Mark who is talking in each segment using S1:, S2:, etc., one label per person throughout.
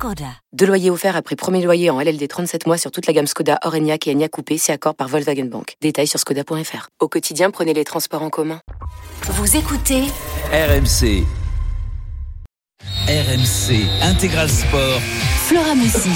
S1: Skoda. Deux loyers offerts après premier loyer en LLD 37 mois sur toute la gamme Skoda, Orenia et Enya Coupé, c'est accord par Volkswagen Bank. Détails sur skoda.fr. Au quotidien, prenez les transports en commun.
S2: Vous écoutez
S3: RMC. RMC Intégral Sport.
S2: Flora Messi.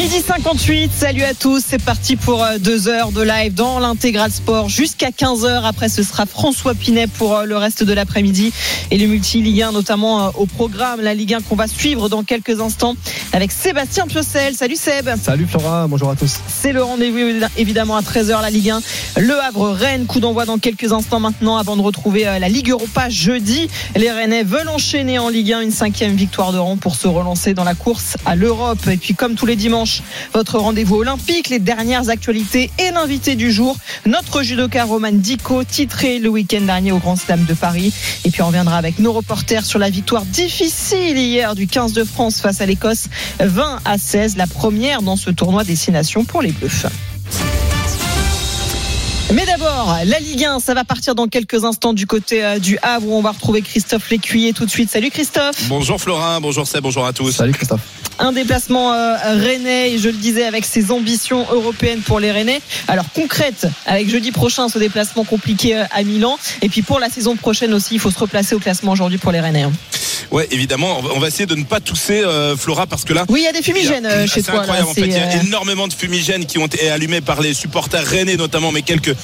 S4: Midi 58, salut à tous, c'est parti pour euh, deux heures de live dans l'intégral sport jusqu'à 15h. Après, ce sera François Pinet pour euh, le reste de l'après-midi et le multi-Ligue 1, notamment euh, au programme, la Ligue 1 qu'on va suivre dans quelques instants avec Sébastien Piocel. Salut Seb.
S5: Salut Flora, bonjour à tous.
S4: C'est le rendez-vous évidemment à 13h, la Ligue 1. Le Havre-Rennes, coup d'envoi dans quelques instants maintenant avant de retrouver la Ligue Europa jeudi. Les Rennais veulent enchaîner en Ligue 1 une cinquième victoire de rang pour se relancer dans la course à l'Europe. Et puis, comme tous les dimanches, votre rendez-vous olympique, les dernières actualités et l'invité du jour, notre judoka Roman Dico, titré le week-end dernier au Grand Slam de Paris. Et puis on reviendra avec nos reporters sur la victoire difficile hier du 15 de France face à l'Écosse, 20 à 16, la première dans ce tournoi destination pour les Bleus. Mais d'abord, la Ligue 1, ça va partir dans quelques instants du côté euh, du Havre où on va retrouver Christophe Lécuyer tout de suite. Salut Christophe.
S6: Bonjour Florin, bonjour Seb, bonjour à tous.
S5: Salut Christophe.
S4: Un déplacement euh, rennais, et je le disais, avec ses ambitions européennes pour les Rennais. Alors concrète, avec jeudi prochain ce déplacement compliqué euh, à Milan. Et puis pour la saison prochaine aussi, il faut se replacer au classement aujourd'hui pour les Rennais. Hein.
S6: Ouais, évidemment, on va essayer de ne pas tousser Flora parce que là.
S4: Oui, il y a des fumigènes chez
S6: toi.
S4: C'est
S6: incroyable. en fait, il y a énormément de fumigènes qui ont été allumés par les supporters rennais, notamment, mais quelques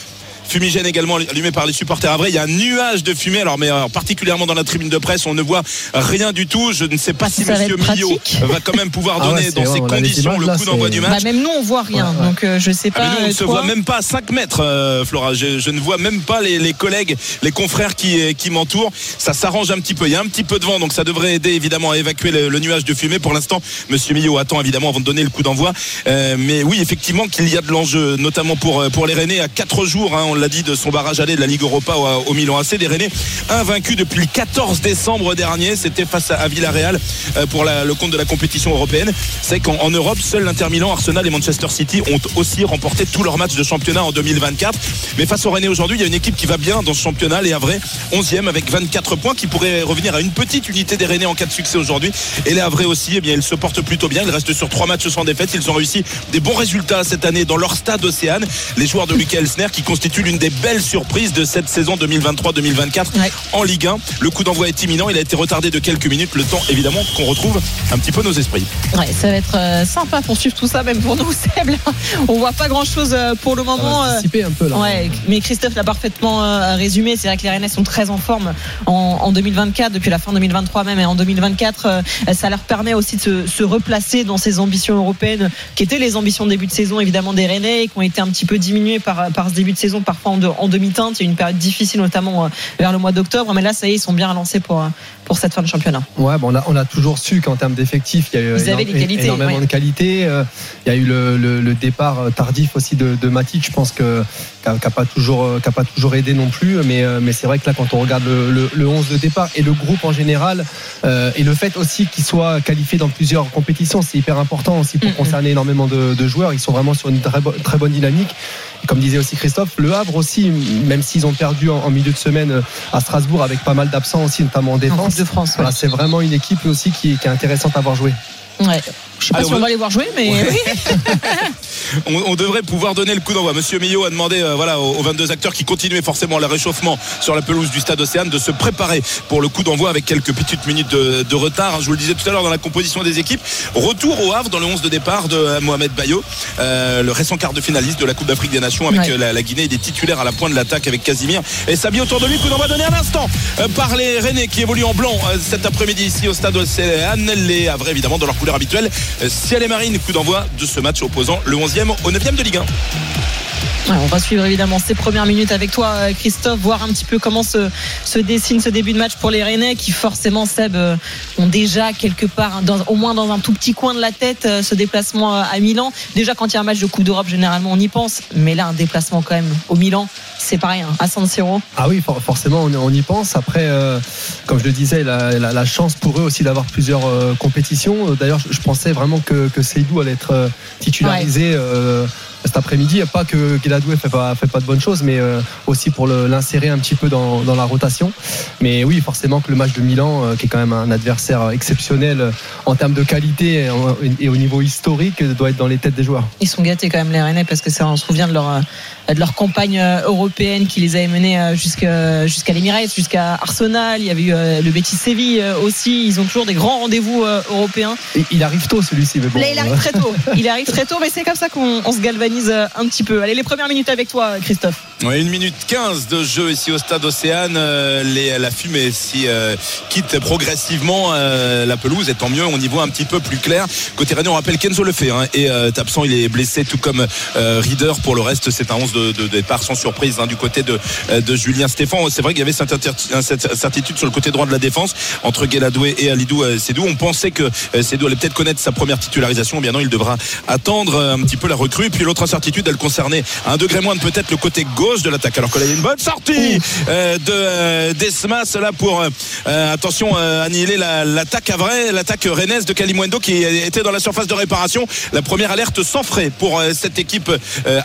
S6: fumigène également allumé par les supporters à vrai. Il y a un nuage de fumée, alors mais euh, particulièrement dans la tribune de presse, on ne voit rien du tout. Je ne sais pas si Monsieur Millot va quand même pouvoir
S5: Ah
S6: donner
S5: ouais,
S6: dans ces conditions le coup d'envoi du
S4: Bah,
S6: match.
S4: même nous, on voit rien.
S5: Ouais, ouais.
S4: Donc euh, je sais
S6: Ah,
S4: pas.
S6: mais nous, on ne
S4: euh,
S6: se voit même pas à 5 mètres, euh, Flora. Je, je ne vois même pas les, les collègues, les confrères qui, qui m'entourent. Ça s'arrange un petit peu. Il y a un petit peu de vent, donc ça devrait aider évidemment à évacuer le, le nuage de fumée. Pour l'instant, Monsieur Millot attend évidemment avant de donner le coup d'envoi. Euh, mais oui, effectivement, qu'il y a de l'enjeu, notamment pour, pour les Rennais à 4 jours, hein, on l'a dit, de son barrage aller de la Ligue Europa au, Milan AC. Des Rennais invaincus depuis le 14 décembre dernier. C'était face à, Villarreal euh, pour le compte de la compétition européenne. C'est qu'en en Europe, seul l'Inter Milan, Arsenal et Manchester City ont aussi remporté tous leurs matchs de championnat en 2024. Mais face aux Rennais aujourd'hui, il y a une équipe qui va bien dans ce championnat. Les Havrais, 11e avec 24 points, qui pourrait revenir à une petite unité des Rennais en cas de succès aujourd'hui. Et les Havrais aussi, eh bien, ils se portent plutôt bien. Ils restent sur trois matchs sans défaite. Ils ont réussi des bons résultats cette année dans leur stade Océane. Les joueurs de Michael Elsner qui constituent l'une des belles surprises de cette saison 2023-2024
S4: Ouais.
S6: en Ligue 1. Le coup d'envoi est imminent. Il a été retardé de quelques minutes. Le temps, évidemment, qu'on retrouve un petit peu nos esprits.
S4: Ouais, ça va être euh, sympa pour suivre tout ça, même pour nous, Seb. là. On voit pas grand chose pour le
S5: Ça
S4: moment. euh,
S5: un peu là.
S4: Ouais, mais Christophe l'a parfaitement euh, résumé. C'est vrai que les Rennais sont très en forme en, en 2024, depuis la fin 2023 même, et en 2024, euh, ça leur permet aussi de se, se replacer dans ces ambitions européennes, qui étaient les ambitions de début de saison évidemment des Rennais, et qui ont été un petit peu diminuées par, par ce début de saison, en, de- en demi-teinte. Il y a une période difficile, notamment euh, vers le mois d'octobre, mais là, ça y est, ils sont bien relancés pour, euh, pour cette fin de championnat.
S5: Ouais, bon, on, a, on a toujours su qu'en termes d'effectifs, il y a eu
S4: qualités,
S5: énormément
S4: ouais.
S5: de qualité. Il y a eu le, le- le départ euh, tardif aussi de, de Matic, je pense que qui n'a pas toujours euh, qui a pas toujours aidé non plus. Mais, euh, mais c'est vrai que là, quand on regarde le, le, le 11 de départ et le groupe en général, euh, et le fait aussi qu'ils soient qualifiés dans plusieurs compétitions, c'est hyper important aussi pour
S4: Mhm.
S5: concerner énormément de, de joueurs. Ils sont vraiment sur une très, bo- très bonne dynamique. Et comme disait aussi Christophe, le Havre aussi, même s'ils ont perdu en, en milieu de semaine à Strasbourg avec pas mal d'absents aussi, notamment en
S4: En
S5: défense.
S4: Coupe de France. ouais.
S5: Voilà, c'est vraiment une équipe aussi qui, qui est intéressante à voir jouer.
S4: Ouais. Je sais pas
S6: Allez,
S4: si
S6: on
S4: on
S6: va-
S4: les voir jouer, mais
S6: Ouais.
S4: oui.
S6: on, on devrait pouvoir donner le coup d'envoi. Monsieur Millot a demandé euh, voilà, aux, aux 22 acteurs qui continuaient forcément le réchauffement sur la pelouse du stade Océane de se préparer pour le coup d'envoi avec quelques petites minutes de, de retard. Je vous le disais tout à l'heure dans la composition des équipes. Retour au Havre dans le 11 de départ de euh, Mohamed Bayo, euh, le récent quart de finaliste de la Coupe d'Afrique des Nations avec
S4: Ouais.
S6: la, la Guinée et des titulaires à la pointe de l'attaque avec Casimir et Sabi autour de lui. Coup d'envoi donné à l'instant euh, par les Rennais qui évoluent en blanc cet après-midi ici au stade Océane. Les Havrais évidemment dans leur couleur habituelle. Euh, Ciel et Marine, coup d'envoi de ce match opposant le 11e au 9e de Ligue 1.
S4: Ouais, on va suivre évidemment ces premières minutes avec toi, Christophe, voir un petit peu comment se, se dessine ce début de match pour les Rennais qui forcément, Seb, euh, ont déjà quelque part, hein, dans- au moins dans un tout petit coin de la tête, euh, ce déplacement euh, à Milan. Déjà quand il y a un match de Coupe d'Europe, généralement on y pense, mais là un déplacement quand même au Milan, c'est pas rien. À San Siro,
S5: Ah oui, for- forcément, on, on y pense. Après, euh, comme je le disais, la, la- la chance pour eux aussi d'avoir plusieurs euh, compétitions. D'ailleurs, je, je pensais vraiment que, que Seydou allait être euh, titularisé euh, cet après-midi. Pas que Guéladoué fait pas, fait pas de bonnes choses, mais euh, aussi pour l'insérer un petit peu dans, dans la rotation. Mais oui, forcément que le match de Milan, euh, qui est quand même un adversaire exceptionnel euh, en termes de qualité et, au niveau historique, doit être dans les têtes des joueurs.
S4: ils sont gâtés quand même les Rennais parce que ça, on se souvient de leur de leur campagne européenne qui les avait menés jusqu'à jusqu'à l'Emirates, jusqu'à Arsenal. Il y avait eu le Betis Séville aussi. Ils ont toujours des grands rendez-vous européens.
S5: Et il arrive tôt celui-ci, mais bon.
S4: Là, il arrive très tôt. Il arrive très tôt, mais c'est comme ça qu'on on se galvanise euh, un petit peu. Allez, les premières minutes avec toi, Christophe.
S6: Ouais, une minute 15 de jeu ici au stade Océane. Euh, les- la fumée si, euh, quitte progressivement la pelouse. Et tant mieux, on y voit un petit peu plus clair. Côté Rennais, on rappelle Kenzo le fait. Hein, et absent, il est blessé, tout comme Reader. Pour le reste, c'est un 11 de, départ sans surprise hein, du côté de, de Julien Stéphan. C'est vrai qu'il y avait cette, certitude sur le côté droit de la défense entre Guéladoué et Alidou Sédou. On pensait que Sédou allait peut-être connaître sa première titularisation. Eh Bien non, il devra attendre un petit peu la recrue. Puis l'autre incertitude, elle concernait un degré moindre peut-être le côté gauche de l'attaque. Alors que là, il y a une bonne sortie euh, de euh, Desmas là pour euh, attention annihiler la- l'attaque à vrai, l'attaque rennaise de Kalimwendo qui était dans la surface de réparation. La première alerte sans frais pour cette équipe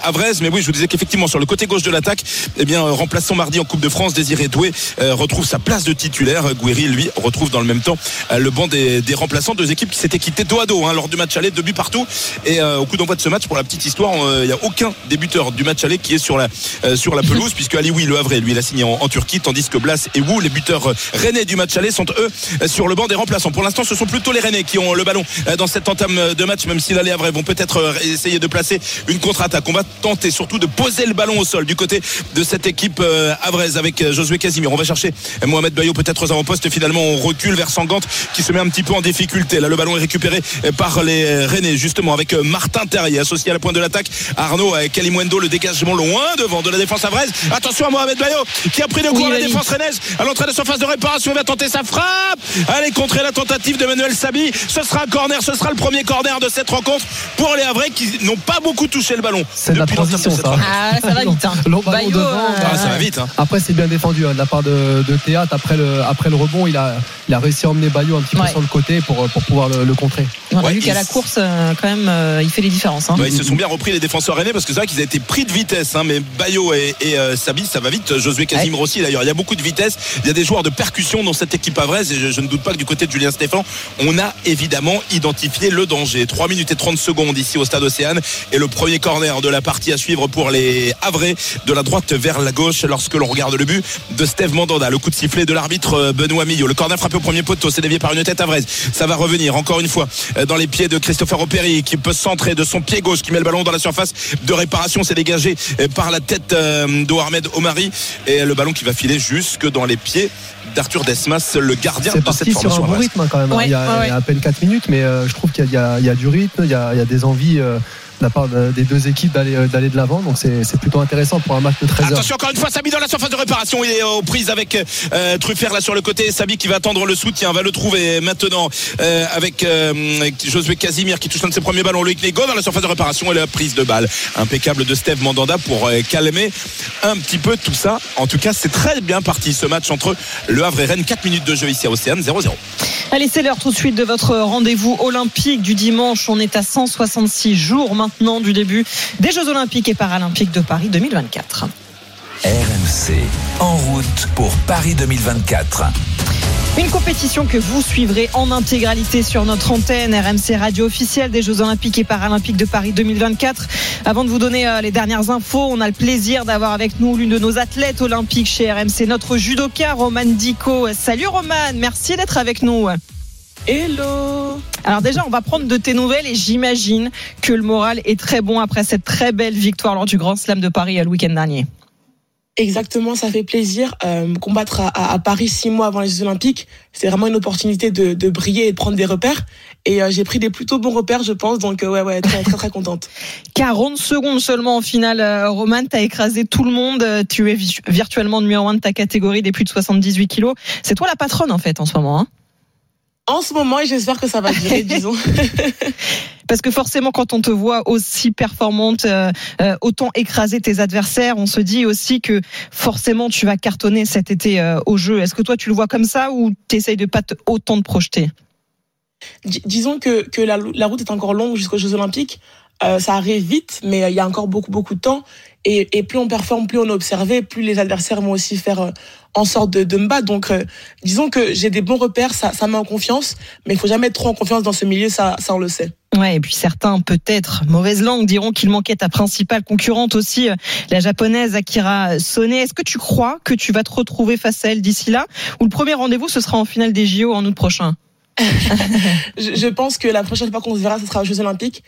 S6: avraise. Mais oui, je vous disais qu'effectivement sur le côté gauche de l'attaque, eh bien remplaçant mardi en Coupe de France, Désiré Doué retrouve sa place de titulaire. Gouiri lui retrouve dans le même temps le banc des, des remplaçants. Deux équipes qui s'étaient quittées dos à dos hein, lors du match aller, deux buts partout. Et euh, au coup d'envoi de ce match, pour la petite histoire, euh, il n'y a aucun débuteur du match aller qui est sur la euh, sur la pelouse, puisque Alioui Le Havre, lui, il a signé en, en Turquie, tandis que Blas et Wu, les buteurs euh, rennais du match aller, sont eux euh, sur le banc des remplaçants. Pour l'instant, ce sont plutôt les Rennais qui ont le ballon euh, dans cette entame euh, de match, même si là, les Havrais vont peut-être euh, essayer de placer une contre-attaque. On va tenter surtout de poser le ballon au sol du côté de cette équipe euh, havraise avec euh, Josué Casimir. On va chercher euh, Mohamed Bayo peut-être aux avant-postes. Finalement, on recule vers Sangante qui se met un petit peu en difficulté. Là, le ballon est récupéré euh, par les Rennais, justement, avec euh, Martin Terrier associé à la pointe de l'attaque. Arnaud euh, Kalimwendo, le dégagement loin devant de la défense havraise. Attention à Mohamed Bayo qui a pris le coup
S4: Oui,
S6: à la défense rennaise à l'entrée de surface de réparation. Il va tenter sa frappe. Allez, contrer la tentative de Manuel Sabi. Ce sera un corner. Ce sera le premier corner de cette rencontre pour les Havrais qui n'ont pas beaucoup touché le ballon.
S5: C'est de la transition, ça.
S4: Ah, ça va vite. Hein.
S5: Long ballon
S4: Bayo,
S5: devant,
S4: euh,
S6: Ah, ça va vite. hein.
S5: Après, c'est bien défendu hein, de la part de, de Théâtre. Après le, après le rebond, il a, il a réussi à emmener Bayo un petit peu sur le côté pour, pour pouvoir le, le contrer.
S4: on a
S6: Ouais,
S4: vu qu'à la course, euh, quand même, euh, il fait les différences. Hein.
S6: Ils se sont bien repris les défenseurs rennais parce que c'est vrai qu'ils ont été pris de vitesse hein, mais Bayo et, et, euh, Sabi ça va vite. Josué Casimir aussi d'ailleurs. Il y a beaucoup de vitesse. Il y a des joueurs de percussion dans cette équipe avraise et je, je ne doute pas que du côté de Julien Stéphan on a évidemment identifié le danger. 3 minutes et 30 secondes ici au stade Océane et le premier corner de la partie à suivre pour les Havrais de la droite vers la gauche lorsque l'on regarde le but de Steve Mandanda. Le coup de sifflet de l'arbitre euh, Benoît Millot. Le corner frappé au premier poteau c'est dévié par une tête avraise. Ça va revenir encore une fois euh, dans les pieds de Christopher Operi qui peut centrer de son pied gauche qui met le ballon dans la surface de réparation c'est dégagé euh, par la tête euh, d'Oahmed Omari et le ballon qui va filer jusque dans les pieds d'Arthur Desmas le gardien
S5: C'est
S6: de cette
S5: parti sur un
S6: formation
S5: bon rythme quand même. hein.
S4: Ouais,
S5: il, y a,
S4: ouais, ouais.
S5: il y a à peine 4 minutes, mais euh, je trouve qu'il y, a- y du rythme, il y a, il y a des envies euh, de la part de- des deux équipes d'aller euh, d'aller de l'avant. Donc c'est c'est plutôt intéressant pour un match de 13 heures.
S6: Attention encore une fois Sabi dans la surface de réparation il est aux prises avec euh, Truffert là sur le côté. Sabi qui va attendre le soutien va le trouver maintenant euh, avec euh, Josué Casimir qui touche l'un de ses premiers ballons. Loïc Nego dans la surface de réparation et la prise de balle. Impeccable de Steve Mandanda pour euh, calmer un petit peu tout ça. En tout cas c'est très bien parti ce match entre Le Havre et Rennes. 4 minutes de jeu ici à Océane 0-0
S4: Allez, c'est l'heure tout de suite de votre rendez-vous olympique du dimanche. On est à 166 jours maintenant du début des Jeux olympiques et paralympiques de Paris 2024.
S3: RMC, en route pour Paris 2024.
S4: Une compétition que vous suivrez en intégralité sur notre antenne RMC Radio officielle des Jeux Olympiques et Paralympiques de Paris 2024. Avant de vous donner euh, les dernières infos, on a le plaisir d'avoir avec nous l'une de nos athlètes olympiques chez RMC, notre judoka Roman Dico. Salut Roman, merci d'être avec nous. Hello Alors déjà, on va prendre de tes nouvelles et j'imagine que le moral est très bon après cette très belle victoire lors du Grand Slam de Paris le week-end dernier.
S7: Exactement, ça fait plaisir. Euh, combattre à, Paris six mois avant les Jeux Olympiques, c'est vraiment une opportunité de, de, briller et de prendre des repères. Et euh, j'ai pris des plutôt bons repères, je pense. Donc euh, ouais, ouais, très très, très contente.
S4: 40 secondes seulement en finale, euh, Roman. T'as écrasé tout le monde. Tu es virtuellement numéro un de ta catégorie des plus de 78 kilos. C'est toi la patronne en fait en ce moment. Hein
S7: en ce moment, et j'espère que ça va durer, disons.
S4: Parce que forcément, quand on te voit aussi performante, euh, euh, autant écraser tes adversaires, on se dit aussi que forcément tu vas cartonner cet été euh, au jeu. Est-ce que toi tu le vois comme ça ou tu essayes de pas autant te projeter?
S7: Disons que, que la, la, route est encore longue jusqu'aux Jeux Olympiques. Euh, ça arrive vite, mais il y a encore beaucoup beaucoup de temps. Et, et, plus on performe, plus on est observé, plus les adversaires vont aussi faire euh, en sorte de, de me battre. Donc, euh, disons que j'ai des bons repères, ça, ça met en confiance, mais il faut jamais être trop en confiance dans ce milieu, ça, ça on le sait.
S4: Ouais, et puis certains, peut-être, mauvaise langue, diront qu'il manquait ta principale concurrente aussi, la japonaise Akira Sone. Est-ce que tu crois que tu vas te retrouver face à elle d'ici là? Ou le premier rendez-vous, ce sera en finale des JO en août prochain?
S7: Je, je pense que la prochaine fois qu'on se verra, ce sera aux Jeux Olympiques.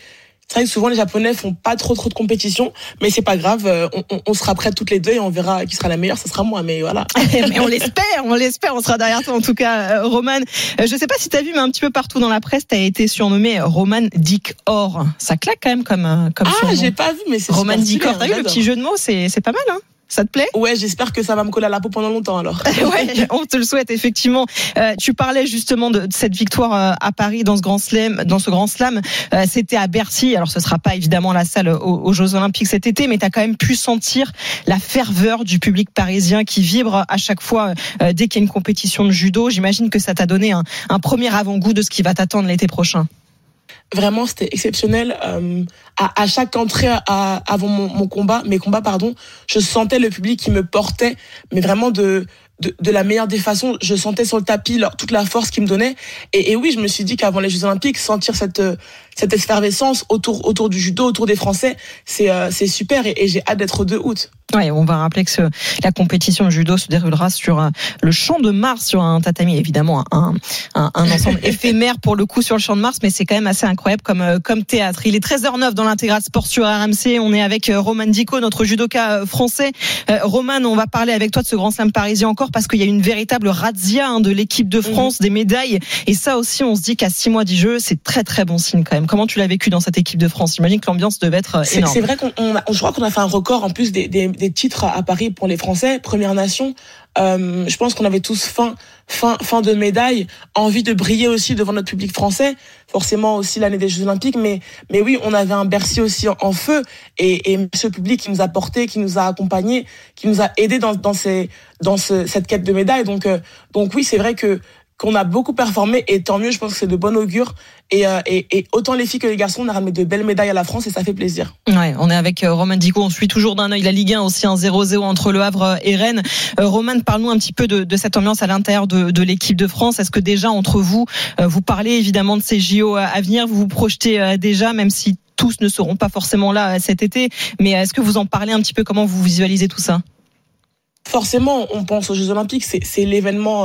S7: C'est vrai que souvent les Japonais font pas trop trop de compétition, mais c'est pas grave, euh, on, on, on, sera prêts toutes les deux et on verra qui sera la meilleure, ce sera moi, mais voilà.
S4: mais on l'espère, on l'espère, on sera derrière toi en tout cas, euh, Roman. Euh, je sais pas si tu as vu, mais un petit peu partout dans la presse, tu as été surnommé Roman Dick Or. Ça claque quand même comme comme
S7: Ah, j'ai pas vu, mais c'est
S4: Roman Dick Or. T'as vu le petit jeu de mots, c'est c'est pas mal, hein ça te plaît?
S7: Ouais, j'espère que ça va me coller à la peau pendant longtemps alors.
S4: ouais, on te le souhaite effectivement. Euh, tu parlais justement de, de cette victoire euh, à Paris dans ce grand slam, dans ce grand slam. Euh, C'était à Bercy. Alors ce sera pas évidemment la salle aux, aux Jeux Olympiques cet été, mais tu as quand même pu sentir la ferveur du public parisien qui vibre à chaque fois dès qu'il y a une compétition de judo. J'imagine que ça t'a donné un, un premier avant-goût de ce qui va t'attendre l'été prochain
S7: vraiment c'était exceptionnel euh, à, chaque entrée avant mon, combat mes combats pardon je sentais le public qui me portait mais vraiment de de, la meilleure des façons. Je sentais sur le tapis toute la force qu'ils me donnaient. Et, et, oui je me suis dit qu'avant les Jeux Olympiques sentir cette cette effervescence autour autour du judo autour des Français c'est euh, super et, et j'ai hâte d'être 2 août
S4: Ouais, on va rappeler que ce, la compétition de judo se déroulera sur euh, le champ de Mars, sur un tatami, évidemment, un, un, un ensemble éphémère pour le coup sur le champ de Mars, mais c'est quand même assez incroyable comme, euh, comme théâtre. Il est 13h09 dans l'intégral sport sur RMC. On est avec euh, Roman Dico, notre judoka français. Euh, Roman, on va parler avec toi de ce grand slam parisien encore parce qu'il y a une véritable razzia hein, de l'équipe de France, mmh. des médailles. Et ça aussi, on se dit qu'à six mois du jeu, c'est très très bon signe quand même. Comment tu l'as vécu dans cette équipe de France? J'imagine que l'ambiance devait être énorme.
S7: C'est vrai qu'on, je crois qu'on a fait un record en plus des, des, des titres à Paris pour les Français, Première Nation. Euh, je pense qu'on avait tous faim, fin, fin de médaille, envie de briller aussi devant notre public français. Forcément aussi l'année des Jeux Olympiques, mais mais oui, on avait un Bercy aussi en, en feu et, et ce public qui nous a porté, qui nous a accompagnés, qui nous a aidés dans dans ces dans ce, cette quête de médaille. Donc euh, donc oui, c'est vrai que qu'on a beaucoup performé et tant mieux, je pense que c'est de bon augure. Et, euh, et, autant les filles que les garçons, on a ramené de belles médailles à la France et ça fait plaisir.
S4: Ouais, on est avec euh, Roman Dico, on suit toujours d'un œil la Ligue 1, aussi un 0-0 entre Le Havre et Rennes. Euh, Roman, parle-nous un petit peu de, cette ambiance à l'intérieur de, de l'équipe de France. Est-ce que déjà entre vous, euh, vous parlez évidemment de ces JO à venir, vous vous projetez euh, déjà, même si tous ne seront pas forcément là cet été, mais est-ce que vous en parlez un petit peu? Comment vous visualisez tout ça?
S7: Forcément, on pense aux Jeux Olympiques, c'est l'événement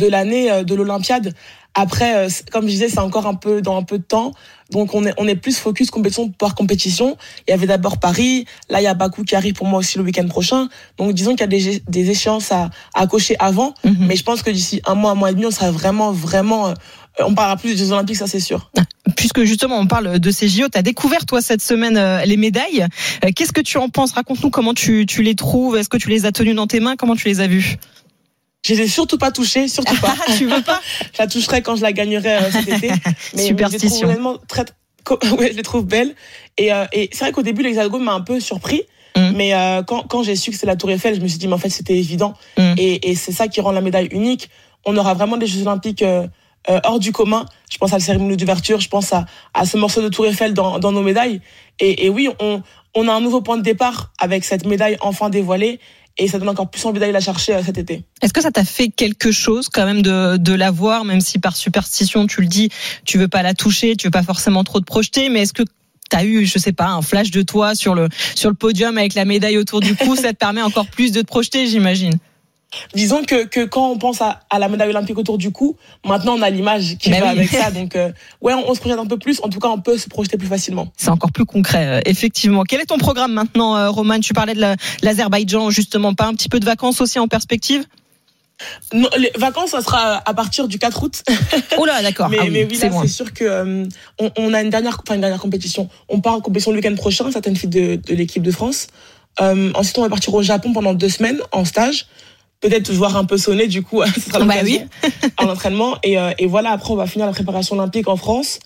S7: de l'année, de l'Olympiade. Après, comme je disais, c'est encore un peu dans un peu de temps. Donc on est, on est plus focus compétition par compétition. Il y avait d'abord Paris, là il y a Bakou qui arrive pour moi aussi le week-end prochain. Donc disons qu'il y a des, des échéances à, à cocher avant. Mm -hmm. Mais je pense que d'ici un mois, un mois et demi, on sera vraiment, vraiment... Euh, on parlera plus des Jeux Olympiques, ça c'est sûr.
S4: Puisque justement on parle de ces JO, tu as découvert toi cette semaine euh, les médailles. Euh, Qu'est-ce que tu en penses? Raconte-nous comment tu, tu les trouves. Est-ce que tu les as tenues dans tes mains? Comment tu les as vues?
S7: Je les ai surtout pas touchées, surtout pas.
S4: tu veux pas?
S7: Je la toucherai quand je la gagnerai cet été.
S4: Mais, Superstition.
S7: Mais je les trouve très, ouais, je les trouve belles. Et, euh, et c'est vrai qu'au début, l'hexagone m'a un peu surpris. Mm. Mais euh, quand, quand j'ai su que c'est la Tour Eiffel, je me suis dit, mais en fait, c'était évident. Mm. Et, et c'est ça qui rend la médaille unique. On aura vraiment des Jeux Olympiques euh, euh, hors du commun. Je pense à la cérémonie d'ouverture, je pense à, à ce morceau de Tour Eiffel dans, nos médailles. Et, oui, on, on a un nouveau point de départ avec cette médaille enfin dévoilée et ça donne encore plus envie d'aller la chercher cet été.
S4: Est-ce que ça t'a fait quelque chose quand même de, de la voir, même si par superstition tu le dis, tu veux pas la toucher, tu veux pas forcément trop te projeter, mais est-ce que tu as eu, je sais pas, un flash de toi sur le, sur le podium avec la médaille autour du cou, ça te permet encore plus de te projeter, j'imagine?
S7: Disons que, que quand on pense à, à la médaille olympique autour du cou, maintenant on a l'image qui
S4: Bah
S7: va
S4: oui.
S7: avec ça. Donc, euh, ouais, on, on se projette un peu plus. En tout cas, on peut se projeter plus facilement.
S4: C'est encore plus concret, euh, effectivement. Quel est ton programme maintenant, euh, Roman? Tu parlais de la- l'Azerbaïdjan, justement. Pas un petit peu de vacances aussi en perspective?
S7: Non, les vacances, ça sera à partir du 4 août.
S4: Oh là, d'accord.
S7: mais,
S4: Ah oui,
S7: mais oui,
S4: c'est
S7: sûr que euh, on, on a une dernière, enfin une dernière compétition. On part en compétition le week-end prochain, certaines filles de, de l'équipe de France. Euh, ensuite, on va partir au Japon pendant deux semaines en stage. Peut-être voir un peu sonner, du coup, ce sera
S4: Bah
S7: l'occasion en entraînement. Et, euh, et voilà, après, on va finir la préparation olympique en France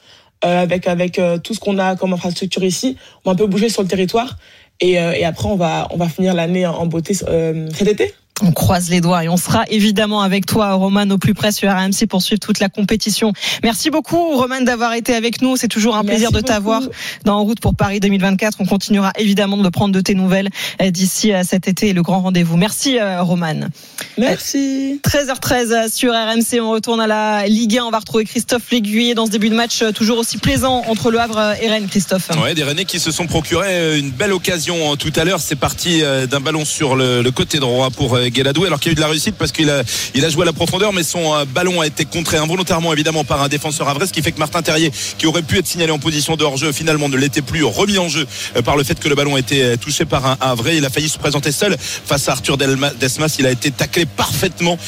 S7: euh, avec avec euh, tout ce qu'on a comme infrastructure ici. On va un peu bouger sur le territoire. Et, euh, et après, on va on va finir l'année en, en beauté euh, cet été.
S4: On croise les doigts et on sera évidemment avec toi, Roman, au plus près sur RMC pour suivre toute la compétition. Merci beaucoup, Roman, d'avoir été avec nous. C'est toujours un
S7: Merci
S4: plaisir de t'avoir dans En route pour Paris 2024. On continuera évidemment de prendre de tes nouvelles euh, d'ici à cet été et le grand rendez-vous. Merci, euh, Roman.
S7: Merci.
S4: 13h13 sur RMC, on retourne à la Ligue 1. On va retrouver Christophe Léguyer dans ce début de match euh, toujours aussi plaisant entre Le Havre et Rennes, Christophe.
S6: Ouais, des Rennais qui se sont procuré euh, une belle occasion euh, tout à l'heure. C'est parti euh, d'un ballon sur le côté droit pour euh, Guéladou, alors qu'il y a eu de la réussite parce qu'il a, a joué à la profondeur, mais son euh, ballon a été contré involontairement évidemment par un défenseur havrais, ce qui fait que Martin Terrier, qui aurait pu être signalé en position de hors-jeu, finalement ne l'était plus, remis en jeu euh, par le fait que le ballon était euh, touché par un Havrais. Il a failli se présenter seul face à Arthur Desmas. Il a été taclé parfaitement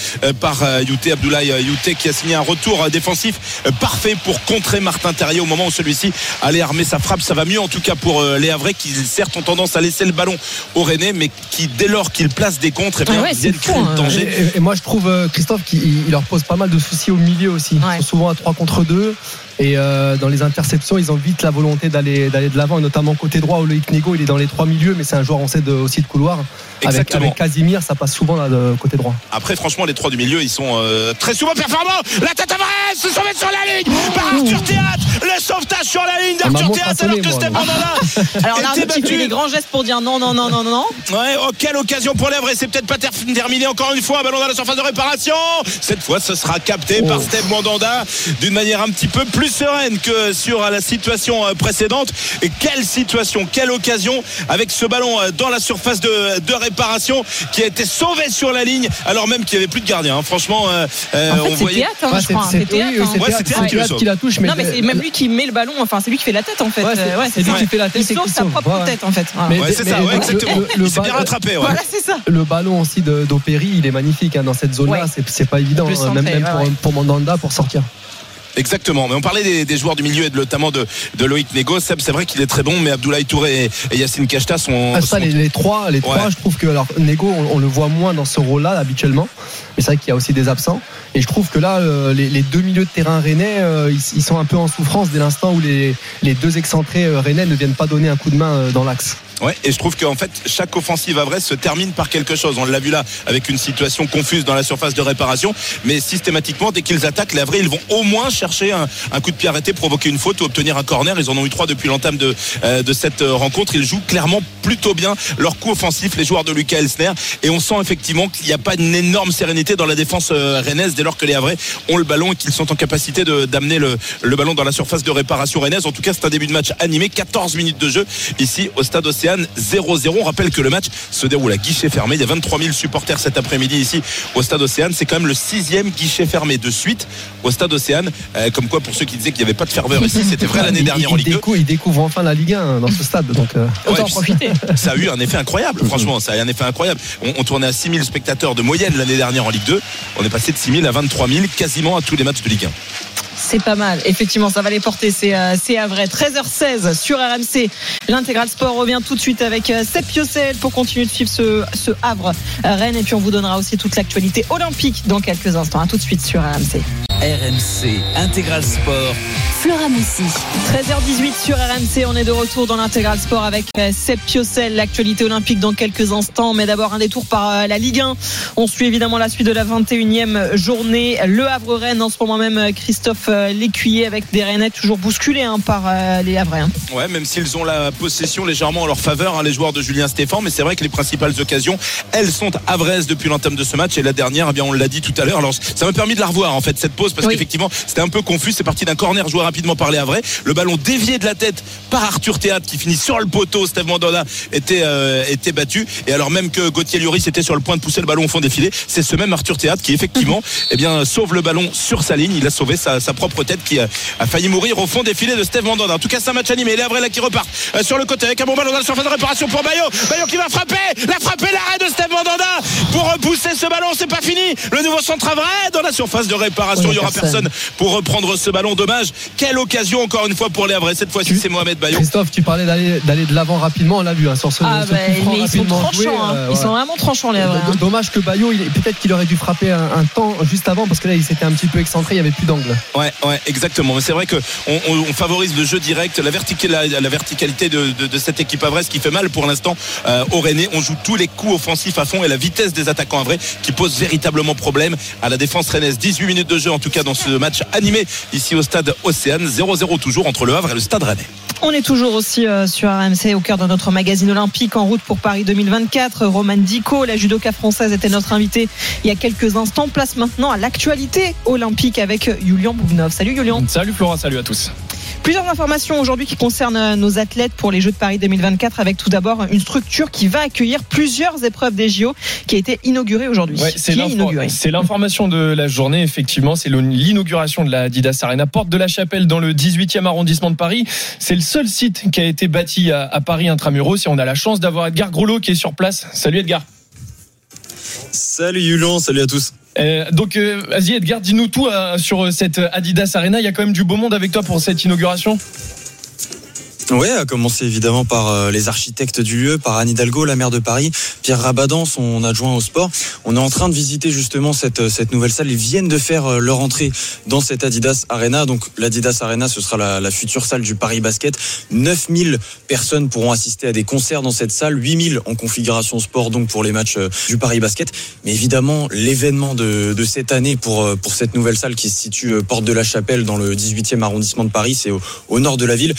S6: par Youté Abdoulaye Youté qui a signé un retour défensif parfait pour contrer Martin Terrier au moment où celui-ci allait armer sa frappe. Ça va mieux en tout cas pour les Havrais qui certes ont tendance à laisser le ballon au Rennais mais qui dès lors qu'ils placent des contres, eh bien,
S4: c'est
S6: viennent
S4: fou,
S6: créer
S4: hein.
S6: le danger.
S5: Et, et moi, je trouve, euh, Christophe, qu'il il leur pose pas mal de soucis au milieu aussi.
S4: Ouais.
S5: Ils sont souvent à 3 contre 2. Et euh, dans les interceptions, ils ont vite la volonté d'aller d'aller de l'avant, et notamment côté droit où Loïc Nego, il est dans les trois milieux, mais c'est un joueur, on sait, de, aussi de couloir. Avec,
S6: Exactement.
S5: avec Casimir, ça passe souvent là, de côté droit.
S6: Après, franchement, les trois du milieu, ils sont euh, très souvent performants. La tête Alvarez se sauve sur la ligne par Arthur Théâtre. Le sauvetage sur la ligne d'Arthur Théâtre alors que Stéphane Mandanda
S4: Alors, on a
S6: battu.
S4: des grands gestes pour dire non, non, non, non, non, non.
S6: Ouais, oh, quelle occasion pour les Havrais. C'est peut-être pas ter- terminé encore une fois. Ballon dans la surface de réparation. Cette fois, ce sera capté par Steve Mandanda d'une manière un petit peu plus sereine que sur la situation euh, précédente. Et quelle situation, quelle occasion avec ce ballon euh, dans la surface de, de réparation qui a été sauvé sur la ligne alors même qu'il n'y avait plus de gardien. hein. Franchement, euh, euh,
S4: En fait,
S6: on
S4: c'est
S6: voyait.
S4: Hein,
S5: Ouais,
S4: je crois.
S5: c'est
S4: Théâtre, hein.
S6: qui
S5: la touche. Mais
S4: Non, mais c'est même lui qui met le ballon. Enfin, c'est lui qui fait la tête, en fait.
S5: Ouais, c'est-
S4: Euh,
S5: lui qui fait la tête,
S4: Il sauve sa propre
S5: Ouais.
S4: tête, en fait. Voilà.
S5: Mais-
S6: Ouais, c'est ça,
S5: mais-
S6: ouais,
S5: le-
S6: exactement.
S5: le- le
S6: il s'est bien rattrapé. ouais.
S4: Voilà, c'est ça.
S5: Le ballon aussi d'Opéry, il est magnifique hein, dans cette zone-là.
S4: Ouais.
S5: C'est pas évident, hein, même, pour Mandanda pour sortir.
S6: Exactement. Mais on parlait des, des joueurs du milieu et de, notamment de, de Loïc Nego. Seb, c'est vrai qu'il est très bon, mais Abdoulaye Touré et, et Yacine Kachta sont.
S5: Ah, ça,
S6: sont-
S5: les, les trois, les trois, je trouve que alors Nego, on, on le voit moins dans ce rôle-là habituellement. Mais c'est vrai qu'il y a aussi des absents. Et je trouve que là, euh, les, les deux milieux de terrain rennais, euh, ils, ils sont un peu en souffrance dès l'instant où les, les deux excentrés euh, rennais ne viennent pas donner un coup de main dans l'axe.
S6: Ouais, et je trouve qu'en fait, chaque offensive havraise se termine par quelque chose. On l'a vu là avec une situation confuse dans la surface de réparation. Mais systématiquement, dès qu'ils attaquent, les Havrais, ils vont au moins chercher un, coup de pied arrêté, provoquer une faute ou obtenir un corner. Ils en ont eu trois depuis l'entame de, euh, de cette euh, rencontre. Ils jouent clairement plutôt bien leur coup offensif, les joueurs de Lucas Elsner. Et on sent effectivement qu'il n'y a pas une énorme sérénité dans la défense euh, rennaise dès lors que les Havrais ont le ballon et qu'ils sont en capacité d'amener le, le ballon dans la surface de réparation rennaise. En tout cas, c'est un début de match animé. 14 minutes de jeu ici au stade Océane 0-0. On rappelle que le match se déroule à guichet fermé. Il y a 23 000 supporters cet après-midi ici au stade Océane. C'est quand même le sixième guichet fermé de suite au stade Océane. Euh, comme quoi, pour ceux qui disaient qu'il n'y avait pas de ferveur ici, c'était vrai l'année
S5: Il-
S6: dernière
S5: il,
S6: en Ligue 2.
S5: découvre, il découvre enfin la Ligue 1 dans ce stade. Donc, euh,
S6: Ouais,
S4: Autant en profiter.
S6: Ça a eu un effet incroyable, franchement, ça a eu un effet incroyable. On, on tournait à 6 000 spectateurs de moyenne l'année dernière en Ligue 2. On est passé de 6 000 à 23 000 quasiment à tous les matchs de Ligue 1.
S4: C'est pas mal. Effectivement, ça va les porter. C'est euh, à vrai. 13h16 sur RMC. L'intégral sport revient tout de suite avec euh, Seb Piocel pour continuer de suivre ce, ce Havre euh, Rennes. Et puis on vous donnera aussi toute l'actualité olympique dans quelques instants. À tout de suite sur RMC.
S3: RMC Intégral Sport.
S2: Flora Messi.
S4: 13h18 sur RMC, on est de retour dans l'intégral sport avec euh, Seb Piocel, l'actualité olympique dans quelques instants, mais d'abord un détour par euh, la Ligue 1. On suit évidemment la suite de la 21e journée. Le Havre-Rennes, en ce moment même Christophe Lécuyer avec des Rennais toujours bousculés hein, par euh, les Havrais. hein.
S6: Ouais, même s'ils ont la possession légèrement en leur faveur, hein, les joueurs de Julien Stéphan, mais c'est vrai que les principales occasions, elles sont à Vresse depuis l'entame de ce match. Et la dernière, eh bien, on l'a dit tout à l'heure. Alors, ça m'a permis de la revoir en fait cette pause pause parce
S4: Oui.
S6: qu'effectivement c'était un peu confus. C'est parti d'un corner joué rapidement par les Havrais. Le ballon dévié de la tête par Arthur Théâtre qui finit sur le poteau. Steve Mandanda était, euh, était battu. Et alors même que Gauthier Lloris était sur le point de pousser le ballon au fond des filets, c'est ce même Arthur Théâtre qui effectivement eh bien, sauve le ballon sur sa ligne. Il a sauvé sa, sa propre tête qui a, a failli mourir au fond des filets de Steve Mandanda. En tout cas, c'est un match animé. Les là qui repart euh, sur le côté avec un bon ballon dans la surface de réparation pour Bayo. Bayo qui va frapper. La frappe et l'arrêt de Steve Mandanda pour repousser ce ballon. C'est pas fini. Le nouveau centre vrai dans la surface de réparation.
S4: Oui,
S6: Il y aura
S4: personne.
S6: personne pour reprendre ce ballon. Dommage. Quelle occasion encore une fois pour les Havrais. Cette fois-ci, c'est Mohamed Bayo.
S5: Christophe, tu parlais d'aller d'aller de l'avant rapidement, on l'a vu hein, sur ce,
S4: Ah,
S5: ce
S4: bah, mais ils sont tranchants.
S5: joué,
S4: hein.
S5: euh,
S4: Ils
S5: ouais.
S4: sont vraiment tranchants, les Havrais. hein.
S5: Dommage que Bayo, peut-être qu'il aurait dû frapper un, un temps juste avant parce que là il s'était un petit peu excentré, il n'y avait plus d'angle.
S6: Ouais, ouais, exactement. Mais c'est vrai que on, favorise le jeu direct, la, vertica- la, la verticalité de, de- de cette équipe ce qui fait mal pour l'instant euh, au Rennais. On joue tous les coups offensifs à fond et la vitesse des attaquants Havrais qui pose véritablement problème à la défense rennaise. 18 minutes de jeu en tout cas dans ce match animé ici au stade Océane. 0-0 toujours entre le Havre et le stade Rennais.
S4: On est toujours aussi euh, sur RMC au cœur de notre magazine olympique en route pour Paris 2024. Roman Dico, la judoka française, était notre invitée il y a quelques instants. Place maintenant à l'actualité olympique avec Julian Salut Julian.
S8: Salut Flora, salut à tous.
S4: Plusieurs informations aujourd'hui qui concernent nos athlètes pour les Jeux de Paris 2024 avec tout d'abord une structure qui va accueillir plusieurs épreuves des JO qui a été inaugurée aujourd'hui.
S8: Ouais, c'est l'information de la journée, effectivement. C'est l'inauguration de la Adidas Arena, porte de la Chapelle, dans le 18e arrondissement de Paris. C'est le seul site qui a été bâti à, à Paris intramuros. Et on a la chance d'avoir Edgar Groslo qui est sur place. Salut Edgar.
S9: Salut Yulan, salut à tous.
S8: Euh, donc, euh, vas-y Edgar, dis-nous tout euh, sur cette Adidas Arena. Il y a quand même du beau monde avec toi pour cette inauguration.
S9: Ouais, à commencer évidemment par euh, les architectes du lieu, par Anne Hidalgo, la maire de Paris, Pierre Rabadan, son adjoint au sport. On est en train de visiter justement cette, euh, cette nouvelle salle. Ils viennent de faire euh, leur entrée dans cette Adidas Arena. Donc l'Adidas Arena, ce sera la, future salle du Paris Basket. 9000 personnes pourront assister à des concerts dans cette salle, 8000 en configuration sport donc pour les matchs du Paris Basket. Mais évidemment, l'événement de, de cette année pour, pour cette nouvelle salle qui se situe porte de la Chapelle dans le 18e arrondissement de Paris, c'est au, nord de la ville.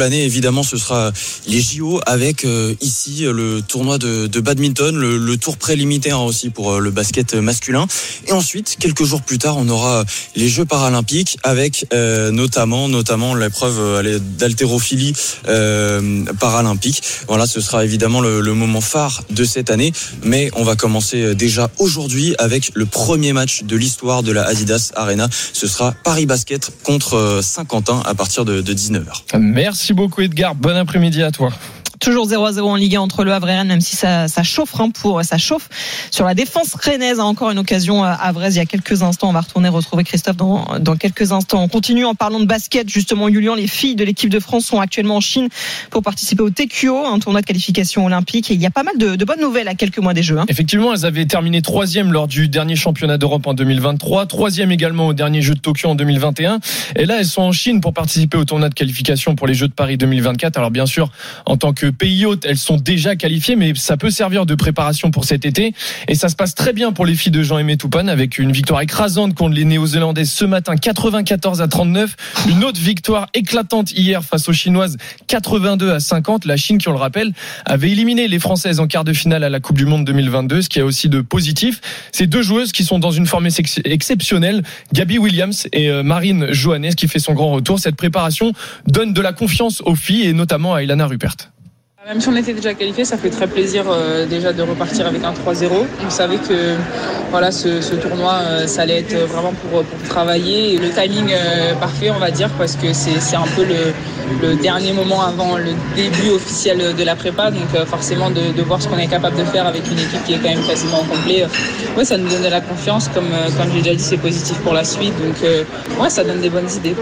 S9: L'année, évidemment, ce sera les JO avec euh, ici le tournoi de, badminton, le, tour préliminaire aussi pour euh, le basket masculin. Et ensuite, quelques jours plus tard, on aura les Jeux paralympiques avec euh, notamment, notamment l'épreuve d'haltérophilie paralympique. Voilà, ce sera évidemment le, moment phare de cette année. Mais on va commencer déjà aujourd'hui avec le premier match de l'histoire de la Adidas Arena. Ce sera Paris Basket contre Saint-Quentin à partir de, de 19h.
S8: Merci beaucoup Edgar. Bon après-midi à toi.
S4: Toujours 0 à 0 en Ligue 1 entre le Havre et Rennes, même si ça, ça chauffe hein, pour ça chauffe sur la défense rennaise. hein. Encore une occasion euh, à Vraise il y a quelques instants. On va retourner retrouver Christophe dans, dans quelques instants. On continue en parlant de basket. Justement, Julian, les filles de l'équipe de France sont actuellement en Chine pour participer au TQO, un tournoi de qualification olympique. Et il y a pas mal de, de bonnes nouvelles à quelques mois des Jeux. hein.
S8: Effectivement, elles avaient terminé troisième lors du dernier championnat d'Europe en 2023, troisième également au dernier Jeux de Tokyo en 2021. Et là, elles sont en Chine pour participer au tournoi de qualification pour les Jeux de Paris 2024. Alors bien sûr, en tant que pays hôte, elles sont déjà qualifiées, mais ça peut servir de préparation pour cet été. Et ça se passe très bien pour les filles de Jean-Aimé Toupane avec une victoire écrasante contre les Néo-Zélandaises ce matin, 94 à 39. Une autre victoire éclatante hier face aux Chinoises, 82 à 50. La Chine, qui on le rappelle, avait éliminé les Françaises en quart de finale à la Coupe du Monde 2022, ce qui a aussi de positif. Ces deux joueuses qui sont dans une forme ex- exceptionnelle, Gabi Williams et euh, Marine Johannes, qui fait son grand retour. Cette préparation donne de la confiance aux filles et notamment à Ilana Rupert.
S10: Même si on était déjà qualifié, ça fait très plaisir euh, déjà de repartir avec un 3-0. On savait que voilà, ce, tournoi, euh, ça allait être vraiment pour, pour travailler. Le timing euh, parfait, on va dire, parce que c'est un peu le, dernier moment avant le début officiel de la prépa. Donc euh, forcément, de, voir ce qu'on est capable de faire avec une équipe qui est quand même quasiment euh, ouais, ça nous donne de la confiance. Comme, euh, comme j'ai déjà dit, c'est positif pour la suite. Donc euh, ouais, ça donne des bonnes idées.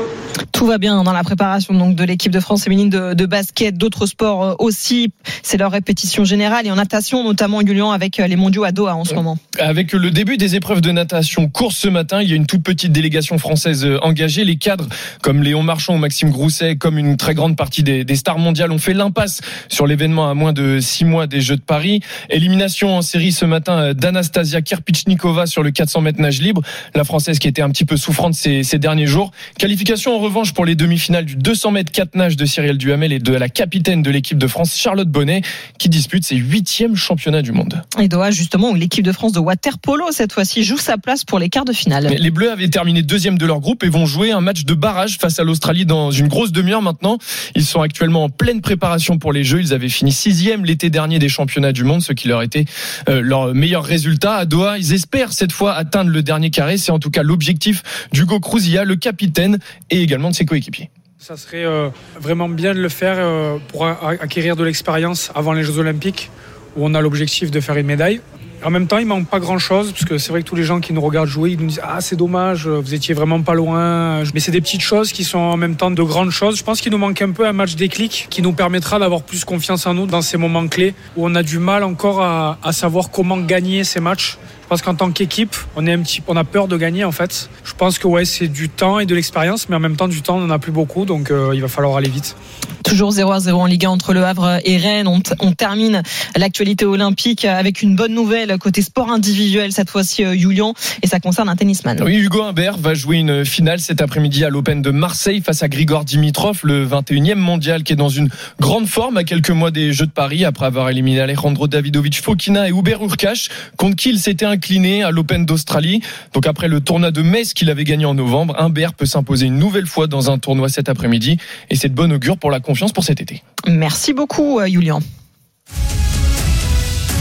S4: Tout va bien dans la préparation donc de l'équipe de France féminine de, basket, d'autres sports euh, aussi. C'est leur répétition générale et en natation notamment Julian avec euh, les mondiaux à Doha en ce moment.
S8: Avec le début des épreuves de natation course ce matin, il y a une toute petite délégation française euh, engagée. Les cadres comme Léon Marchand ou Maxime Grousset, comme une très grande partie des, des stars mondiales, ont fait l'impasse sur l'événement à moins de six mois des Jeux de Paris. Élimination en série ce matin euh, d'Anastasia Kirpichnikova sur le 400 mètres nage libre, la française qui était un petit peu souffrante ces, ces derniers jours. Qualification en revanche pour les demi-finales du 200 mètres 4 nages de Cyril Duhamel et de la capitaine de l'équipe de France, Charlotte Bonnet, qui dispute ses huitièmes championnats du monde.
S4: Et Doha, justement, où l'équipe de France de water polo, cette fois-ci, joue sa place pour les quarts de finale.
S8: Les Bleus avaient terminé deuxième de leur groupe et vont jouer un match de barrage face à l'Australie dans une grosse demi-heure maintenant. Ils sont actuellement en pleine préparation pour les Jeux. Ils avaient fini sixième l'été dernier des championnats du monde, ce qui leur était euh, leur meilleur résultat. À Doha, ils espèrent cette fois atteindre le dernier carré. C'est en tout cas l'objectif d'Hugo Crouzilla, le capitaine, et également de ses coéquipiers.
S11: Ça serait euh, vraiment bien de le faire euh, pour acquérir de l'expérience avant les Jeux Olympiques, où on a l'objectif de faire une médaille. En même temps, il manque pas grand chose, parce que c'est vrai que tous les gens qui nous regardent jouer, ils nous disent Ah, c'est dommage, vous étiez vraiment pas loin. Mais c'est des petites choses qui sont en même temps de grandes choses. Je pense qu'il nous manque un peu un match déclic qui nous permettra d'avoir plus confiance en nous dans ces moments clés où on a du mal encore à savoir comment gagner ces matchs. Je pense qu'en tant qu'équipe, on est un petit, on a peur de gagner en fait. Je pense que ouais, c'est du temps et de l'expérience, mais en même temps du temps, on n'en a plus beaucoup, donc euh, il va falloir aller vite.
S4: Toujours 0 à 0 en Ligue 1 entre Le Havre et Rennes. On, on termine l'actualité olympique avec une bonne nouvelle côté sport individuel cette fois-ci, euh, Julian, et ça concerne un tennisman.
S8: Oui, Hugo Humbert va jouer une finale cet après-midi à l'Open de Marseille face à Grigor Dimitrov, le 21e mondial qui est dans une grande forme à quelques mois des Jeux de Paris après avoir éliminé Alejandro Davidovic Fokina et Hubert Urkash contre qui il s'était incliné à l'Open d'Australie. Donc après le tournoi de Metz qu'il avait gagné en novembre, Humbert peut s'imposer une nouvelle fois dans un tournoi cet après-midi et c'est de bon augure pour la confiance pour cet été.
S4: Merci beaucoup, euh, Julian.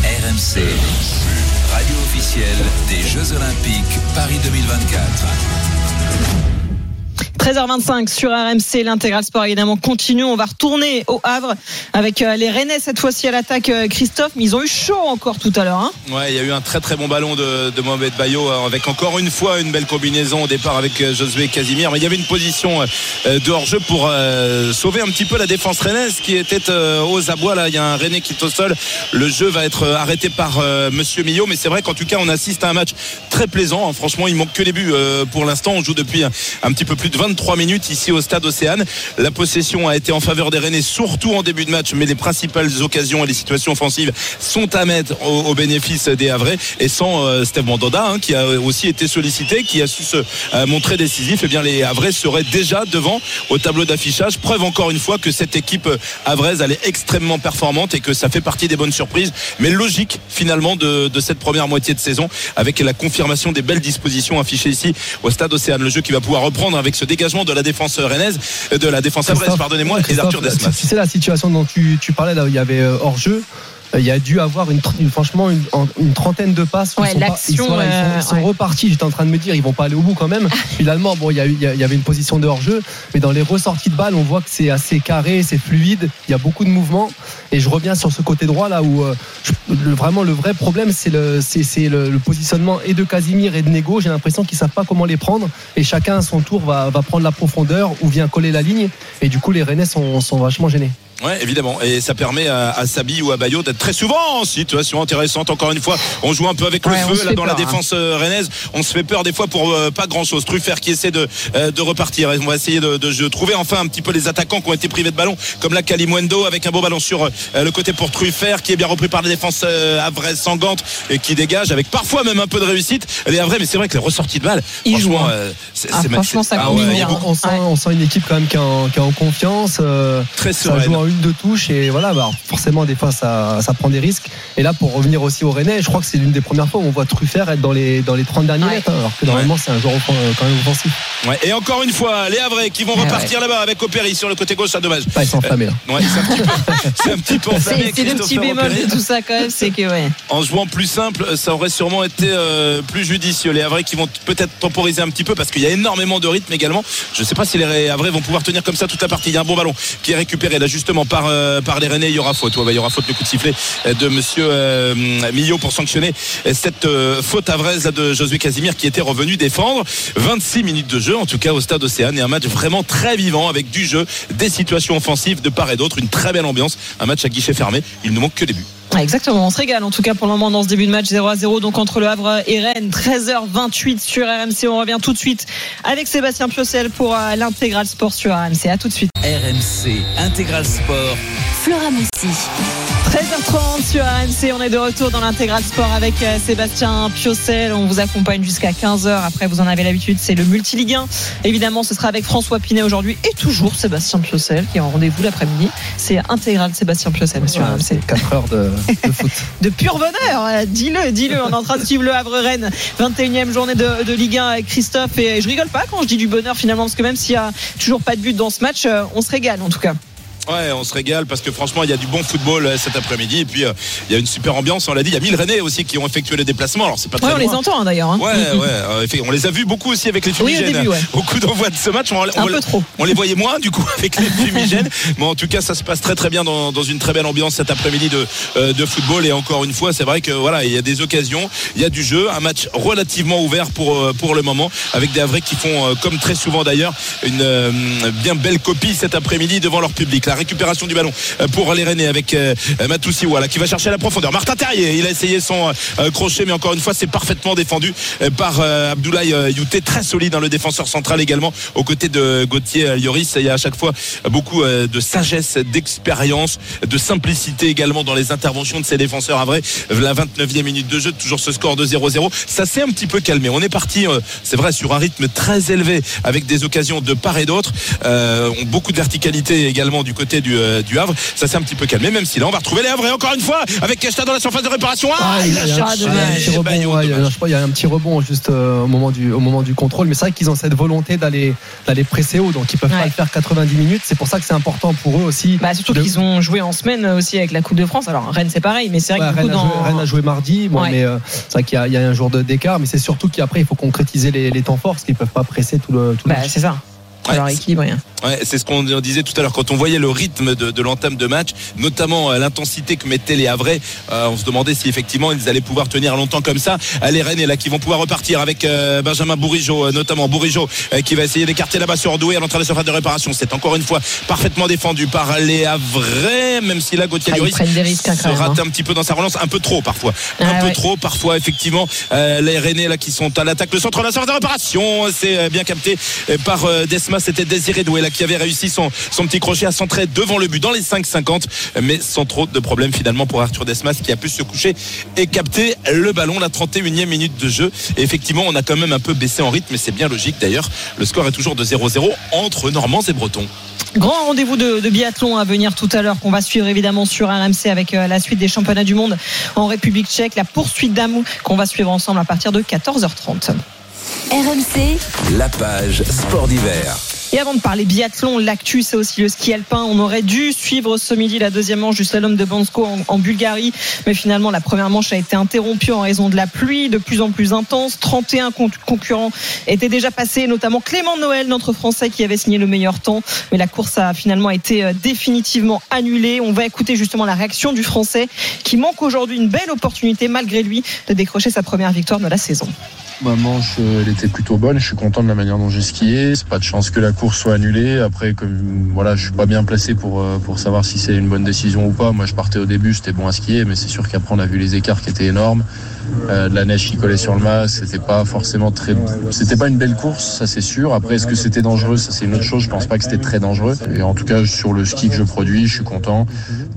S3: RMC, radio officielle des Jeux Olympiques Paris 2024.
S4: 13h25 sur RMC, l'intégral sport évidemment continue. On va retourner au Havre avec euh, les Rennais cette fois-ci à l'attaque, euh, Christophe. Mais ils ont eu chaud encore tout à l'heure. Hein
S6: ouais, il y a eu un très très bon ballon de, de Mohamed Bayo euh, avec encore une fois une belle combinaison au départ avec Josué Casimir. Mais il y avait une position de hors-jeu pour sauver un petit peu la défense rennaise qui était aux abois. Là, il y a un Rennais qui est au sol. Le jeu va être arrêté par Monsieur Millot. Mais c'est vrai qu'en tout cas, on assiste à un match très plaisant. Franchement, il manque que les buts pour l'instant. On joue depuis un petit peu plus de 23 minutes ici au stade Océane. La possession a été en faveur des Rennais, surtout en début de match, mais les principales occasions et les situations offensives sont à mettre au, bénéfice des Havrais. Et sans euh, Steve hein, qui a aussi été sollicité, qui a su se euh, montrer décisif, eh bien les Havrais seraient déjà devant au tableau d'affichage. Preuve encore une fois que cette équipe havraise elle est extrêmement performante et que ça fait partie des bonnes surprises, mais logique finalement de, cette première moitié de saison avec la confirmation des belles dispositions affichées ici au stade Océane. Le jeu qui va pouvoir reprendre avec ce dégagement de la défense rennaise, euh, de la défense avraise, pardonnez-moi, et d'Arthur Desmas.
S5: C'est la situation dont tu, tu parlais là où il y avait euh, hors jeu il y a dû avoir une, franchement une, une, trentaine de passes.
S4: Ouais,
S5: ils, sont, ils, sont, repartis. J'étais en train de me dire, ils vont pas aller au bout quand même. Finalement, bon, il y, a il y avait une position de hors-jeu, mais dans les ressorties de balles, on voit que c'est assez carré, c'est fluide. Il y a beaucoup de mouvements. Et je reviens sur ce côté droit là où le, vraiment le vrai problème, c'est le, c'est, le, positionnement et de Casimir et de Nego. J'ai l'impression qu'ils savent pas comment les prendre. Et chacun à son tour va, va prendre la profondeur ou vient coller la ligne. Et du coup, les Rennais sont, sont vachement gênés.
S6: Ouais, évidemment. Et ça permet à, Sabi ou à Bayo d'être très souvent en situation intéressante. Encore une fois, on joue un peu avec le feu là dans la hein. défense euh, rennaise. On se fait peur des fois pour euh, pas grand chose. Truffert qui essaie de, euh, de repartir. on va essayer de, de, trouver enfin un petit peu les attaquants qui ont été privés de ballon, comme là Kalimwendo avec un beau ballon sur le côté pour Truffert qui est bien repris par la défense Avray Sangante et qui dégage avec parfois même un peu de réussite. Elle est vrai, mais c'est vrai que les ressorties de balles,
S4: franchement, c'est, ah, franchement, ça ah
S5: on, sent, on, sent, une équipe quand même qui est en, qui en confiance.
S6: très sereine
S5: une de touche et voilà bah, forcément des fois ça, ça, prend des risques. Et là pour revenir aussi au Rennais je crois que c'est l'une des premières fois où on voit Truffert être dans les, dans les 30 derniers mètres hein, alors que normalement c'est un joueur quand même offensif.
S6: Ouais. et encore une fois les Havrais qui vont repartir là-bas avec Opéry sur le côté gauche ça dommage.
S5: Pas s'enflammer là.
S6: ouais, c'est un petit peu, enflammé
S4: c'est le petit bémol de tout ça quand même c'est que ouais.
S6: En jouant plus simple ça aurait sûrement été euh, plus judicieux. Les Havrais qui vont peut-être temporiser un petit peu parce qu'il y a énormément de rythme également. Je sais pas si les Havrais vont pouvoir tenir comme ça toute la partie. Il y a un bon ballon qui est récupéré là justement par euh, par les Rennais, il y aura faute. il y aura faute le coup de sifflet de monsieur euh, Millot pour sanctionner cette euh, faute avraise de Josué Casimir qui était revenu défendre. 26 minutes de jeu en tout cas au stade Océane et un match vraiment très vivant avec du jeu, des situations offensives de part et d'autre, une très belle ambiance, un match à guichet fermé. Il ne manque que des buts.
S4: Exactement, on se régale en tout cas pour le moment dans ce début de match 0 à 0 donc entre le Havre et Rennes 13h28 sur RMC on revient tout de suite avec Sébastien Piocel pour euh, l'intégral sport sur RMC à tout de suite.
S3: RMC intégral sport.
S2: Flora Messi
S4: 13h30 sur RMC, on est de retour dans l'intégral sport avec euh, Sébastien Piocel. On vous accompagne jusqu'à 15h. Après, vous en avez l'habitude, c'est le multi 1. Évidemment, ce sera avec François Pinet aujourd'hui et toujours Sébastien Piocel qui est en rendez-vous l'après-midi. C'est intégral Sébastien Piocel sur RMC.
S5: 4 heures de, de foot.
S4: de pur bonheur. Dis-le, dis-le. On est en train de suivre le Havre-Rennes. 21e journée de, de, Ligue 1 avec Christophe. Et je rigole pas quand je dis du bonheur finalement, parce que même s'il y a toujours pas de but dans ce match, euh, on se régale en tout cas.
S6: Ouais, on se régale parce que franchement, il y a du bon football euh, cet après-midi. Et puis, euh, il y a une super ambiance. On l'a dit, il y a 1000 Rennais aussi qui ont effectué le déplacement. Alors, c'est pas très
S4: ouais, on les entend hein, d'ailleurs. Hein.
S6: Ouais, ouais. Euh, on les a vus beaucoup aussi avec les fumigènes.
S4: Oui, début, ouais.
S6: Beaucoup d'envois de ce match. On,
S4: Un peu trop.
S6: On les voyait moins, du coup, avec les fumigènes. Mais en tout cas, ça se passe très, très bien dans, dans une très belle ambiance cet après-midi de, euh, de football. Et encore une fois, c'est vrai que voilà, il y a des occasions, il y a du jeu. Un match relativement ouvert pour, pour le moment. Avec des Havrais qui font, comme très souvent d'ailleurs, une bien belle copie cet après-midi devant leur public. La récupération du ballon pour les Rennais avec euh, Matoussi voilà, qui va chercher la profondeur. Martin Terrier, il a essayé son euh, crochet, mais encore une fois, c'est parfaitement défendu euh, par Abdoulaye Youté, très solide dans le défenseur central également, aux côtés de Gauthier Lloris. Il y a à chaque fois beaucoup de sagesse, d'expérience, de simplicité également dans les interventions de ces défenseurs à vrai. La 29e minute de jeu, toujours ce score de 0-0. Ça s'est un petit peu calmé. On est parti, c'est vrai, sur un rythme très élevé avec des occasions de part et d'autre. Euh, beaucoup de verticalité également du côté du, du Havre ça s'est un petit peu calmé, même si là on va retrouver les Havres encore une fois avec Keshta dans la surface de réparation. Ah, il, a cherché.
S5: Il y a un petit rebond juste euh, au moment du au moment du contrôle, mais c'est vrai qu'ils ont cette volonté d'aller d'aller presser haut, donc ils peuvent pas le faire 90 minutes. C'est pour ça que c'est important pour eux aussi.
S4: Bah, surtout qu'ils ont joué en semaine aussi avec la Coupe de France. Alors Rennes c'est pareil, mais c'est vrai que
S5: Rennes,
S4: dans...
S5: a joué, Rennes a joué mardi, bon, mais euh, c'est vrai qu'il y, y, a un jour d'écart, mais c'est surtout qu'après il faut concrétiser les, les temps forts, parce qu'ils peuvent pas presser tout le tout
S4: bah, C'est ça.
S6: Ouais, c'est ce qu'on disait tout à l'heure quand on voyait le rythme de, de l'entame de match, notamment euh, l'intensité que mettaient les Havrais. Euh, on se demandait si effectivement ils allaient pouvoir tenir longtemps comme ça. Euh, les Rennes là qui vont pouvoir repartir avec euh, Benjamin Bourigeau, notamment Bourigeau qui va essayer d'écarter là-bas sur Doué à l'entrée de la surface de réparation. C'est encore une fois parfaitement défendu par les Havrais, même si là Gauthier
S4: ah,
S6: Lloris
S4: risques,
S6: se rate un petit peu dans sa relance, un peu trop parfois,
S4: ah,
S6: un peu
S4: ouais.
S6: trop parfois effectivement. les Rennes là qui sont à l'attaque, le centre de la surface de réparation, c'est bien capté par Desma, c'était Désiré Doué là qui avait réussi son, petit crochet à centrer devant le but dans les 5,50 mais sans trop de problèmes finalement pour Arthur Desmas qui a pu se coucher et capter le ballon la 31e minute de jeu. Effectivement on a quand même un peu baissé en rythme mais c'est bien logique d'ailleurs. Le score est toujours de 0-0 entre Normands et Bretons.
S4: Grand rendez-vous de, biathlon à venir tout à l'heure qu'on va suivre évidemment sur RMC avec euh, la suite des championnats du monde en République tchèque, la poursuite d'Amou qu'on va suivre ensemble à partir de 14h30.
S2: RMC,
S3: la page sport d'hiver.
S4: Et avant de parler biathlon, l'actu, c'est aussi le ski alpin. On aurait dû suivre ce midi la deuxième manche du slalom de Bansko en, en, Bulgarie. Mais finalement, la première manche a été interrompue en raison de la pluie de plus en plus intense. 31 con concurrents étaient déjà passés, notamment Clément Noël, notre Français qui avait signé le meilleur temps. Mais la course a finalement été euh, définitivement annulée. On va écouter justement la réaction du Français qui manque aujourd'hui une belle opportunité, malgré lui, de décrocher sa première victoire de la saison.
S12: Ma manche, elle était plutôt bonne. Je suis content de la manière dont j'ai skié. C'est pas de chance que la course soit annulée. Après, comme voilà, je suis pas bien placé pour pour savoir si c'est une bonne décision ou pas. Moi, je partais au début, c'était bon à skier, mais c'est sûr qu'après on a vu les écarts qui étaient énormes. Euh, de la neige qui collait sur le mât, c'était pas forcément très, c'était pas une belle course, ça c'est sûr. Après, est-ce que c'était dangereux, ça c'est une autre chose. Je pense pas que c'était très dangereux. Et en tout cas, sur le ski que je produis, je suis content.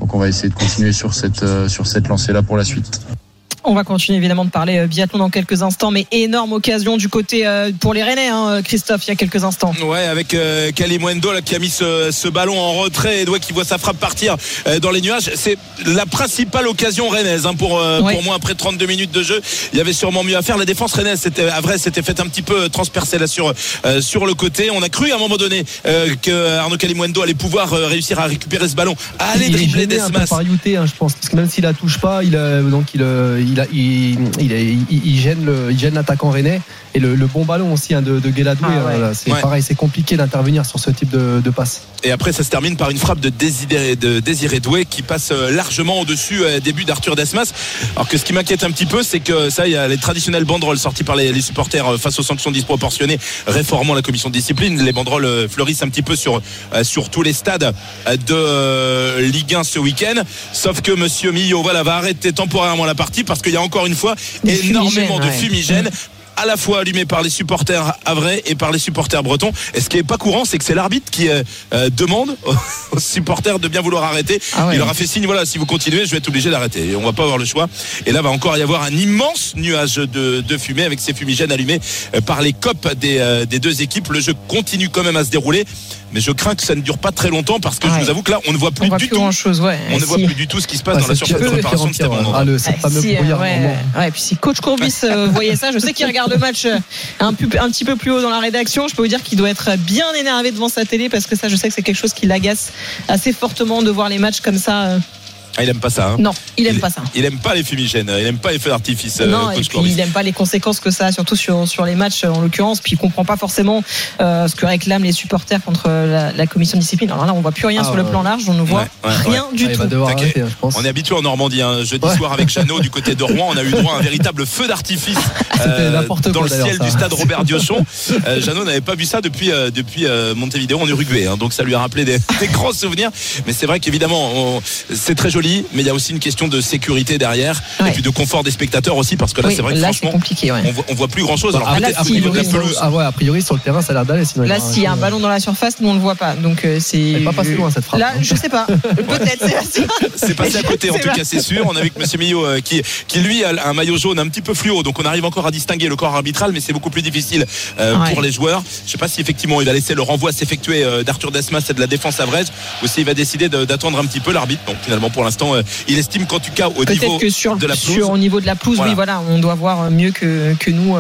S12: Donc, on va essayer de continuer sur cette euh, sur cette lancée là pour la suite.
S4: On va continuer évidemment de parler biathlon dans quelques instants, mais énorme occasion du côté euh, pour les Rennais, hein, Christophe, il y a quelques instants.
S6: Ouais, avec euh, Kalimwendo là, qui a mis ce, ce, ballon en retrait, Edouard qui voit sa frappe partir euh, dans les nuages. C'est la principale occasion rennaise hein, pour, euh,
S4: Ouais.
S6: pour moi après 32 minutes de jeu. Il y avait sûrement mieux à faire. La défense rennaise, c'était à vrai, c'était fait un petit peu transpercer là sur euh, sur le côté. On a cru à un moment donné euh, que Arnaud Kalimwendo allait pouvoir euh, réussir à récupérer ce ballon, à aller
S5: il
S6: dribbler
S5: Youté, hein, je pense, parce que même s'il la touche pas, il a, donc il, euh, il, gêne l'attaquant rennais et le, le bon ballon aussi hein, de, de Guéladoué,
S4: Ah ouais.
S5: voilà, c'est
S6: Ouais.
S5: pareil, c'est compliqué d'intervenir sur ce type de, de passe.
S6: Et après, ça se termine par une frappe de Désiré, de Désiré Doué qui passe euh, largement au-dessus euh, des buts d'Arthur Desmas. Alors que ce qui m'inquiète un petit peu, c'est que ça, il y a les traditionnelles banderoles sorties par les, les supporters euh, face aux sanctions disproportionnées, réformant la commission de discipline. Les banderoles euh, fleurissent un petit peu sur, euh, sur tous les stades euh, de euh, Ligue 1 ce week-end. Sauf que Monsieur Millot voilà, va arrêter temporairement la partie parce qu'il y a encore une fois
S4: Des
S6: énormément
S4: fumigènes,
S6: de
S4: ouais.
S6: À la fois allumé par les supporters havrais et par les supporters bretons. Et ce qui est pas courant, c'est que c'est l'arbitre qui euh, euh, demande aux supporters de bien vouloir arrêter.
S4: Ah ouais.
S6: Il leur a fait signe, voilà, si vous continuez, je vais être obligé d'arrêter. Et on va pas avoir le choix. Et là va encore y avoir un immense nuage de, de fumée avec ces fumigènes allumés euh, par les copes des, euh, des deux équipes. Le jeu continue quand même à se dérouler. Mais je crains que ça ne dure pas très longtemps parce que je
S4: Ouais.
S6: vous avoue que là, on ne voit plus
S4: On voit
S6: du
S4: plus
S6: tout.
S4: grand chose, ouais.
S6: On ne voit plus du tout ce qui se passe
S5: Ah,
S6: dans la surface de préparation de endroit.
S5: Ah, le,
S4: Ah,
S5: fameux
S4: si, euh, ouais, puis si coach Courbis euh, voyait ça, je sais qu'il regarde le match euh, un, peu- un petit peu plus haut dans la rédaction. Je peux vous dire qu'il doit être bien énervé devant sa télé parce que ça, je sais que c'est quelque chose qui l'agace assez fortement de voir les matchs comme ça. Euh.
S6: Ah, il aime pas ça. hein.
S4: Non, il aime pas ça.
S6: Il aime pas les fumigènes, il aime pas les feux d'artifice. euh,
S4: non, et puis il n'aime pas les conséquences que ça a, surtout sur, sur les matchs en l'occurrence. Puis il comprend pas forcément euh, ce que réclament les supporters contre la, la commission de discipline. Alors là, on voit plus rien
S5: Ah,
S4: sur le plan large, on ne voit
S6: Ouais, ouais,
S4: rien du
S5: Ah,
S4: tout.
S5: arrêter, je pense.
S6: On est habitué en Normandie, hein. jeudi
S5: Ouais.
S6: soir avec Jeannot du côté de Rouen, on a eu droit à un véritable feu d'artifice euh, dans
S5: quoi,
S6: le ciel
S5: ça.
S6: du stade Robert Diochon. Euh, Jeannot n'avait pas vu ça depuis euh, depuis euh, Montevideo en Uruguay, hein. donc ça lui a rappelé des, des grands souvenirs. Mais c'est vrai qu'évidemment, c'est très joli, mais il y a aussi une question de sécurité derrière
S4: Ouais.
S6: et puis de confort des spectateurs aussi, parce que là,
S4: Oui,
S6: c'est vrai que
S4: là,
S6: franchement,
S4: compliqué. Ouais.
S6: on voit, on voit plus grand chose. Alors
S5: Bah,
S4: là,
S6: peut-être
S5: a
S4: si,
S6: au niveau de la
S4: il y aurait-
S6: pelouse.
S5: Ah ouais, a priori sur le terrain, ça a l'air d'aller.
S4: Là, s'il y a un ballon dans la surface, nous on le voit pas. Donc euh, c'est.
S5: Pas passée loin, cette frappe,
S4: Là,
S5: hein.
S4: je sais pas. Peut-être. c'est-
S6: passé à côté, en tout cas, c'est sûr. On a vu que Monsieur Millot, euh, qui, qui lui a un maillot jaune un petit peu fluo, donc on arrive encore à distinguer le corps arbitral, mais c'est beaucoup plus difficile euh,
S4: Ouais.
S6: pour les joueurs. Je sais pas si effectivement il va laisser le renvoi s'effectuer euh, d'Arthur Desmas et de la défense à Vrège, ou s'il va décider de- d'attendre un petit peu l'arbitre. Donc finalement, pour l'instant, euh, il estime qu'en tout cas au niveau
S4: Peut-être que sur,
S6: de la
S4: sur-
S6: pelouse,
S4: au niveau de la pelouse,
S6: Voilà.
S4: oui, voilà, on doit voir mieux que, que nous.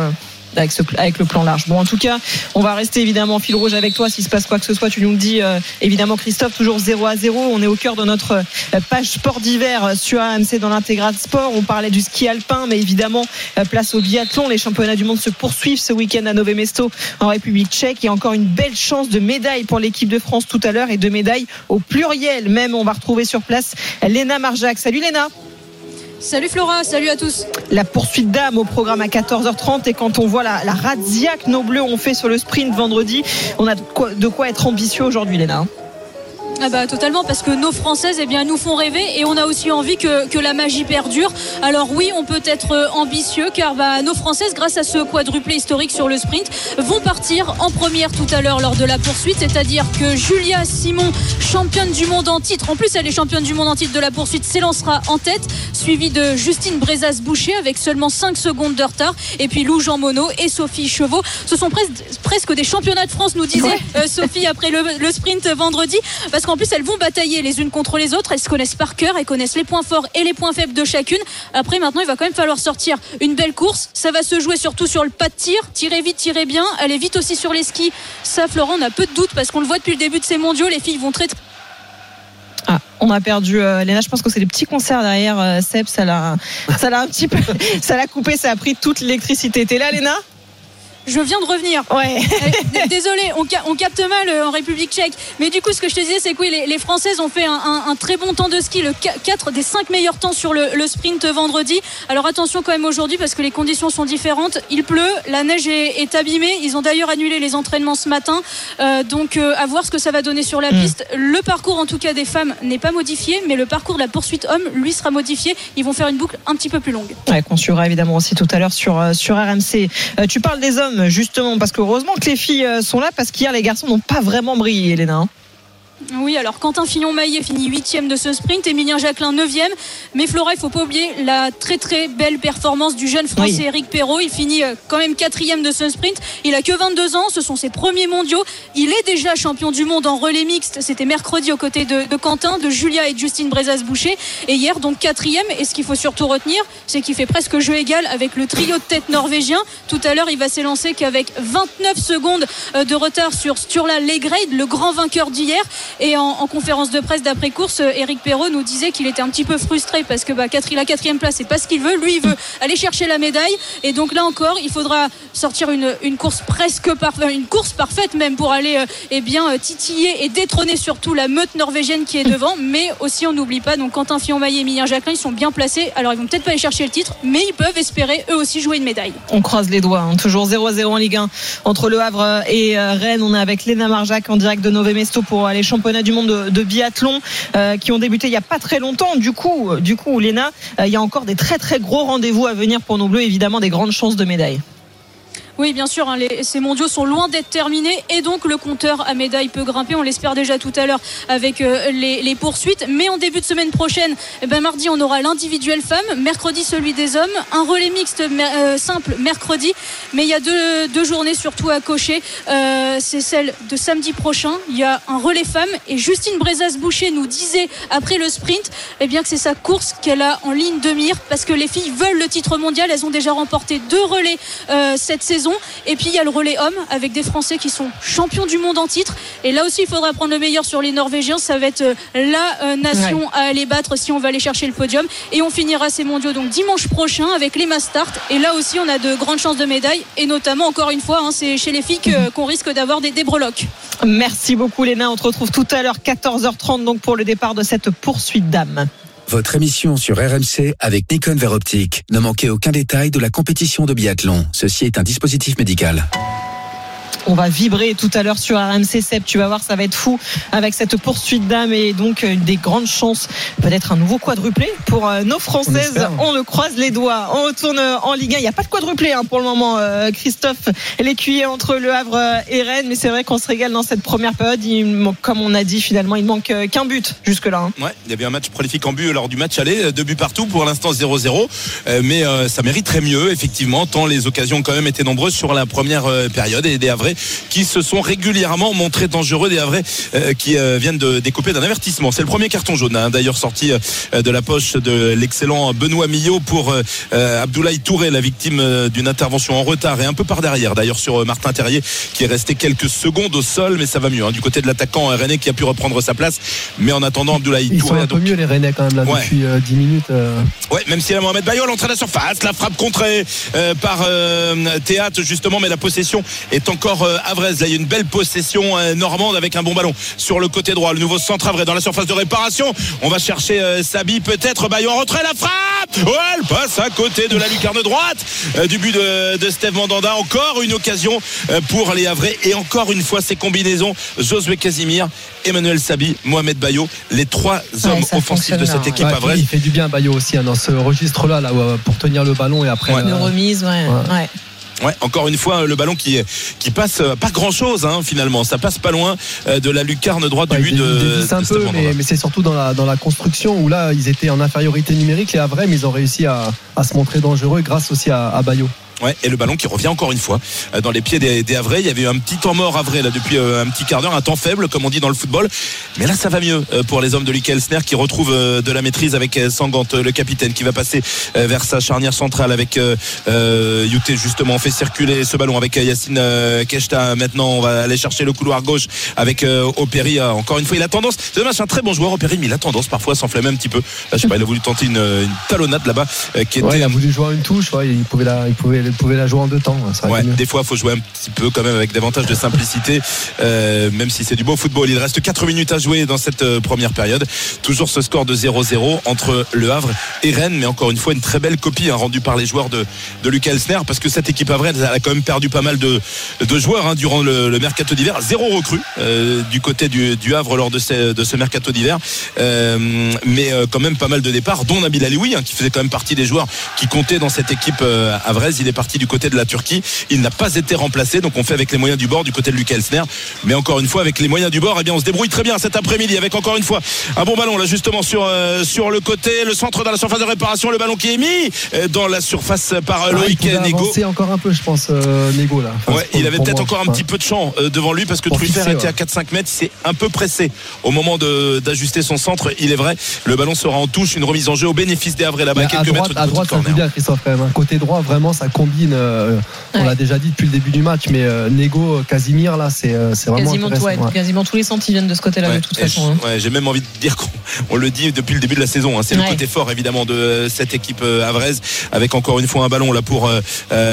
S4: Avec, ce, avec le plan large. Bon, en tout cas, on va rester évidemment en fil rouge avec toi. S'il se passe quoi que ce soit, tu nous le dis. euh, évidemment, Christophe, toujours 0 à 0. On est au cœur de notre euh, page sport d'hiver euh, sur AMC dans l'intégral sport. On parlait du ski alpin, mais évidemment, place au biathlon. Les championnats du monde se poursuivent ce week-end à Nové Mesto en République tchèque. A encore une belle chance de médaille pour l'équipe de France tout à l'heure et de médailles au pluriel. Même, on va retrouver sur place Léna Marjac. Salut Léna.
S13: Salut Flora, salut à tous.
S4: La poursuite d'âme au programme à 14h30 et quand on voit la, la razzia que nos bleus ont fait sur le sprint vendredi, on a de quoi, de quoi être ambitieux aujourd'hui, Léna.
S13: Ah bah totalement parce que nos françaises eh bien nous font rêver et on a aussi envie que, que la magie perdure. Alors oui, on peut être euh, ambitieux car bah, nos françaises grâce à ce quadruplé historique sur le sprint vont partir en première tout à l'heure lors de la poursuite, c'est-à-dire que Julia Simon, championne du monde en titre, en plus elle est championne du monde en titre de la poursuite, s'élancera en tête, suivie de Justine Brezas-Boucher avec seulement 5 secondes de retard et puis Lou Jean Monod et Sophie Chevaux. Ce sont presque, presque des championnats de France, nous disait
S4: Ouais.
S13: euh, Sophie après le, le sprint vendredi parce qu'en plus elles vont batailler les unes contre les autres elles se connaissent par cœur elles connaissent les points forts et les points faibles de chacune après maintenant il va quand même falloir sortir une belle course ça va se jouer surtout sur le pas de tir tirer vite tirer bien aller vite aussi sur les skis ça Florent on a peu de doutes parce qu'on le voit depuis le début de ces mondiaux les filles vont très très
S4: Ah, on a perdu euh, Léna. Je pense que c'est les petits concerts derrière euh, Seb. Ça l'a un petit peu, ça l'a coupé. Ça a pris toute l'électricité. T'es là, Léna?
S13: Je viens de revenir
S4: Ouais.
S13: Eh, Désolé, on, ca- on capte mal euh, en République tchèque. Mais du coup, ce que je te disais, c'est que oui, les, les Françaises ont fait un, un- un très bon temps de ski, le 4 des 5 meilleurs temps sur le, le sprint vendredi. Alors attention quand même aujourd'hui parce que les conditions sont différentes. Il pleut, la neige est, est abîmée. Ils ont d'ailleurs annulé les entraînements ce matin. Euh, donc euh, à voir ce que ça va donner sur la
S4: Mm.
S13: piste. Le parcours en tout cas des femmes n'est pas modifié, mais le parcours de la poursuite homme, lui, sera modifié. Ils vont faire une boucle un petit peu plus longue.
S4: Ouais, qu'on suivra évidemment aussi tout à l'heure sur, euh, sur RMC. Euh, tu parles des hommes, justement, parce que heureusement que les filles euh, sont là, parce qu'hier, les garçons n'ont pas vraiment brillé, Léna.
S13: Oui, alors Quentin Fillon-Maillet finit 8 de ce sprint, Emilien Jacquelin 9 Mais Flora, il faut pas oublier la très très belle performance du jeune français
S4: Oui.
S13: Eric Perrault. Il finit euh, quand même 4 de ce sprint. Il a que 22 ans, ce sont ses premiers mondiaux. Il est déjà champion du monde en relais mixte. C'était mercredi aux côtés de, de Quentin, de Julia et de Justine Brezas-Boucher. Et hier, donc 4 Et ce qu'il faut surtout retenir, c'est qu'il fait presque jeu égal avec le trio de tête norvégien. Tout à l'heure, il va s'élancer qu'avec 29 secondes euh, de retard sur Sturla Legrade, le grand vainqueur d'hier. Et en, en conférence de presse d'après-course, euh, Eric Perrault nous disait qu'il était un petit peu frustré parce que bah, la quatrième place, c'est pas ce qu'il veut. Lui, il veut aller chercher la médaille. Et donc là encore, il faudra sortir une, une course presque parfaite, une course parfaite même pour aller euh, eh bien, euh, titiller et détrôner surtout la meute norvégienne qui est devant. Mais aussi, on n'oublie pas, donc Quentin Fillon-Maillet et Emilien Jacquelin, ils sont bien placés. Alors, ils vont peut-être pas aller chercher le titre, mais ils peuvent espérer eux aussi jouer une médaille.
S4: On croise les doigts. hein. Toujours 0 à 0 en Ligue 1 entre Le Havre et euh, Rennes. On est avec Léna Marjac en direct de Nové Mesto pour euh, les championnats du monde de, biathlon euh, qui ont débuté il n'y a pas très longtemps. Du coup, euh, du coup, Léna, euh, il y a encore des très très gros rendez-vous à venir pour nos Bleus. Évidemment, des grandes chances de médailles.
S13: Oui, bien sûr, hein, ces mondiaux sont loin d'être terminés et donc le compteur à médailles peut grimper. On l'espère déjà tout à l'heure avec euh, les, poursuites. Mais en début de semaine prochaine, eh ben, mardi, on aura l'individuel femme, mercredi celui des hommes, un relais mixte euh, simple mercredi. Mais il y a deux, journées surtout à cocher. Euh, C'est celle de samedi prochain. Il y a un relais femme et Justine Brezas-Boucher nous disait après le sprint eh bien, que c'est sa course qu'elle a en ligne de mire parce que les filles veulent le titre mondial. Elles ont déjà remporté deux relais cette saison. Et puis il y a le relais homme avec des Français qui sont champions du monde en titre. Et là aussi, il faudra prendre le meilleur sur les Norvégiens. Ça va être euh, la euh, nation à aller battre si on va aller chercher le podium. Et on finira ces mondiaux donc dimanche prochain avec les mass start. Et là aussi, on a de grandes chances de médailles. Et notamment, encore une fois, hein, c'est chez les filles qu'on risque d'avoir des, des breloques.
S4: Merci beaucoup Léna. On te retrouve tout à l'heure 14h30 donc pour le départ de cette poursuite d'âme.
S14: Votre émission sur RMC avec Nikon Vert Optique. Ne manquez aucun détail de la compétition de biathlon. Ceci est un dispositif médical.
S4: On va vibrer tout à l'heure sur RMC Sep. Tu vas voir, ça va être fou avec cette poursuite d'âme et donc euh, des grandes chances, peut-être un nouveau quadruplé pour euh, nos Françaises. On le croise les doigts. On retourne en Ligue 1. Il n'y a pas de quadruplé hein, pour le moment, euh, Christophe. L'écuyer entre Le Havre et Rennes. Mais c'est vrai qu'on se régale dans cette première période. Il manque- comme on a dit, finalement, il manque euh, qu'un but jusque-là. hein.
S6: Ouais, il y avait un match prolifique en but lors du match aller, deux buts partout pour l'instant 0-0, Euh, mais euh, ça mériterait mieux effectivement tant les occasions ont quand même été nombreuses sur la première période et des Havrais qui se sont régulièrement montrés dangereux, des Havrais euh, qui euh, viennent de découper d'un avertissement. C'est le premier carton jaune hein, d'ailleurs sorti euh, de la poche de l'excellent Benoît Millot pour Abdoulaye Touré, la victime d'une intervention en retard et un peu par derrière d'ailleurs sur Martin Terrier qui est resté quelques secondes au sol, mais ça va mieux hein, du côté de l'attaquant René qui a pu reprendre sa place, mais en attendant Abdoulaye
S5: Ils sont
S6: Touré
S5: un
S6: a
S5: peu
S6: donc
S5: mieux les Rennais quand même là
S6: Ouais.
S5: depuis euh, 10 minutes. euh.
S6: Ouais, même si la Mohamed Bayo l'entrée de la surface, la frappe contrée euh, par Théâtre justement, mais la possession est encore euh, avraise. Là, il y a une belle possession euh, normande avec un bon ballon sur le côté droit. Le nouveau centre avrais dans la surface de réparation. On va chercher euh, Sabi peut-être. Bayo en retrait, la frappe. Ouais, elle passe à côté de la lucarne droite du but de, de Steve Mandanda. Encore une occasion pour les Havrais et encore une fois ces combinaisons. Josué Casimir, Emmanuel Sabi, Mohamed Bayo, les trois hommes offensifs de cette équipe
S5: Ouais, il fait du bien Bayo aussi hein, dans ce registre-là là, pour tenir le ballon et après.
S6: Ouais.
S5: Euh,
S4: remise, ouais.
S5: Ouais.
S6: encore une fois, le ballon qui, qui passe euh, pas grand chose finalement. Ça passe pas loin euh, de la lucarne droite
S5: Ouais,
S6: du but de,
S5: un peu, mais c'est surtout dans la, dans la construction où là, ils étaient en infériorité numérique, les Havrais, mais ils ont réussi à, à se montrer dangereux grâce aussi à, à Bayo.
S6: Ouais, et le ballon qui revient encore une fois euh, dans les pieds des, des Havrais. Il y avait eu un petit temps mort Havrais là depuis euh, un petit quart d'heure, un temps faible comme on dit dans le football. Mais là, ça va mieux euh, pour les hommes de Luc Elsner qui retrouvent euh, de la maîtrise avec Sangant, euh, le capitaine, qui va passer vers sa charnière centrale avec euh, Youté justement. On fait circuler ce ballon avec Yacine Keshta. Maintenant, on va aller chercher le couloir gauche avec euh, Opéry. Encore une fois, il a tendance. C'est dommage, c'est un très bon joueur Opéry, mais il a tendance parfois à s'enflammer un petit peu. Là, je sais pas, il a voulu tenter une, une talonnade là-bas euh, qui était
S5: Ouais, il a voulu jouer une touche, ouais, il, pouvait la, il, pouvait, pouvait la jouer en deux temps. ça
S6: Ouais,
S5: mieux.
S6: des fois, il faut jouer un petit peu quand même avec davantage de simplicité, euh, même si c'est du beau football. Il reste 4 minutes à jouer dans cette euh, première période. Toujours ce score de 0-0 entre Le Havre et Rennes, mais encore une fois, une très belle copie hein, rendue par les joueurs de, de Lucas Elsner, parce que cette équipe havraise elle a quand même perdu pas mal de, de joueurs hein, durant le, le mercato d'hiver. Zéro recrue euh, du côté du, du Havre lors de, ce- de ce mercato d'hiver, Euh, mais quand même pas mal de départs, dont Nabil Alioui, hein, qui faisait quand même partie des joueurs qui comptaient dans cette équipe havraise. Il est parti du côté de la Turquie. Il n'a pas été remplacé, donc on fait avec les moyens du bord du côté de Lucas Elsner. Mais encore une fois, avec les moyens du bord, eh bien, on se débrouille très bien cet après-midi avec encore une fois un bon ballon là justement sur euh, sur le côté, le centre dans la surface de réparation, le ballon qui est mis euh, dans la surface par euh,
S5: Ah, il
S6: Loïc
S5: pouvait
S6: Nego.
S5: encore un peu, je pense, euh, Nego là. Enfin,
S6: Ouais,
S5: pour-
S6: il avait peut-être encore un petit peu de champ euh, devant lui parce que Truffert était
S5: ouais.
S6: à 4-5 mètres, il s'est un peu pressé au moment d'ajuster son centre. Il est vrai, le ballon sera en touche, une remise en jeu au bénéfice des Havrais là-bas, quelques
S5: droite,
S6: mètres
S5: à droite, ça
S6: corner.
S5: bien, Christophe, quand même. hein. Côté droit, vraiment, ça combine. Euh, on
S4: Ouais.
S5: l'a déjà dit depuis le début du match, mais euh, Nego, euh, Casimir, là, c'est euh, c'est vraiment
S4: Quasiment,
S5: intéressant.
S4: ouais,
S5: ouais.
S4: quasiment tous les centres viennent de ce côté-là
S6: Ouais,
S4: de toute
S6: et
S4: façon. hein.
S6: j'ai même envie de dire qu'on on le dit depuis le début de la saison. hein. C'est le côté fort évidemment de cette équipe euh, havraise, avec encore une fois un ballon là pour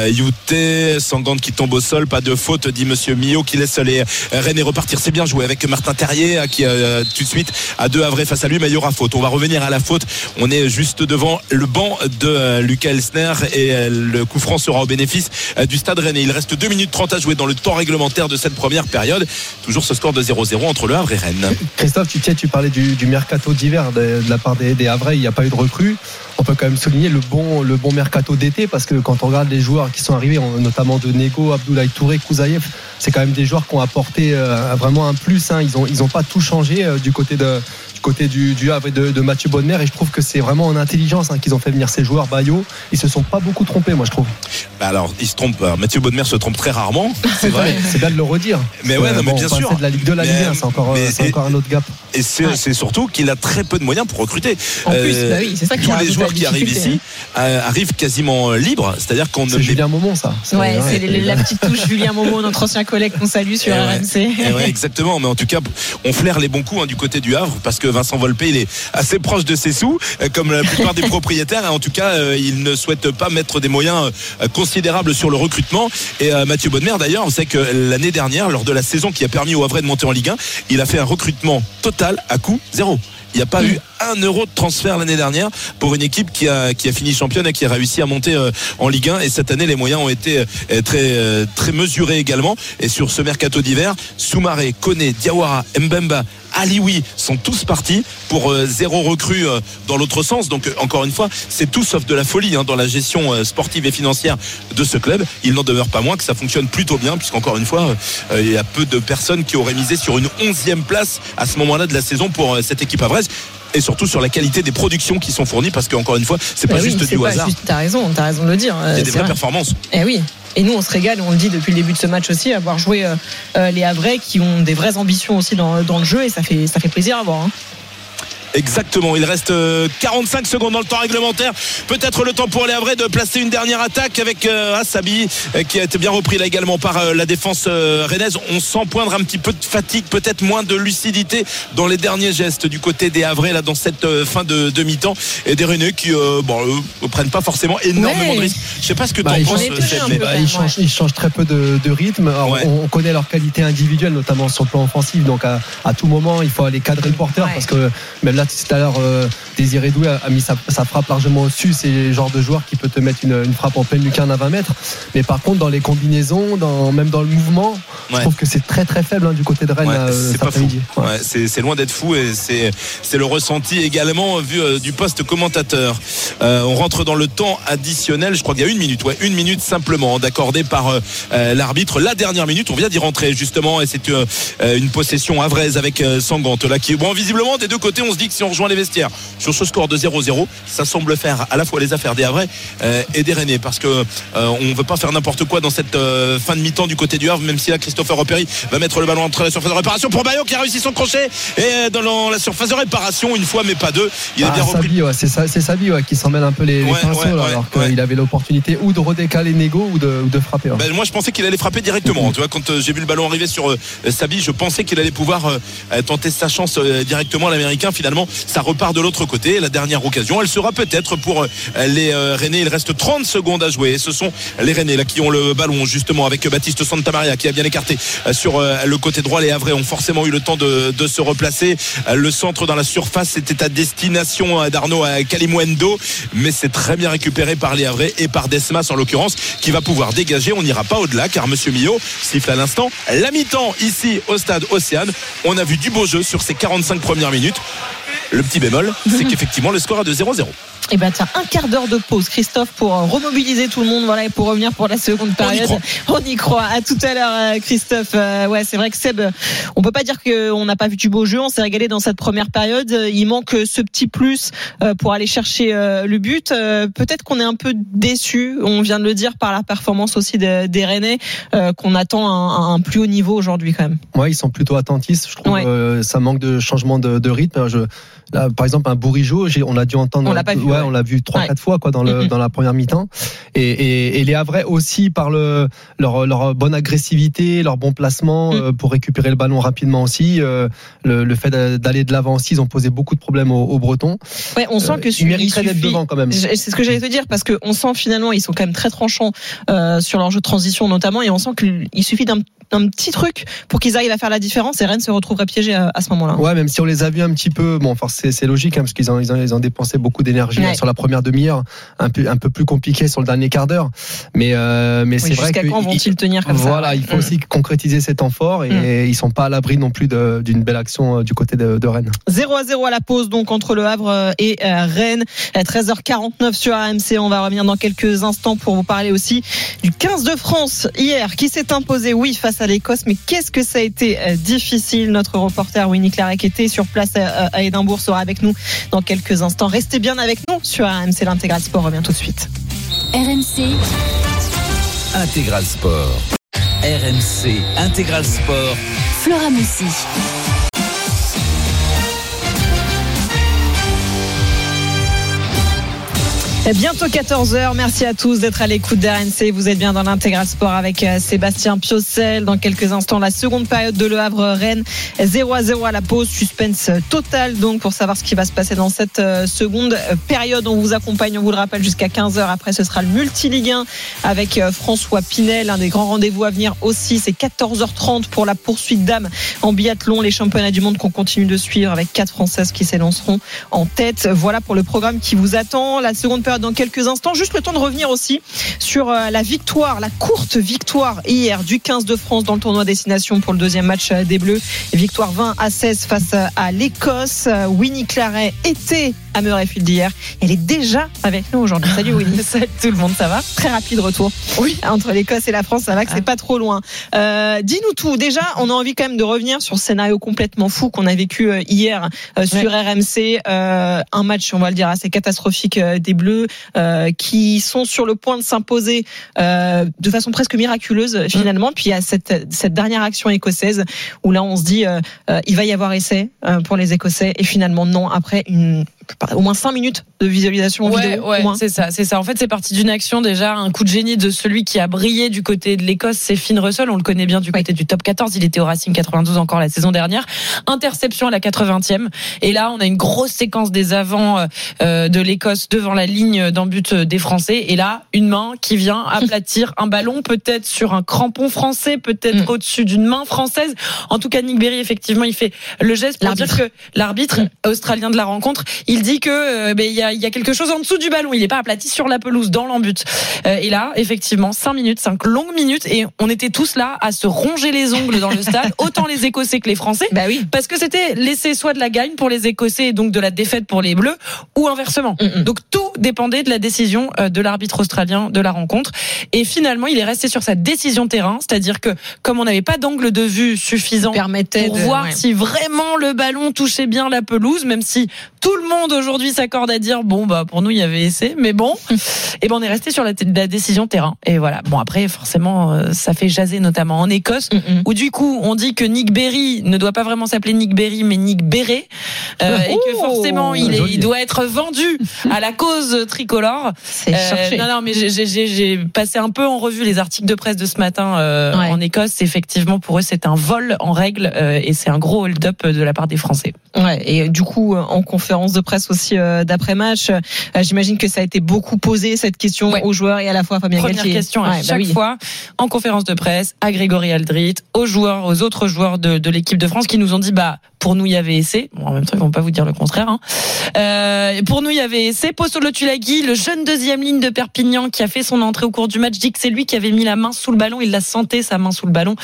S6: Youté, Sangante qui tombe au sol, pas de faute, dit Monsieur Mio qui laisse les Rennes repartir. C'est bien joué avec Martin Terrier qui euh, tout de suite a deux Havrais face à lui, mais il y aura faute. On va revenir à la faute. On est juste devant le banc de euh, Lucas Elsner et euh, le coup franc sera au bénéfice euh, du Stade Rennais. Il reste 2 minutes 30 à jouer dans le temps réglementaire de cette première période. Toujours ce score de 0-0 entre le Havre et Rennes.
S5: Christophe, tu, tiens, tu parlais du, mercato d'hiver de, la part des, des Havrais, il n'y a pas eu de recrues. On peut quand même souligner le bon, mercato d'été parce que quand on regarde les joueurs qui sont arrivés, notamment de Nego, Abdoulaye Touré, Kouzaïev, c'est quand même des joueurs qui ont apporté euh, vraiment un plus. hein. Ils n'ont pas tout changé euh, du côté de du côté du, du Havre et de, de Mathieu Bonnemer et je trouve que c'est vraiment en intelligence hein, qu'ils ont fait venir ces joueurs Bayo ils se sont pas beaucoup trompés moi je trouve
S6: Bah alors, il se trompe. alors, Mathieu Bonnemer se trompe très rarement, c'est vrai.
S5: c'est bien de le redire
S6: Mais ouais, non, mais
S5: Bon,
S6: bien sûr.
S5: de la Ligue 2 à la Ligue 1 c'est encore, c'est encore un autre gap
S6: Et c'est c'est surtout qu'il a très peu de moyens pour recruter.
S4: En plus, bah oui, c'est ça qui
S6: tous les joueurs qui arrivent ici euh, arrivent quasiment libres, c'est-à-dire qu'on ne
S5: c'est Julien Momon ça
S4: Ouais, c'est la petite touche Julien Momo, notre ancien collègue qu'on salue sur. RMC.
S6: Ouais, exactement. Mais en tout cas, on flaire les bons coups hein, du côté du Havre parce que Vincent Volpe, il est assez proche de ses sous, euh, comme la plupart des propriétaires. En tout cas, euh, il ne souhaite pas mettre des moyens euh, considérables sur le recrutement. Et Mathieu Bonnemer, d'ailleurs, on sait que l'année dernière, lors de la saison qui a permis au Havre de monter en Ligue 1, il a fait un recrutement total à coût zéro. Il n'y a pas eu un euro de transfert l'année dernière pour une équipe qui a, qui a fini championne et qui a réussi à monter euh, en Ligue 1. Et cette année, les moyens ont été euh, très, euh, très mesurés également. Et sur ce mercato d'hiver, Soumaré, Koné, Diawara, Mbemba, Alioui sont tous partis pour zéro recrue dans l'autre sens. Donc encore une fois, c'est tout sauf de la folie hein, dans la gestion sportive et financière de ce club. Il n'en demeure pas moins que ça fonctionne plutôt bien, puisqu'encore une fois, il y a peu de personnes qui auraient misé sur une onzième place à ce moment-là de la saison pour cette équipe avraise. Et surtout sur la qualité des productions qui sont fournies, parce qu'encore une fois, c'est pas
S4: Bah oui,
S6: juste du
S4: pas
S6: hasard.
S4: T'as raison, t'as raison de le dire.
S6: Il y a
S4: euh,
S6: des vraies
S4: vrai.
S6: performances.
S4: Eh oui. Et nous, on se régale, on le dit depuis le début de ce match aussi, avoir joué euh, euh, les Havrais qui ont des vraies ambitions aussi dans, dans le jeu et ça fait, ça fait plaisir à voir. hein.
S6: Exactement, il reste euh, 45 secondes dans le temps réglementaire. Peut-être le temps pour les Havrais de placer une dernière attaque avec euh, Assabi euh, qui a été bien repris là également par euh, la défense euh, rennaise. On sent poindre un petit peu de fatigue, peut-être moins de lucidité dans les derniers gestes du côté des Havrais là dans cette euh, fin de, de mi-temps et des Rennais qui euh, bon, eux, ne prennent pas forcément énormément
S4: Ouais.
S6: de risques. Je sais pas ce que
S5: Bah,
S6: t'en
S5: ils
S6: penses,
S5: Bah, ils, changent, ils changent très peu de, de rythme. Alors,
S6: Ouais.
S5: on, on connaît leur qualité individuelle, notamment sur le plan offensif. Donc à, à tout moment, il faut aller cadrer le porteur parce que même là tout à l'heure, euh, Désiré Doué a, a mis sa, sa frappe largement au-dessus. C'est le genre de joueur qui peut te mettre une, une frappe en pleine lucarne à 20 mètres. Mais par contre, dans les combinaisons, dans, même dans le mouvement, je trouve que c'est très très faible hein, du côté de Rennes
S6: Ouais,
S5: euh,
S6: c'est
S5: cet
S6: pas fou.
S5: après-midi. Ouais.
S6: C'est c'est loin d'être fou et c'est le ressenti également vu euh, du poste commentateur. On rentre dans le temps additionnel. Je crois qu'il y a une minute, ouais, une minute simplement d'accordé par euh, euh, l'arbitre. La dernière minute, on vient d'y rentrer justement et c'est une possession avraise avec Sangante là qui bon visiblement des deux côtés on se dit si on rejoint les vestiaires sur ce score de 0-0, ça semble faire à la fois les affaires des Havrais euh, et des Rennais parce que euh, on veut pas faire n'importe quoi dans cette euh, fin de mi-temps du côté du Havre même si là Christopher Opéry va mettre le ballon entre la surface de réparation pour Bayo qui a réussi son crochet et dans la surface de réparation une fois mais pas deux il a
S5: Ah,
S6: bien repris
S5: Sabi, ouais, c'est Sabi ouais, qui s'en mêle un peu les, les
S6: Ouais,
S5: pinceaux là, alors qu'il avait l'opportunité ou de redécaler Nego ou de, ou de frapper. ouais.
S6: Ben, moi je pensais qu'il allait frapper directement. Tu vois, quand j'ai vu le ballon arriver sur euh, Sabi, je pensais qu'il allait pouvoir euh, tenter sa chance euh, directement à l'américain. Finalement, ça repart de l'autre côté. La dernière occasion, elle sera peut-être pour euh, les euh, Rennais. Il reste 30 secondes à jouer. Et ce sont les Rennais là qui ont le ballon justement avec Baptiste Santamaria qui a bien écarté euh, sur le côté droit. Les Havrais ont forcément eu le temps de, se replacer. Le centre dans la surface c'était à destination d'Arnaud à Kalimwendo, mais c'est très bien récupéré par les Havrais et par Desmas en l'occurrence qui va pouvoir dégager. On n'ira pas au-delà car Monsieur Millot siffle à l'instant la mi-temps ici au stade Océane. On a vu du beau jeu sur ces 45 premières minutes. Le petit bémol, c'est qu'effectivement le score est de 0-0.
S4: Et ben tiens, un quart d'heure de pause, Christophe, pour euh, remobiliser tout le monde, voilà, et pour revenir pour la seconde période. On y croit. À tout à l'heure, euh, Christophe. Euh, ouais, c'est vrai que Seb, on peut pas dire qu'on n'a pas vu du beau jeu. On s'est régalé dans cette première période. Il manque euh, ce petit plus pour aller chercher le but. Peut-être qu'on est un peu déçu. On vient de le dire par la performance aussi de- des Rennais, euh, qu'on attend un, un plus haut niveau aujourd'hui quand même.
S5: Ouais, ils sont plutôt attentifs. Je trouve
S4: Ouais.
S5: euh, ça manque de changement de, de rythme. Je, là, par exemple, un Bourigeau, on l'a dû entendre.
S4: On l'a pas vu,
S5: ouais,
S4: ouais.
S5: on l'a vu trois,
S4: Ouais.
S5: quatre fois quoi dans, le, dans la première mi-temps. Et, et, et les Havrais aussi par le, leur, leur bonne agressivité, leur bon placement
S4: Mm.
S5: euh, pour récupérer le ballon rapidement aussi. euh, le, le fait d'a- d'aller de l'avant aussi, ils ont posé beaucoup de problèmes aux, aux Bretons.
S4: Ouais, on sent
S5: Euh,
S4: que
S5: ils
S4: il
S5: d'être devant quand même.
S4: C'est ce que j'allais te dire parce que on sent finalement ils sont quand même très tranchants euh, sur leur jeu de transition notamment et on sent qu'il suffit d'un un petit truc pour qu'ils arrivent à faire la différence et Rennes se retrouverait piégé à, à ce moment-là.
S5: Ouais, même si on les a vus un petit peu, bon, enfin, c'est, logique, hein, parce qu'ils ont, ils ont, ils ont dépensé beaucoup d'énergie
S4: Ouais.
S5: hein, sur la première demi-heure, un peu, un peu plus compliqué sur le dernier quart d'heure. Mais, euh, mais
S4: Oui,
S5: c'est vrai
S4: Jusqu'à quand vont-ils tenir comme ça
S5: voilà, il faut
S4: Mm.
S5: aussi concrétiser cet effort et ils sont pas à l'abri non plus d'une belle action euh, du côté de, de Rennes.
S4: 0 à 0 à la pause donc entre le Havre euh, et euh, Rennes. À 13h49 sur AMC. On va revenir dans quelques instants pour vous parler aussi du 15 de France hier qui s'est imposé oui face à l'Écosse. Mais qu'est-ce que ça a été euh, difficile. Notre reporter Winnie Clarek était sur place euh, à Édimbourg sera avec nous dans quelques instants. Restez bien avec nous sur AMC. L'intégral sport revient tout de suite.
S2: RMC,
S3: Intégral Sport. RMC Intégral Sport.
S2: Flora Moussi.
S4: Bientôt 14h. Merci à tous d'être à l'écoute d'RNC. Vous êtes bien dans l'intégral sport avec euh, Sébastien Piocel. Dans quelques instants, la seconde période de Le Havre-Rennes. 0 à 0 à la pause. Suspense total donc pour savoir ce qui va se passer dans cette euh, seconde euh, période. On vous accompagne, on vous le rappelle, jusqu'à 15h. Après, ce sera le multi-ligue 1 avec euh, François Pinel. Un des grands rendez-vous à venir aussi. C'est 14h30 pour la poursuite d'âme en biathlon. Les championnats du monde qu'on continue de suivre avec quatre Françaises qui s'élanceront en tête. Voilà pour le programme qui vous attend. La seconde période dans quelques instants. Juste le temps de revenir aussi sur euh, la victoire, la courte victoire hier du 15 de France dans le tournoi destination pour le deuxième match euh, des Bleus. Victoire 20 à 16 face euh, à l'Écosse. Winnie Claret était à Murrayfield hier. Elle est déjà avec nous aujourd'hui. Salut Winnie. Salut tout le monde, ça va? Très rapide retour. Oui. Entre l'Écosse et la France, ça va que c'est pas trop loin. Euh, Dis-nous tout. Déjà, on a envie quand même de revenir sur ce scénario complètement fou qu'on a vécu hier sur RMC. Euh, un match, on va le dire, assez catastrophique des Bleus euh, qui sont sur le point de s'imposer euh, de façon presque miraculeuse euh, finalement. Puis il y a cette, cette dernière action écossaise où là on se dit euh, euh, il va y avoir essai euh, pour les Écossais et finalement non après une au moins 5 minutes de visualisation
S15: Ouais,
S4: vidéo.
S15: ouais, c'est ça, c'est ça. En fait, c'est parti d'une action déjà, un coup de génie de celui qui a brillé du côté de l'Écosse, c'est Finn Russell. On le connaît bien du côté du top 14. Il était au Racing 92 encore la saison dernière. Interception à la 80e. Et là, on a une grosse séquence des avants euh, de l'Écosse devant la ligne d'en but des Français. Et là, une main qui vient aplatir un ballon, peut-être sur un crampon français, peut-être
S4: Mm.
S15: au-dessus d'une main française. En tout cas, Nick Berry, effectivement, il fait le geste pour dire que l'arbitre australien de la rencontre, il dit que euh, ben, il y, a, il y a quelque chose en dessous du ballon. Il n'est pas aplati sur la pelouse, dans l'embut. Euh, et là, effectivement, cinq minutes, cinq longues minutes, et on était tous là à se ronger les ongles dans le stade, autant les Écossais que les Français,
S4: bah oui.
S15: parce que c'était laissé soit de la gagne pour les Écossais, et donc de la défaite pour les Bleus, ou inversement.
S4: Mm,
S15: Donc tout dépendait de la décision euh, de l'arbitre australien de la rencontre. Et finalement, il est resté sur sa décision terrain, c'est-à-dire que comme on n'avait pas d'angle de vue suffisant pour
S4: de-
S15: voir
S4: ouais.
S15: si vraiment le ballon touchait bien la pelouse, même si tout le monde aujourd'hui s'accorde à dire bon bah pour nous il y avait essai, mais bon, et ben on est resté sur la, la décision terrain. Et voilà. Bon après forcément euh, ça fait jaser notamment en Écosse
S4: Mm,
S15: où du coup on dit que Nick Berry ne doit pas vraiment s'appeler Nick Berry mais Nick Béret euh, et que
S4: Oh,
S15: forcément il, est,
S5: joli.
S15: il doit être vendu à la cause tricolore.
S4: C'est
S15: Euh, non, non, mais j'ai- passé un peu en revue les articles de presse de ce matin euh,
S4: Ouais.
S15: en Écosse. Effectivement, pour eux, c'est un vol en règle euh, et c'est un gros hold-up de la part des Français.
S4: Ouais, et du coup, en conférence de presse aussi euh, d'après-match, euh, j'imagine que ça a été beaucoup posé cette question
S15: Ouais.
S4: aux joueurs et à la fois à Fabien
S15: Première
S4: Galtier.
S15: question à
S4: Ouais, bah
S15: chaque
S4: oui.
S15: fois en conférence de presse à Grégory Aldrit, aux joueurs, aux autres joueurs de, de l'équipe de France qui nous ont dit bah pour nous il y avait essai. Bon, en même temps ils vont pas vous dire le contraire. Hein. Euh, pour nous il y avait essai. Posolo Tulagi, le jeune deuxième ligne de Perpignan qui a fait son entrée au cours du match, dit que c'est lui qui avait mis la main sous le ballon. Il l'a senté sa main sous le ballon.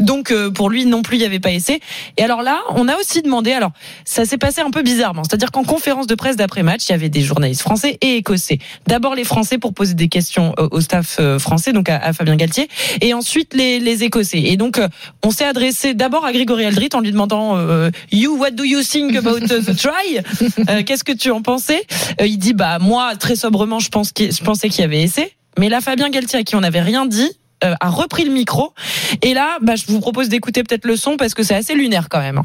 S15: Donc euh, pour lui non plus il y avait pas essai. Et alors là on a aussi demandé. Alors ça s'est passé un peu bizarrement. C'est-à-dire qu'en conférence de presse d'après match il y avait des journalistes français et écossais. D'abord les Français pour poser des questions au au staff euh, français, donc à, à Fabien Galtier, et ensuite les, les Écossais. Et donc euh, on s'est adressé d'abord à Grégory Aldrit en lui demandant euh, You, what do you think about the try? Euh, Qu'est-ce que tu en pensais? Euh, Il dit bah moi très sobrement je pense qu'il- je pensais qu'il y avait essai, mais là Fabien Galtier à qui on n'avait rien dit euh, a repris le micro. Et là bah, je vous propose d'écouter peut-être le son parce que c'est assez lunaire quand même.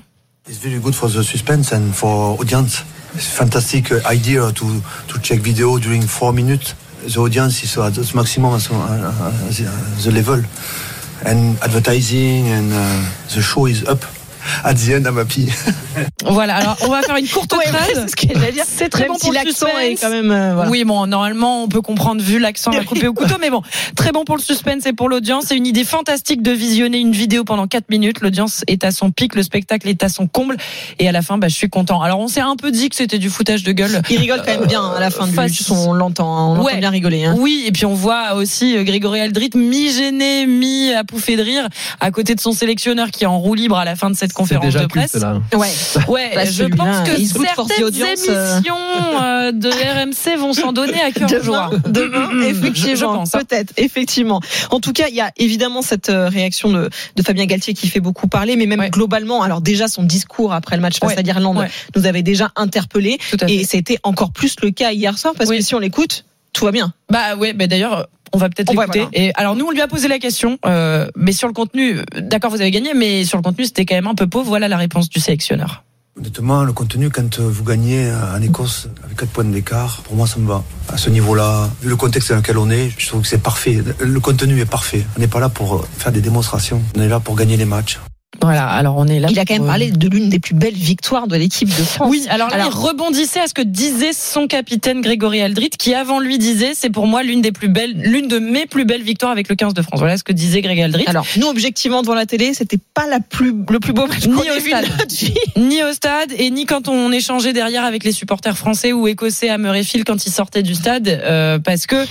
S16: It's very good for the suspense and for audience. It's fantastic uh, idea to to check video during four minutes. The audience is at the maximum at uh, the, the level, and advertising and uh, the show is up. I'm happy.
S15: Voilà, alors on va faire une courte
S4: Ouais,
S15: phrase.
S4: ouais, c'est ce que j'allais dire.
S15: C'est très
S4: Même
S15: bon
S4: si
S15: pour le
S4: l'accent
S15: suspense.
S4: est quand même, euh, voilà.
S15: Oui, bon, normalement, on peut comprendre vu l'accent à couper au couteau, mais bon, très bon pour le suspense et pour l'audience. C'est une idée fantastique de visionner une vidéo pendant 4 minutes. L'audience est à son pic, le spectacle est à son comble, et à la fin, bah, je suis content. Alors, on s'est un peu dit que c'était du foutage de gueule.
S4: Il rigole quand même bien à la fin du son, on l'entend, hein, on l'entend
S15: Ouais.
S4: bien rigoler. Hein.
S15: Oui, et puis on voit aussi euh, Grégory Aldrit mi-gêné, mi à pouffer de rire, à côté de son sélectionneur qui est en roue libre à la fin de cette conférence
S5: déjà
S15: de
S5: culte,
S15: presse.
S5: là.
S4: Ouais.
S15: Ouais,
S4: Bah,
S15: je pense que
S4: goûte force
S15: certaines
S4: euh.
S15: émissions euh, de RMC vont s'en donner à cœur joie.
S4: Demain,
S15: Mm, mm,
S4: effectivement,
S15: je- je pense, hein.
S4: peut-être, effectivement. En tout cas, il y a évidemment cette euh, réaction de, de Fabien Galtier qui fait beaucoup parler, mais même globalement, alors déjà son discours après le match face
S15: Ouais,
S4: à l'Irlande
S15: ouais.
S4: nous avait déjà interpellé,
S15: Tout à fait.
S4: et c'était encore plus le cas hier soir parce que si on l'écoute, tout va bien.
S15: Bah ouais, bah d'ailleurs. On va peut-être l'écouter.
S4: voilà.
S15: Et alors nous, on lui a posé la question, euh, mais sur le contenu, euh, d'accord, vous avez gagné, mais sur le contenu, c'était quand même un peu pauvre. Voilà la réponse du sélectionneur.
S16: Honnêtement, le contenu, quand euh, vous gagnez en Écosse avec 4 points d'écart, pour moi, ça me va. À ce niveau-là, vu le contexte dans lequel on est, je trouve que c'est parfait. Le contenu est parfait. On n'est pas là pour faire des démonstrations. On est là pour gagner les matchs.
S15: Voilà, alors on est là.
S4: Il a quand même
S15: pour-
S4: parlé de l'une des plus belles victoires de l'équipe de France.
S15: Oui, alors là, il rebondissait à ce que disait son capitaine Grégory Aldrit, qui avant lui disait, c'est pour moi l'une des plus belles, l'une de mes plus belles victoires avec le 15 de France. Voilà ce que disait Grégory Aldrit.
S4: Alors, nous, objectivement, devant la télé, c'était pas la plus, le plus beau match
S15: ni au stade, ni au stade, et ni quand on échangeait derrière avec les supporters français ou écossais à Murrayfield quand ils sortaient du stade, euh, parce que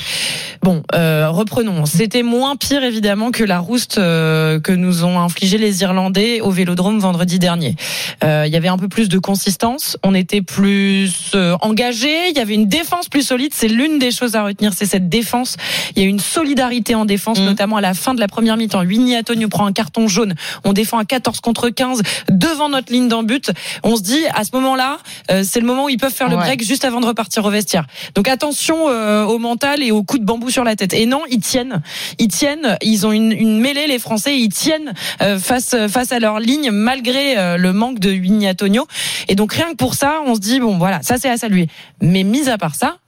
S15: bon, euh, reprenons. C'était moins pire évidemment que la rouste euh, que nous ont infligé les Irlandais au Vélodrome vendredi dernier. Euh, Il y avait un peu plus de consistance, on était plus euh, engagé, il y avait une défense plus solide. C'est l'une des choses à retenir, c'est cette défense. Il y a une solidarité en défense, notamment à la fin de la première mi-temps. Winnie Antonio prend un carton jaune. On défend à 14 contre 15 devant notre ligne d'en but. On se dit à ce moment-là, euh, c'est le moment où ils peuvent faire le
S4: Ouais.
S15: break juste avant de repartir au vestiaire. Donc attention euh, au mental et au coup de bambou sur la tête. Et non, ils tiennent, ils tiennent. Ils ont une, une mêlée les Français, ils tiennent euh, face face à leur ligne malgré euh, le manque de Winnie Antonio. Et donc rien que pour ça, on se dit bon voilà, ça c'est à saluer. Mais mis à part ça,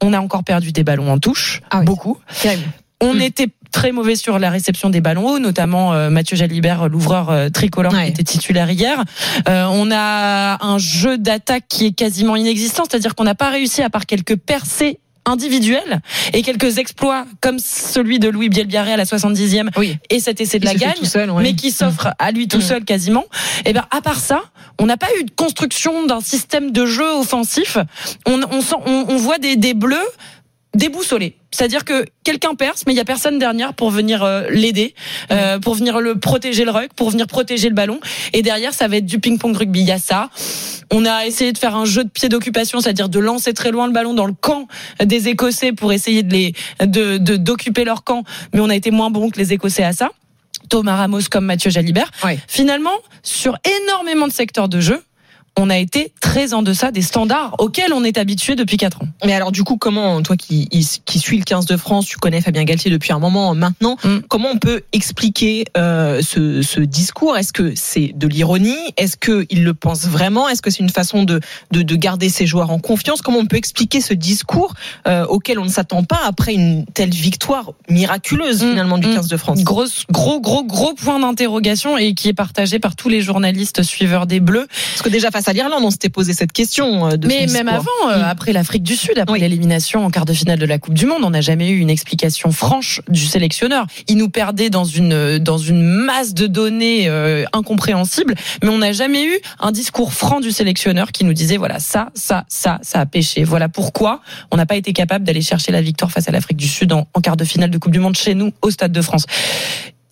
S15: on a encore perdu des ballons en touche, beaucoup. On était très mauvais sur la réception des ballons hauts, notamment euh, Mathieu Jalibert, l'ouvreur euh, tricolore qui était titulaire hier. Euh, on a un jeu d'attaque qui est quasiment inexistant, c'est-à-dire qu'on n'a pas réussi à part quelques percées individuelles et quelques exploits comme celui de Louis Bielbiarré à la 70e et cet essai de la gagne
S4: seul, ouais.
S15: mais qui s'offre à lui tout
S4: Mm.
S15: seul quasiment et ben à part ça on n'a pas eu de construction d'un système de jeu offensif on, on, sent, on, on voit des, des bleus déboussolés. C'est-à-dire que quelqu'un perce, mais il y a personne derrière pour venir euh, l'aider, euh, pour venir le protéger le ruck, pour venir protéger le ballon. Et derrière, ça va être du ping-pong rugby. Il y a ça. On a essayé de faire un jeu de pied d'occupation, c'est-à-dire de lancer très loin le ballon dans le camp des Écossais pour essayer de les de de- d'occuper leur camp, mais on a été moins bon que les Écossais à ça. Thomas Ramos comme Mathieu Jalibert. Finalement, sur énormément de secteurs de jeu, on a été très en deçà des standards auxquels on est habitué depuis 4 ans.
S4: Mais alors du coup, comment toi qui qui suis le 15 de France, tu connais Fabien Galtier depuis un moment maintenant,
S15: Mm.
S4: comment on peut expliquer euh, ce, ce discours? Est-ce que c'est de l'ironie? Est-ce que il le pense vraiment? Est-ce que c'est une façon de, de de garder ses joueurs en confiance? Comment on peut expliquer ce discours euh, auquel on ne s'attend pas après une telle victoire miraculeuse finalement du 15 de France?
S15: Gros, gros, gros, gros point d'interrogation et qui est partagé par tous les journalistes suiveurs des Bleus.
S4: Parce que déjà face à l'Irlande, on s'était posé cette question. euh, De
S15: Mais même avant, euh, après l'Afrique du Sud, après l'élimination en quart de finale de la Coupe du Monde, on n'a jamais eu une explication franche du sélectionneur. Il nous perdait dans une dans une masse de données euh, incompréhensibles, mais on n'a jamais eu un discours franc du sélectionneur qui nous disait voilà ça, ça, ça, ça a pêché. Voilà pourquoi on n'a pas été capable d'aller chercher la victoire face à l'Afrique du Sud en, en quart de finale de Coupe du Monde chez nous au Stade de France.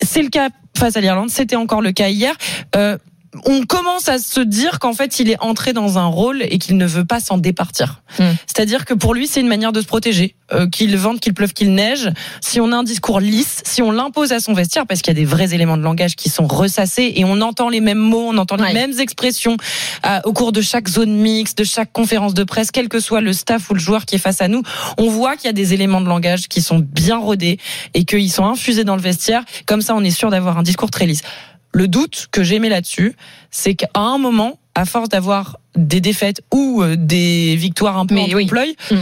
S15: C'est le cas face à l'Irlande, c'était encore le cas hier. Euh, on commence à se dire qu'en fait il est entré dans un rôle et qu'il ne veut pas s'en départir. C'est-à-dire que pour lui c'est une manière de se protéger, euh, qu'il vente, qu'il pleuve, qu'il neige. Si on a un discours lisse, si on l'impose à son vestiaire, parce qu'il y a des vrais éléments de langage qui sont ressassés et on entend les mêmes mots, on entend les mêmes expressions euh, au cours de chaque zone mixte, de chaque conférence de presse, quel que soit le staff ou le joueur qui est face à nous, on voit qu'il y a des éléments de langage qui sont bien rodés et qu'ils sont infusés dans le vestiaire. Comme ça, on est sûr d'avoir un discours très lisse. Le doute que j'ai mis là-dessus, c'est qu'à un moment, à force d'avoir des défaites ou euh, des victoires un peu
S4: Mais
S15: en
S4: oui. Mm.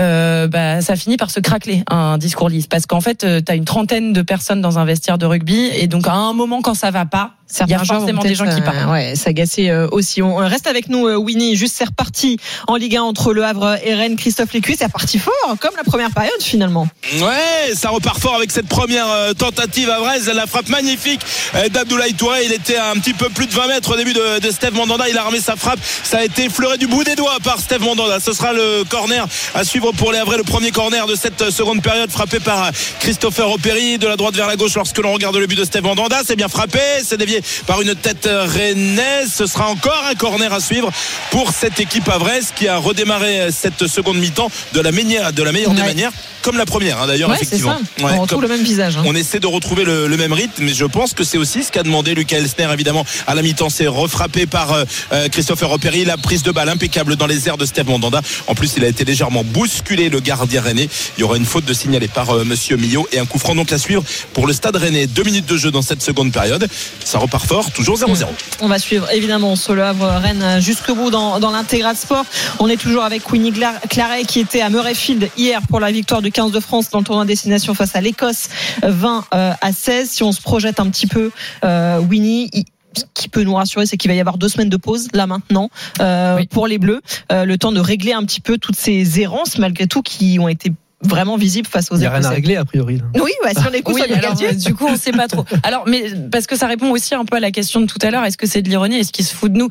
S15: euh, bah, ça finit par se craqueler un discours lisse. Parce qu'en fait, tu as une trentaine de personnes dans un vestiaire de rugby et donc à un moment quand ça va pas, il y a forcément des gens qui partent.
S4: euh, Ouais, s'agacer euh, aussi. On reste avec nous, euh, Winnie. Juste, c'est reparti en Ligue 1 entre Le Havre et Rennes. Christophe Lécuyer, c'est reparti fort, comme la première période finalement.
S6: Ouais, ça repart fort avec cette première euh, tentative à Brest. La frappe magnifique euh, d'Abdoulaye Touré. Il était à un petit peu plus de 20 mètres au début de, de Steve Mandanda. Il a remis sa frappe. Ça a été effleuré du bout des doigts par Steve Mandanda. Ce sera le corner à suivre pour les Havrais. Le premier corner de cette seconde période frappé par Christopher Operi de la droite vers la gauche lorsque l'on regarde le but de Steve Mandanda. C'est bien frappé. C'est dévié par une tête rennaise. Ce sera encore un corner à suivre pour cette équipe Havraise qui a redémarré cette seconde mi-temps de la meilleure, de la meilleure des manières. Comme la première, hein, d'ailleurs,
S4: Ouais,
S6: effectivement.
S4: ça.
S6: Ouais,
S4: on retrouve le même visage. hein.
S6: on essaie de retrouver le, le même rythme, mais je pense que c'est aussi ce qu'a demandé Lucas Elsner, évidemment, à la mi-temps. C'est refrappé par euh, euh, Christopher La prise de balle impeccable dans les airs de Steve Mandanda. En plus, il a été légèrement bousculé, le gardien rennais. Il y aura une faute de signalée par euh, Monsieur Millot et un coup franc donc à suivre pour le stade rennais. Deux minutes de jeu dans cette seconde période. Ça repart fort, toujours 0-0.
S4: On va suivre évidemment sur le Havre Rennes jusqu'au bout dans, dans l'intégral sport. On est toujours avec Winnie Claret qui était à Murrayfield hier pour la victoire du 15 de France dans le tournoi destination face à l'Écosse 20 euh, à 16. Si on se projette un petit peu, euh, Winnie. Ce qui peut nous rassurer, c'est qu'il va y avoir deux semaines de pause là maintenant euh, pour les Bleus, Euh, le temps de régler un petit peu toutes ces errances malgré tout qui ont été vraiment visibles face aux
S5: Il n'y a rien à régler a priori.
S4: Oui, bah, si on écoute
S15: Oui, alors, du coup, on sait pas trop. Alors, mais parce que ça répond aussi un peu à la question de tout à l'heure. Est-ce que c'est de l'ironie Est-ce qu'il se fout de nous?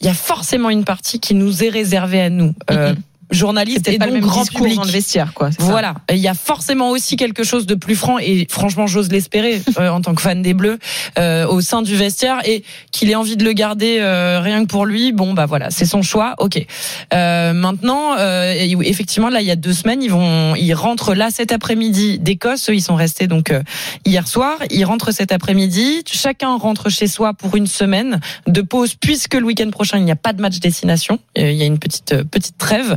S15: Il y a forcément une partie qui nous est réservée à nous. Euh,
S4: C'était
S15: et
S4: pas le
S15: donc
S4: même
S15: grand
S4: discours
S15: public
S4: dans le vestiaire, quoi.
S15: Voilà, il y a forcément aussi quelque chose de plus franc et franchement j'ose l'espérer euh, en tant que fan des Bleus euh, au sein du vestiaire et qu'il ait envie de le garder euh, rien que pour lui. Bon bah voilà, c'est son choix. Ok. Euh, maintenant, euh, effectivement là il y a deux semaines ils vont, ils rentrent là cet après-midi d'Écosse. Ils sont restés donc euh, hier soir. Ils rentrent cet après-midi. Chacun rentre chez soi pour une semaine de pause puisque le week-end prochain il n'y a pas de match destination. Il y a une petite petite trêve.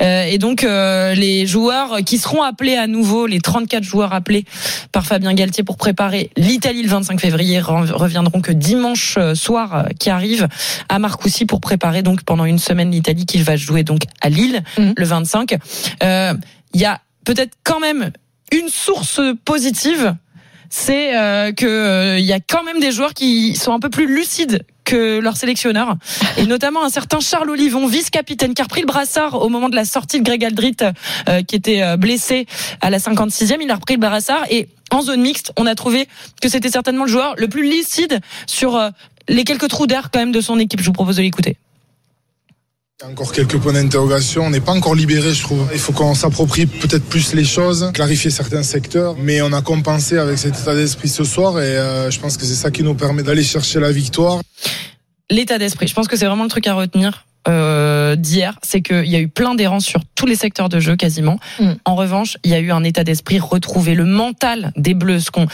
S15: Euh, et donc euh, les joueurs qui seront appelés à nouveau, les 34 joueurs appelés par Fabien Galtier pour préparer l'Italie le 25 février re- reviendront que dimanche euh, soir qui arrive à Marcoussis pour préparer donc pendant une semaine l'Italie qui va jouer donc à Lille le 25. Euh, Il y a peut-être quand même une source positive c'est euh, que euh, y a quand même des joueurs qui sont un peu plus lucides que leur sélectionneur. Et notamment un certain Charles Olivon vice-capitaine qui a repris le brassard au moment de la sortie de Greg Aldrit euh, qui était euh, blessé à la 56e il a repris le brassard. Et en zone mixte on a trouvé que c'était certainement le joueur le plus lucide sur euh, les quelques trous d'air quand même de son équipe. Je vous propose de l'écouter
S17: encore quelques points d'interrogation. On n'est pas encore libéré, je trouve. Il faut qu'on s'approprie peut-être plus les choses, clarifier certains secteurs. Mais on a compensé avec cet état d'esprit ce soir et euh, je pense que c'est ça qui nous permet d'aller chercher la victoire.
S15: l'état d'esprit. Je pense que c'est vraiment le truc à retenir euh, d'hier, c'est qu'il y a eu plein d'errances sur tous les secteurs de jeu quasiment. En revanche, il y a eu un état d'esprit retrouvé, le mental des Bleus, ce qu'on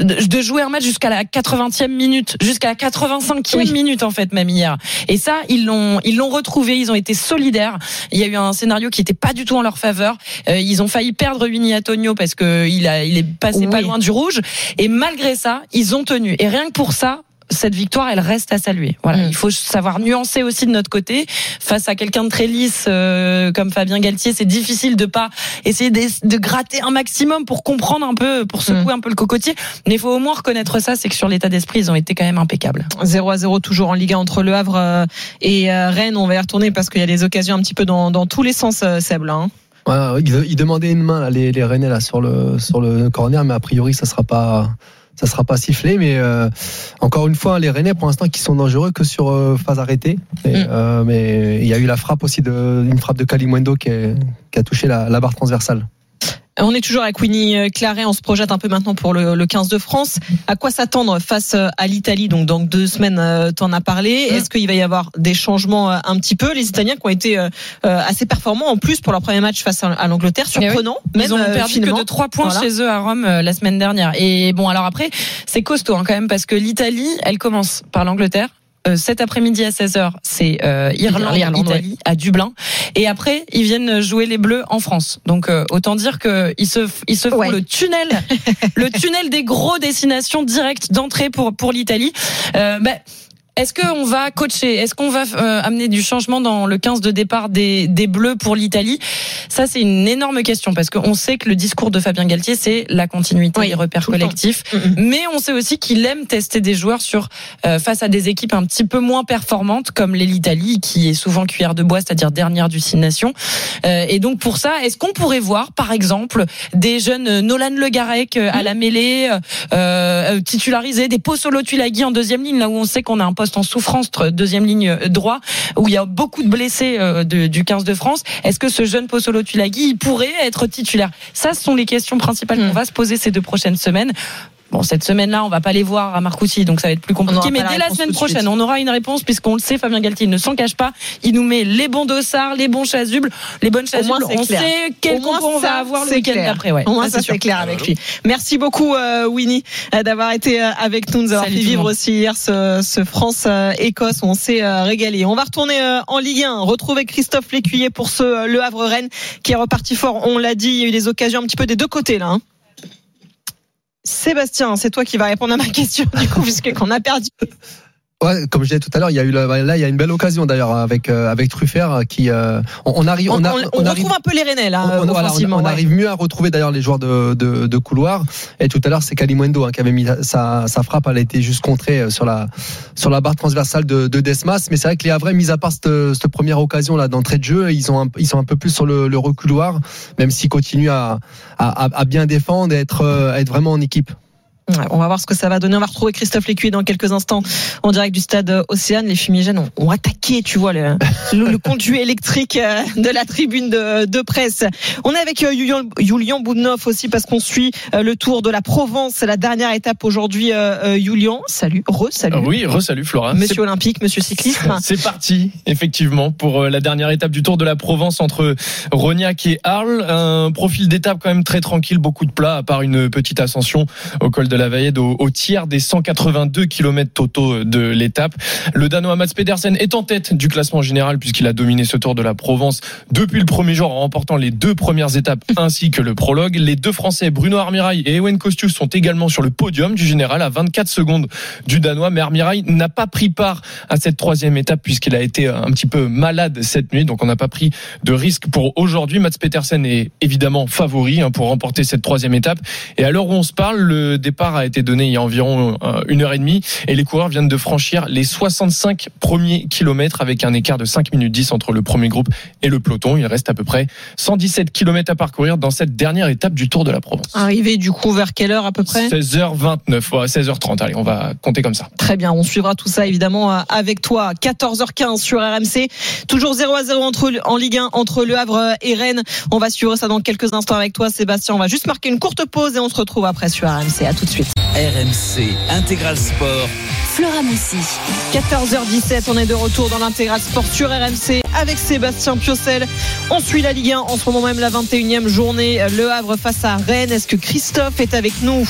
S15: de jouer un match jusqu'à la 80e minute, jusqu'à la 85e minute en fait même hier. Et ça, ils l'ont ils l'ont retrouvé, ils ont été solidaires. Il y a eu un scénario qui était pas du tout en leur faveur. Euh, ils ont failli perdre Winnie Antonio parce que il a il est passé pas loin du rouge et malgré ça, ils ont tenu. Et rien que pour ça, cette victoire, elle reste à saluer. Voilà, il faut savoir nuancer aussi de notre côté. Face à quelqu'un de très lisse euh, comme Fabien Galtier, c'est difficile de pas essayer de, de gratter un maximum pour comprendre un peu, pour secouer un peu le cocotier. Mais il faut au moins reconnaître ça, c'est que sur l'état d'esprit, ils ont été quand même impeccables.
S4: 0 à 0 toujours en Ligue 1 entre Le Havre euh, et euh, Rennes. On va y retourner parce qu'il y a des occasions un petit peu dans, dans tous les sens, euh, Seb. Là, hein.
S5: Ouais, ils, ils demandaient une main là, les, les Rennais là sur le sur le corner, mais a priori ça sera pas ça sera pas sifflé. Mais euh, encore une fois, les Rennais pour l'instant qui sont dangereux que sur euh, phase arrêtée. Et, euh, mais il y a eu la frappe aussi de une frappe de Kalimwendo qui, est- qui a touché la, la barre transversale.
S4: On est toujours avec Winnie euh, Claret. On se projette un peu maintenant pour le, le 15 de France. À quoi s'attendre face euh, à l'Italie? Donc, dans deux semaines, euh, t'en as parlé.
S15: Mm.
S4: Est-ce qu'il va y avoir des changements un petit peu? Les Italiens qui ont été assez performants en plus pour leur premier match face à, à l'Angleterre,
S15: Mais oui.
S4: surprenant.
S15: Ils
S4: même,
S15: ont
S4: euh,
S15: perdu que de 3 points
S4: Voilà.
S15: chez eux à Rome la semaine dernière. Et bon, alors après, c'est costaud hein, quand même parce que l'Italie, elle commence par l'Angleterre. Euh, cet après-midi à 16h, c'est euh, Irlande,
S4: L'Irlande,
S15: Italie à Dublin. Et après, ils viennent jouer les Bleus en France. Donc euh, autant dire que ils se ils se font le tunnel, le tunnel des gros destinations directes d'entrée pour pour l'Italie. Euh, bah, Est-ce qu'on va coacher? Est-ce qu'on va euh, amener du changement dans le 15 de départ des, des Bleus pour l'Italie? Ça, c'est une énorme question parce qu'on sait que le discours de Fabien Galtier, c'est la continuité
S4: Oui,
S15: des repères
S4: tout le temps.
S15: collectifs. Mais on sait aussi qu'il aime tester des joueurs sur euh, face à des équipes un petit peu moins performantes comme l'Italie, qui est souvent cuillère de bois, c'est-à-dire dernière du Six Nations. Euh, et donc pour ça, est-ce qu'on pourrait voir, par exemple, des jeunes euh, Nolan Le Garec euh, à la mêlée, euh, titularisés, des Pozzolo Tulagi en deuxième ligne, là où on sait qu'on a un poste en souffrance, deuxième ligne euh, droit, où il y a beaucoup de blessés euh, de- du 15 de France. Est-ce que ce jeune Pozzolo Tulagi, il pourrait être titulaire? Ça, ce sont les questions principales
S4: Hmm.
S15: qu'on va se poser ces deux prochaines semaines. Bon, cette semaine-là, on va pas les voir à Marcoussis, donc ça va être plus compliqué. Mais
S4: la
S15: dès la semaine prochaine, on aura une réponse puisqu'on le sait, Fabien Galtier ne s'en cache pas. Il nous met les bons dossards, les bons chasubles, les bonnes
S4: moins,
S15: chasubles. On
S4: clair.
S15: sait quel
S4: moins,
S15: on va avoir le week-end d'après. Ouais.
S4: Au moins,
S15: Ça,
S4: ça,
S15: c'est
S4: clair avec lui. Merci beaucoup, euh, Winnie, euh, d'avoir été euh, avec nous, de nous avoir
S15: Salut
S4: fait vivre aussi hier ce, ce France-Écosse où on s'est régalé. On va retourner en Ligue 1, retrouver Christophe Lécuyer pour ce Le Havre-Rennes qui est reparti fort. On l'a dit, il y a eu des occasions un petit peu des deux côtés là. hein. Sébastien, c'est toi qui vas répondre à ma question du coup, puisque qu'on a perdu.
S5: Ouais, comme je disais tout à l'heure, il y a eu le- là, il y a une belle occasion d'ailleurs avec euh, avec Truffert euh, qui euh, on, on arrive,
S4: On,
S5: on,
S4: on-
S5: on
S4: on
S5: arrive.
S4: retrouve un peu les Rennais là,
S5: on, voilà,
S4: ouais.
S5: arrive mieux à retrouver d'ailleurs les joueurs de, de, de couloir. Et tout à l'heure, c'est Kalimundo hein, qui avait mis sa, sa frappe. Elle a été juste contrée euh, sur la sur la barre transversale de, de Desmas. Mais c'est vrai que les Havrais, mis à part cette, cette première occasion là d'entrée de jeu, ils ont un- ils sont un peu plus sur le, le reculoir, même s'ils continuent à, à, à- à bien défendre et être euh, être vraiment en équipe.
S4: On va voir ce que ça va donner. On va retrouver Christophe Lécuyer dans quelques instants en direct du stade euh, Océane. Les fumigènes ont, ont attaqué, tu vois, le, le, le conduit électrique euh, de la tribune de, de presse. On est avec euh, Julian, Julian Boudnoff aussi parce qu'on suit euh, le tour de la Provence. C'est la dernière étape aujourd'hui. euh, euh, Julian, salut, re, salut.
S8: Ah oui, re-salut Flora.
S4: Monsieur Olympique, Monsieur Cyclisme.
S8: C'est parti, effectivement, pour euh, la dernière étape du Tour de la Provence entre Rognac et Arles. Un profil d'étape quand même très tranquille, beaucoup de plats, à part une petite ascension au col de la Vallette, au, au tiers des 182 km totaux de l'étape. Le Danois Mats Pedersen est en tête du classement général puisqu'il a dominé ce Tour de la Provence depuis le premier jour en remportant les deux premières étapes ainsi que le prologue. Les deux Français, Bruno Armirail et Ewen Kostius, sont également sur le podium du général à 24 secondes du Danois. Mais Armirail n'a pas pris part à cette troisième étape puisqu'il a été un petit peu malade cette nuit. Donc on n'a pas pris de risque pour aujourd'hui. Mats Petersen est évidemment favori hein, pour remporter cette troisième étape. Et à l'heure où on se parle, le départ a été donné il y a environ euh, une heure et demie et les coureurs viennent de franchir les 65 premiers kilomètres avec un écart de 5 minutes 10 entre le premier groupe et le peloton. Il reste à peu près 117 kilomètres à parcourir dans cette dernière étape du Tour de la Provence.
S4: Arrivé du coup vers quelle heure à peu près?
S8: 16h29, ouais, 16h30. Allez, on va compter comme ça.
S4: Très bien, on suivra tout ça évidemment euh, avec toi. 14h15 sur RMC, toujours 0 à 0 entre, en Ligue 1 entre Le Havre et Rennes. On va suivre ça dans quelques instants avec toi Sébastien. On va juste marquer une courte pause et on se retrouve après sur RMC. À tout de suite.
S3: RMC Intégral Sport.
S2: Flora Moussi.
S4: 14h17, on est de retour dans l'intégral sport sur RMC avec Sébastien Piocel. On suit la Ligue 1 en ce moment même la 21e journée. Le Havre face à Rennes. Est-ce que Christophe est avec nous?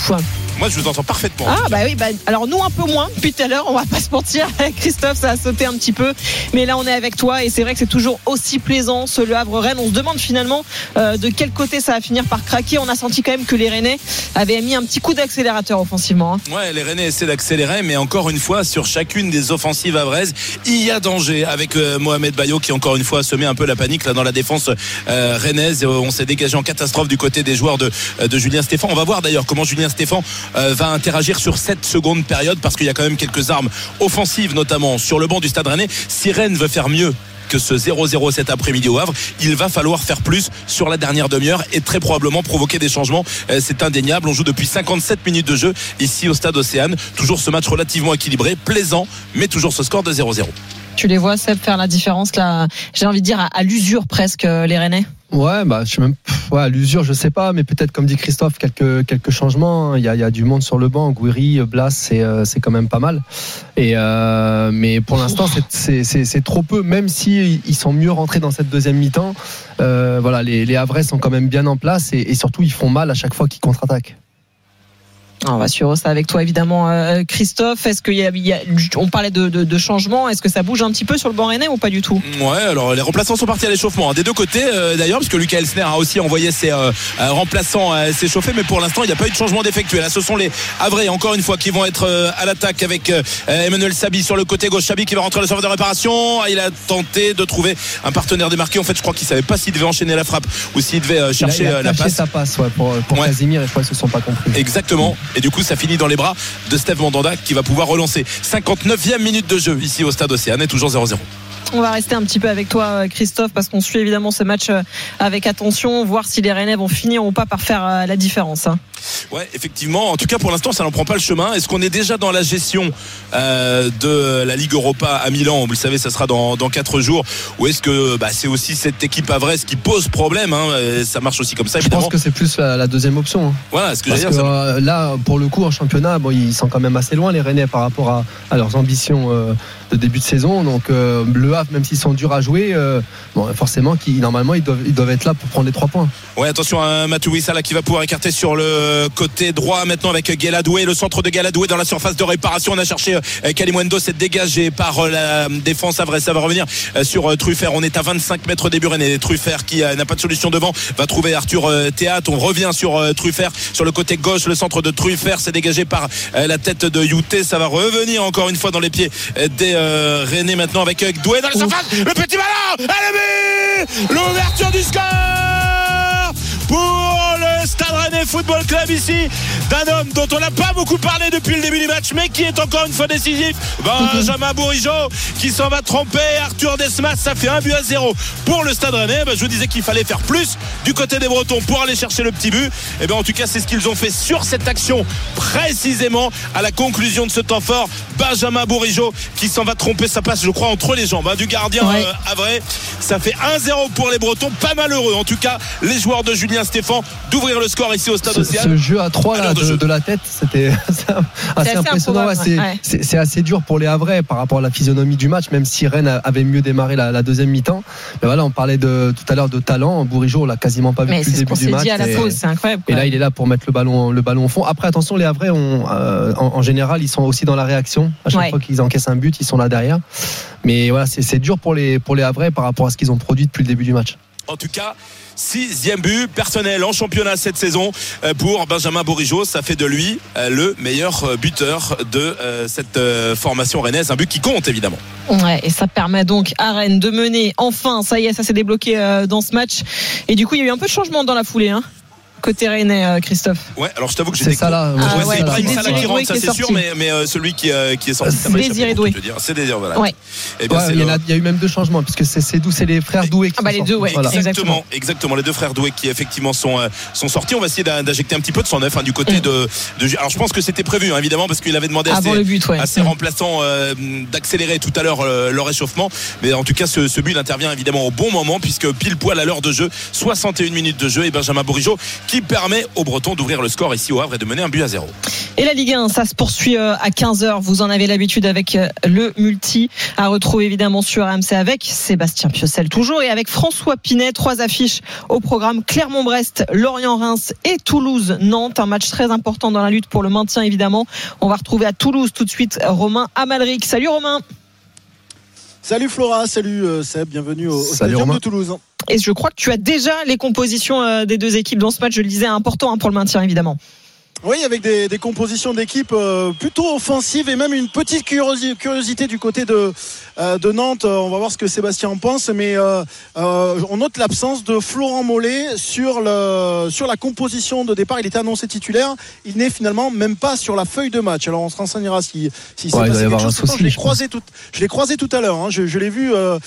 S6: Moi, je vous entends parfaitement.
S4: Ah bah oui, bah, alors nous un peu moins depuis tout à l'heure, on va pas se mentir. Christophe, ça a sauté un petit peu, mais là on est avec toi et c'est vrai que c'est toujours aussi plaisant ce Le Havre Rennes. On se demande finalement euh, de quel côté ça va finir par craquer. On a senti quand même que les Rennais avaient mis un petit coup d'accélérateur offensivement. hein.
S6: Ouais, les Rennais essaient d'accélérer, mais encore une fois, sur chacune des offensives avraises, il y a danger avec euh, Mohamed Bayo qui encore une fois semé un peu la panique là dans la défense euh, rennaise. On s'est dégagé en catastrophe du côté des joueurs de, de Julien Stéphan. On va voir d'ailleurs comment Julien Stéphan va interagir sur cette seconde période parce qu'il y a quand même quelques armes offensives, notamment sur le banc du Stade Rennais. Si Rennes veut faire mieux que ce 0-0 cet après-midi au Havre, il va falloir faire plus sur la dernière demi-heure et très probablement provoquer des changements. Euh, C'est indéniable. On joue depuis 57 minutes de jeu ici au stade Océane. Toujours ce match relativement équilibré, plaisant, mais toujours ce score de 0-0.
S4: Tu les vois Seb faire la différence là, j'ai envie de dire à, l'usure presque euh, les Rennais.
S5: Ouais, bah, je même, ouais, à l'usure, je sais pas, mais peut-être comme dit Christophe, quelques quelques changements. Il y a, il y a du monde sur le banc. Gouiri, Blas, c'est euh, c'est quand même pas mal. Et euh, mais pour l'instant, c'est- c'est c'est trop peu. Même si ils sont mieux rentrés dans cette deuxième mi-temps, voilà, les les Havrais sont quand même bien en place et, et surtout ils font mal à chaque fois qu'ils contre-attaquent.
S4: On va suivre ça avec toi évidemment, euh, Christophe. Est-ce qu'il y a, il y a- on parlait de, de, de changement, est-ce que ça bouge un petit peu sur le banc rennais ou pas du tout?
S6: Ouais, alors les remplaçants sont partis à l'échauffement hein, des deux côtés euh, d'ailleurs, parce que Lucas Elsner a aussi envoyé ses euh, euh, remplaçants euh, s'échauffer, mais pour l'instant il n'y a pas eu de changement d'effectué. Là, ce sont les Havrais encore une fois qui vont être euh, à l'attaque avec euh, Emmanuel Sabi sur le côté gauche. Sabi qui va rentrer le serveur de réparation. Ah, Il a tenté de trouver un partenaire démarqué. En fait, je crois qu'il savait pas s'il devait enchaîner la frappe ou s'il devait euh,
S5: Il a-
S6: chercher
S5: il a
S6: euh, la passe.
S5: sa passe ouais, pour, pour
S6: Ouais.
S5: Casimir et je crois qu'ils se sont pas compris.
S6: Exactement. Et du coup, ça finit dans les bras de Steve Mandanda qui va pouvoir relancer. 59e minute de jeu ici au stade Océane, toujours 0-0.
S4: On va rester un petit peu avec toi, euh, Christophe, parce qu'on suit évidemment ce match euh, avec attention, voir si les Rennais vont finir ou pas par faire euh, la différence. Hein.
S6: Ouais, effectivement. En tout cas, pour l'instant, ça n'en prend pas le chemin. Est-ce qu'on est déjà dans la gestion euh, de la Ligue Europa à Milan? Vous le savez, ça sera dans, dans 4 jours. Ou est-ce que bah, c'est aussi cette équipe Avres qui pose problème hein, et Ça marche aussi comme ça,
S5: Je pense que c'est plus la, la deuxième option. hein.
S6: Voilà, ce que
S5: Parce que
S6: dire. ça-
S5: euh, là, pour le coup, en championnat, bon, ils sont quand même assez loin, les Rennais, par rapport à, à leurs ambitions euh, de début de saison. Donc, euh, le Havre, même s'ils sont durs à jouer, euh, bon, forcément, qui, normalement, ils doivent, ils doivent être là pour prendre les trois points.
S6: Ouais, attention à Matou Wissala qui va pouvoir écarter sur le côté droit maintenant avec Galadoué, le centre de Galadoué dans la surface de réparation. On a cherché euh, Kalimundo, c'est dégagé par euh, la défense. Avray, ça va revenir euh, sur euh, Truffert. On est à 25 mètres des Buren et Truffert qui euh, n'a pas de solution devant va trouver Arthur euh, Théat. On revient sur euh, Truffert sur le côté gauche, le centre de Truffert, c'est dégagé par euh, la tête de Youté. Ça va revenir encore une fois dans les pieds euh, des euh, Rennais maintenant avec euh, Doué dans la surface. Le petit ballon, elle est but L'ouverture du score pour Stade Rennais Football Club ici d'un homme dont on n'a pas beaucoup parlé depuis le début du match mais qui est encore une fois décisif Benjamin Bourigeau qui s'en va tromper Arthur Desmas ça fait un but à zéro pour le Stade Rennais Ben, je vous disais qu'il fallait faire plus du côté des Bretons pour aller chercher le petit but et bien en tout cas c'est ce qu'ils ont fait sur cette action précisément à la conclusion de ce temps fort Benjamin Bourigeau qui s'en va tromper sa passe je crois entre les jambes hein, du gardien
S4: Ouais.
S6: euh, Havrais. Ça fait 1-0 pour les Bretons. Pas malheureux, en tout cas, les joueurs de Julien Stéphan d'ouvrir le score ici au stade
S5: Ce,
S6: Océane.
S5: ce jeu à 3
S6: À
S5: là,
S6: l'heure de
S5: de,
S6: jeu.
S5: de la tête, c'était assez,
S4: assez
S5: impressionnant. c'est,
S4: ouais.
S5: assez dur pour les Havrais par rapport à la physionomie du match, même si Rennes a- avait mieux démarré la, la deuxième mi-temps. Mais voilà, on parlait de, tout à l'heure de talent. Bourigeau, on l'a quasiment pas vu depuis le début du match.
S4: dit à la
S5: et-
S4: pause, c'est incroyable.
S5: Et là, il est là pour mettre le ballon, le ballon au fond. Après, attention, les Havrais ont, euh, en, en général, ils sont aussi dans la réaction. À chaque
S4: Ouais.
S5: fois qu'ils encaissent un but, ils sont là derrière. Mais voilà, c'est, c'est dur pour les, pour les Havrais par rapport à ce qu'ils ont produit depuis le début du match.
S6: En tout cas, sixième but personnel en championnat cette saison euh, pour Benjamin Bourigeau. Ça fait de lui euh, le meilleur euh, buteur de cette formation rennaise. Un but qui compte, évidemment.
S4: Ouais, et ça permet donc à Rennes de mener enfin, ça y est, ça s'est débloqué dans ce match. Et du coup, il y a eu un peu de changement dans la foulée, hein, côté Rennais, euh, Christophe.
S6: Ouais, alors je t'avoue que j'ai
S5: C'est ça, là.
S6: Ouais,
S5: Ouais,
S4: Ah
S6: c'est
S4: ouais,
S6: Ibrahim
S4: c'est
S6: Salah qui rentre,
S4: Doué
S6: ça c'est sûr, mais, mais euh, celui qui, euh, qui est sorti, échappé,
S4: Désiré Doué.
S6: C'est Désiré, voilà.
S4: Ouais.
S6: Eh bien,
S5: Ouais,
S6: c'est
S5: il, y a, il y a eu même deux changements, puisque c'est, c'est, d'où c'est les frères Doué qui
S4: Ah bah,
S5: sont
S4: les deux,
S5: sortis.
S4: ouais.
S5: Voilà.
S6: Exactement, exactement. Les deux frères Doué qui effectivement sont euh, sont sortis. On va essayer d'in- d'injecter un petit peu de son neuf hein, du côté de, de. Alors je pense que c'était prévu hein, évidemment parce qu'il avait demandé à ses,
S4: le but, ouais.
S6: à ses
S4: Mm.
S6: remplaçants d'accélérer tout à l'heure leur réchauffement. Mais en tout cas, ce, ce but intervient évidemment au bon moment puisque pile poil à l'heure de jeu, 61 minutes de jeu et Benjamin Bourigeau qui permet aux Bretons d'ouvrir le score ici au Havre et de mener un but à zéro.
S4: Et la Ligue 1, ça se poursuit euh, à 15h. Vous en avez l'habitude avec euh, le multi à retrouver évidemment sur RMC avec Sébastien Piocel toujours et avec François Pinet. Trois affiches au programme Clermont-Brest, Lorient-Reims et Toulouse-Nantes. Un match très important dans la lutte pour le maintien évidemment. On va retrouver à Toulouse tout de suite Romain Amalric. Salut Romain.
S18: Salut Flora, salut euh, Seb, bienvenue au, au
S5: Salut
S18: Stadium
S5: Romain.
S18: de Toulouse.
S4: Et je crois que tu as déjà les compositions euh, des deux équipes dans ce match. Je le disais, important hein, pour le maintien évidemment.
S18: Oui, avec des, des compositions d'équipe euh, plutôt offensives et même une petite curiosi- curiosité du côté de, euh, de Nantes. Euh, On va voir ce que Sébastien en pense, mais euh, euh, on note l'absence de Florent Mollet sur, le, sur la composition de départ. Il était annoncé titulaire. Il n'est finalement même pas sur la feuille de match. Alors on se renseignera si, si s'est
S5: Ouais,
S18: passé quelque chose.
S5: Souci,
S18: je l'ai croisé tout, je l'ai croisé tout à l'heure. hein. Je, je l'ai vu euh,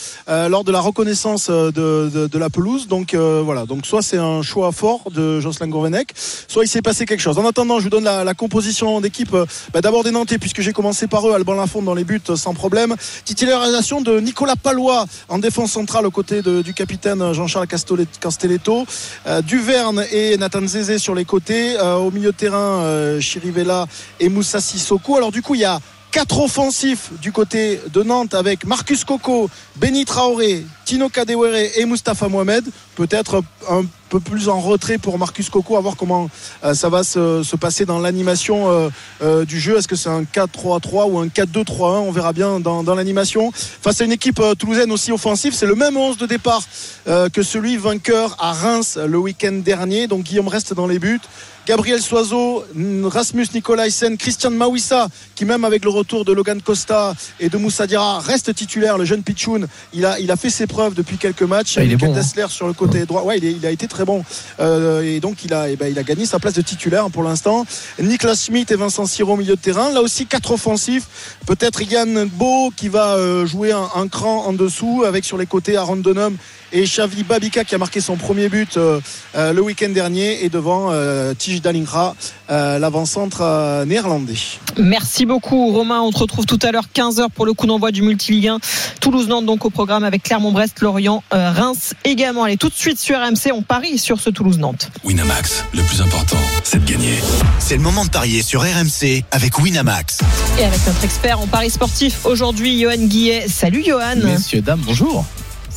S18: lors de la reconnaissance de, de, de la pelouse. Donc voilà. Donc soit c'est un choix fort de Jocelyn Gourvenec, soit il s'est passé quelque chose. En attendant, je vous donne la, composition d'équipe. euh, bah, D'abord des Nantais, puisque j'ai commencé par eux, Alban Lafont dans les buts euh, sans problème. Titularisation de Nicolas Palois en défense centrale aux côtés du capitaine Jean-Charles Castelletto. Euh, Duverne et Nathan Zézé sur les côtés. Au milieu de terrain, Chirivella et Moussa Sissoko. Alors du coup, il y a quatre offensifs du côté de Nantes avec Marcus Coco, Benny Traoré, Tino Kadewere et Mustafa Mohamed. Peut-être un peu plus en retrait pour Marcus Coco, à voir comment euh, ça va se, se passer dans l'animation euh, euh, du jeu. Est-ce que c'est un 4-3-3 ou un 4-2-3-1 On verra bien dans, l'animation. Face à une équipe toulousaine aussi offensive, c'est le même 11 de départ que celui vainqueur à Reims le week-end dernier. Donc Guillaume reste dans les buts. Gabriel Soiseau, Rasmus Nicolaisen, Christian Mawissa, qui même avec le retour de Logan Costa et de Moussa Diarra reste titulaire. Le jeune Pichoun, il a, il a fait ses preuves depuis quelques matchs.
S5: Ah, il est bon, hein.
S18: Sur le côté droit. Ouais, il, est- il a été très bon. Euh, et donc, il a, eh ben, il a gagné sa place de titulaire pour l'instant. Niklas Schmidt et Vincent Siro au milieu de terrain. Là aussi, quatre offensifs. Peut-être Yann Beau qui va euh, jouer un, un cran en dessous avec sur les côtés Aaron Donham et Xavi Babika qui a marqué son premier but euh, euh, le week-end dernier et devant euh, Tige Dalingra, euh, l'avant-centre euh, néerlandais.
S4: Merci beaucoup Romain, on te retrouve tout à l'heure 15h pour le coup d'envoi du Multiligue 1 Toulouse-Nantes donc au programme avec Clermont-Brest, Lorient, euh, Reims également. Allez tout de suite sur RMC, on parie sur ce Toulouse-Nantes.
S3: Winamax, le plus important, c'est de gagner.
S19: C'est le moment de parier sur RMC avec Winamax.
S4: Et avec notre expert en paris sportif aujourd'hui, Johan Guillet. Salut Johan.
S20: Messieurs, dames, bonjour.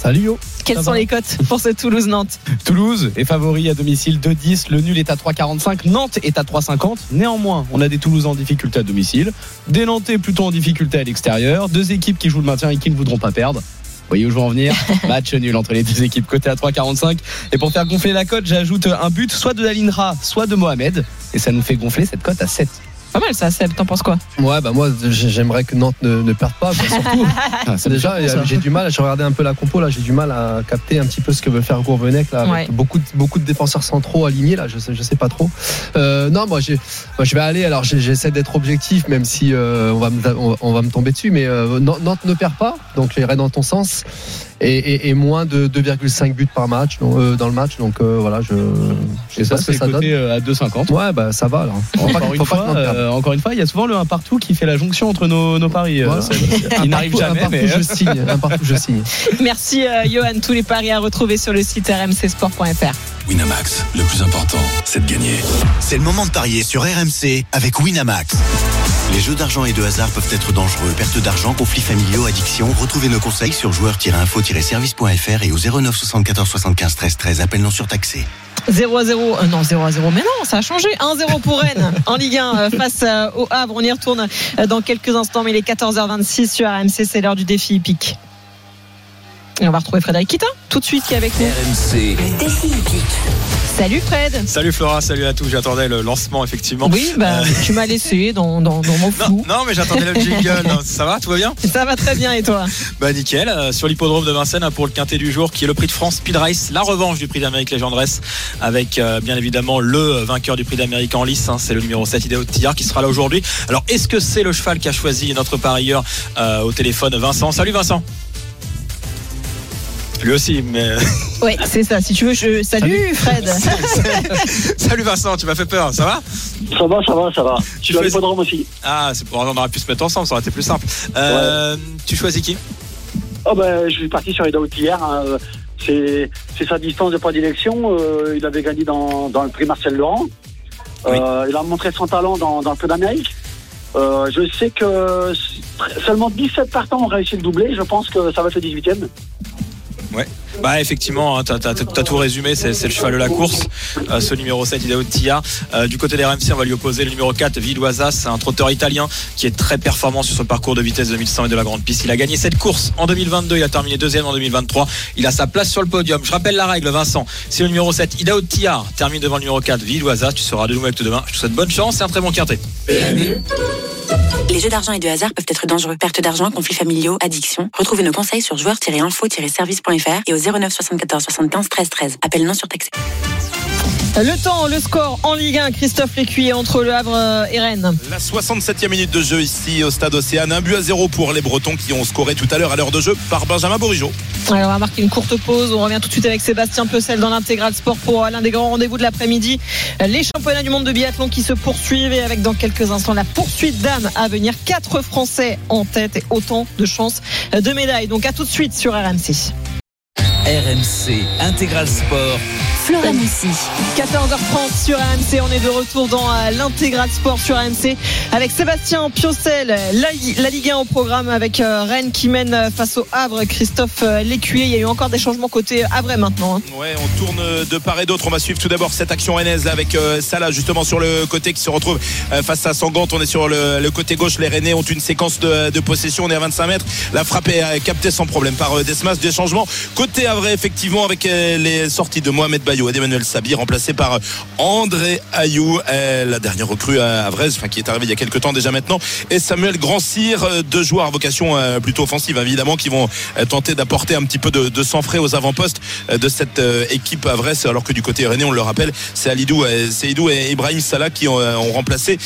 S20: Salut Yo.
S4: Quelles sont les cotes pour ce Toulouse-Nantes
S20: Toulouse est favori à domicile 2-10, le nul est à 3,45, Nantes est à 3,50. Néanmoins, on a des Toulousains en difficulté à domicile, des Nantais plutôt en difficulté à l'extérieur, deux équipes qui jouent le maintien et qui ne voudront pas perdre. Vous voyez où je veux en venir Match nul entre les deux équipes, côté à 3,45. Et pour faire gonfler la cote, j'ajoute un but soit de Dalinra, soit de Mohamed. Et ça nous fait gonfler cette cote à 7.
S4: Pas mal ça, Seb, t'en penses quoi
S5: Ouais, bah moi j'ai- j'aimerais que Nantes ne, ne perde pas. bah, surtout,
S20: Ah,
S5: déjà, j'ai du mal. J'ai regardé un peu la compo là, j'ai du mal à capter un petit peu ce que veut faire Gourvenec là, avec
S4: Ouais.
S5: beaucoup de, beaucoup de défenseurs centraux alignés là. Je sais, je sais pas trop. Euh, non, moi, j'ai, moi je vais aller. Alors j'essaie d'être objectif, même si euh, on va me, on, on va me tomber dessus. Mais euh, Nan- Nantes ne perd pas, donc j'irai dans ton sens. Et, et- et moins de 2,5 buts par match donc, euh, dans le match. Donc euh, voilà, je, je
S20: Et
S5: sais
S20: ça,
S5: pas ce que ça donne.
S20: euh, à 2,50.
S5: Ouais, bah ça va alors. Faut pas-
S20: Encore une, fois, euh, encore une fois, il y a souvent le 1 partout qui fait la jonction entre nos, nos paris.
S5: Voilà.
S20: Il n'arrive jamais,
S5: un partout,
S20: mais
S5: je signe. Un partout, je signe.
S4: Merci euh, Johan, tous les paris à retrouver sur le site rmcsport.fr.
S3: Winamax, le plus important, c'est de gagner.
S19: C'est le moment de parier sur RMC avec Winamax. Les jeux d'argent et de hasard peuvent être dangereux. Perte d'argent, conflits familiaux, addiction. Retrouvez nos conseils sur joueurs-info-service.fr et au 09 74 75 13 13. Appel non surtaxé.
S4: 0 à 0, euh, non 0 à 0, mais non, ça a changé. 1-0 pour Rennes en Ligue 1 euh, face euh, au Havre. On y retourne euh, dans quelques instants, mais il est 14h26 sur RMC, c'est l'heure du défi hippique. Et on va retrouver Frédéric Kita tout de suite qui est avec nous.
S3: RMC,
S4: Salut Fred.
S21: Salut Flora, salut à tous. J'attendais le lancement effectivement.
S4: Oui, bah,
S21: Euh,
S4: tu m'as laissé dans, dans, dans mon flou.
S21: non, mais j'attendais le jingle. Non, Ça va, tout va bien
S4: Ça va très bien et toi?
S21: Bah nickel. Euh, sur l'hippodrome de Vincennes hein, pour le quintet du jour qui est le prix de France Speed Race, la revanche du prix d'Amérique Légendresse avec euh, bien évidemment le vainqueur du prix d'Amérique en lice, hein, c'est le numéro 7 Idéo Tillard qui sera là aujourd'hui. Alors est-ce que c'est le cheval qu'a choisi notre parieur euh, au téléphone Vincent? Salut Vincent. Lui aussi, mais.
S4: Oui, c'est ça. Si tu veux, je... salut, Fred.
S21: Salut Vincent, tu m'as fait peur, ça va?
S22: Ça va, ça va, ça va.
S21: Tu fais-
S22: l'hippodrome aussi.
S21: Ah, c'est pour on aurait pu se mettre ensemble, ça aurait été plus simple. Euh, Tu choisis qui?
S22: Oh ben, je suis parti sur Idaho hier. hein. C'est sa distance de prédilection. Euh, il avait gagné dans, dans le prix Marcel Laurent. Euh, Il a montré son talent dans, dans le prix d'Amérique. Euh, je sais que seulement 17 partants ont réussi le doublé. Je pense que ça va être le 18e.
S21: Ouais. Bah effectivement, hein, t'as tout résumé, c'est le cheval de la course, euh, ce numéro 7, Idaho Tia. Euh, du côté des RMC, on va lui opposer le numéro 4, Vidoisas, c'est un trotteur italien qui est très performant sur ce parcours de vitesse de 1100 et de la grande piste. Il a gagné cette course en 2022, il a terminé deuxième en 2023. Il a sa place sur le podium. Je rappelle la règle, Vincent. Si le numéro 7, Idaho Tia, termine devant le numéro 4, Vidoisas, tu seras de nouveau avec toi demain. Je te souhaite bonne chance et un très bon quintet.
S1: Les jeux d'argent et de hasard peuvent être dangereux. Perte d'argent, conflits familiaux, addiction. Retrouvez nos conseils sur joueurs-info-service.fr et au 09 74 75 13 13. Appel non surtaxé.
S4: Le temps, le score en Ligue 1, Christophe Lécuyer entre Le Havre euh, et Rennes.
S6: La 67e minute de jeu ici au stade Océane. Un but à zéro pour les Bretons qui ont scoré tout à l'heure à l'heure de jeu par Benjamin Bourigeau.
S4: Alors on va marquer une courte pause. On revient tout de suite avec Sébastien Pessel dans l'intégral sport pour euh, l'un des grands rendez-vous de l'après-midi. Les championnats du monde de biathlon qui se poursuivent et avec dans quelques instants la poursuite d'âme à venir. Quatre Français en tête et autant de chances de médailles. Donc à tout de suite sur RMC.
S3: RMC Intégral Sport.
S2: Flora Messi.
S4: 14h30 sur AMC, on est de retour dans euh, l'intégral sport sur AMC avec Sébastien Piocel, la, Ligue 1 au programme avec euh, Rennes qui mène euh, face au Havre, Christophe Lécuyer. Il y a eu encore des changements côté Havre maintenant. hein.
S6: Ouais, on tourne de part et d'autre. On va suivre tout d'abord cette action rennaise là, avec Salah justement sur le côté qui se retrouve face à Sangante. On est sur le, le côté gauche. Les Rennais ont une séquence de, de possession. On est à 25 mètres. La frappe est captée sans problème par Desmas. Des changements côté Havre effectivement avec les sorties de Mohamed Bayou et d'Emmanuel Sabi remplacé par André Ayou, euh, la dernière recrue à Havraise, enfin qui est arrivé il y a quelques temps déjà maintenant, et Samuel Grandcir, euh, deux joueurs à vocation euh, plutôt offensive évidemment qui vont euh, tenter d'apporter un petit peu de, sang frais aux avant-postes de cette équipe Havraise alors que du côté René on le rappelle c'est Alidou, et Ibrahim Salah qui ont, remplacé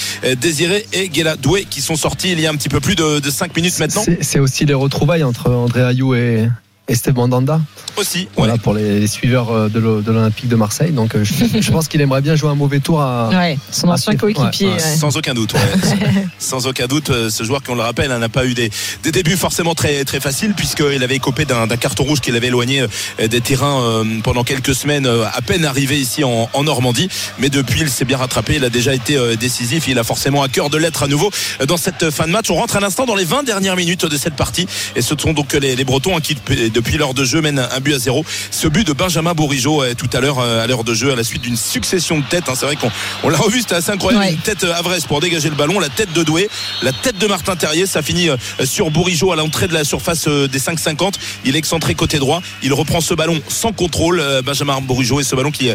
S6: Désiré et Gela Doué qui sont sortis il y a un petit peu plus de, de 5 minutes maintenant.
S5: C'est- aussi les retrouvailles entre André Ayou et Esteban Danda.
S6: aussi
S5: Voilà, pour les, les suiveurs euh, de l'O- de l'Olympique de Marseille. Donc, euh, je, je pense qu'il aimerait bien jouer un mauvais tour à.
S4: Ouais, son ancien coéquipier.
S5: Ouais, ouais.
S4: ouais.
S6: Sans aucun doute. ouais. Sans aucun doute, euh, ce joueur, qu'on le rappelle, hein, n'a pas eu des, des débuts forcément très, très faciles, puisqu'il avait écopé d'un carton rouge qui l'avait éloigné des terrains pendant quelques semaines, à peine arrivé ici en, en Normandie. Mais depuis, il s'est bien rattrapé. Il a déjà été décisif. Il a forcément à cœur de l'être à nouveau dans cette fin de match. On rentre à l'instant dans les 20 dernières minutes de cette partie. Et ce sont donc les, les Bretons hein, qui, depuis- l'heure de jeu, mènent un but à zéro. Ce but de Benjamin Bourigeau euh, tout à l'heure, euh, à l'heure de jeu, à la suite d'une succession de têtes. hein. C'est vrai qu'on on l'a revu, c'était assez incroyable.
S4: Ouais.
S6: Une tête euh, Avresse pour dégager le ballon, la tête de Doué, la tête de Martin Terrier. Ça finit sur Bourigeau à l'entrée de la surface des 5,50. Il est excentré côté droit. Il reprend ce ballon sans contrôle, Benjamin Bourigeau, et ce ballon qui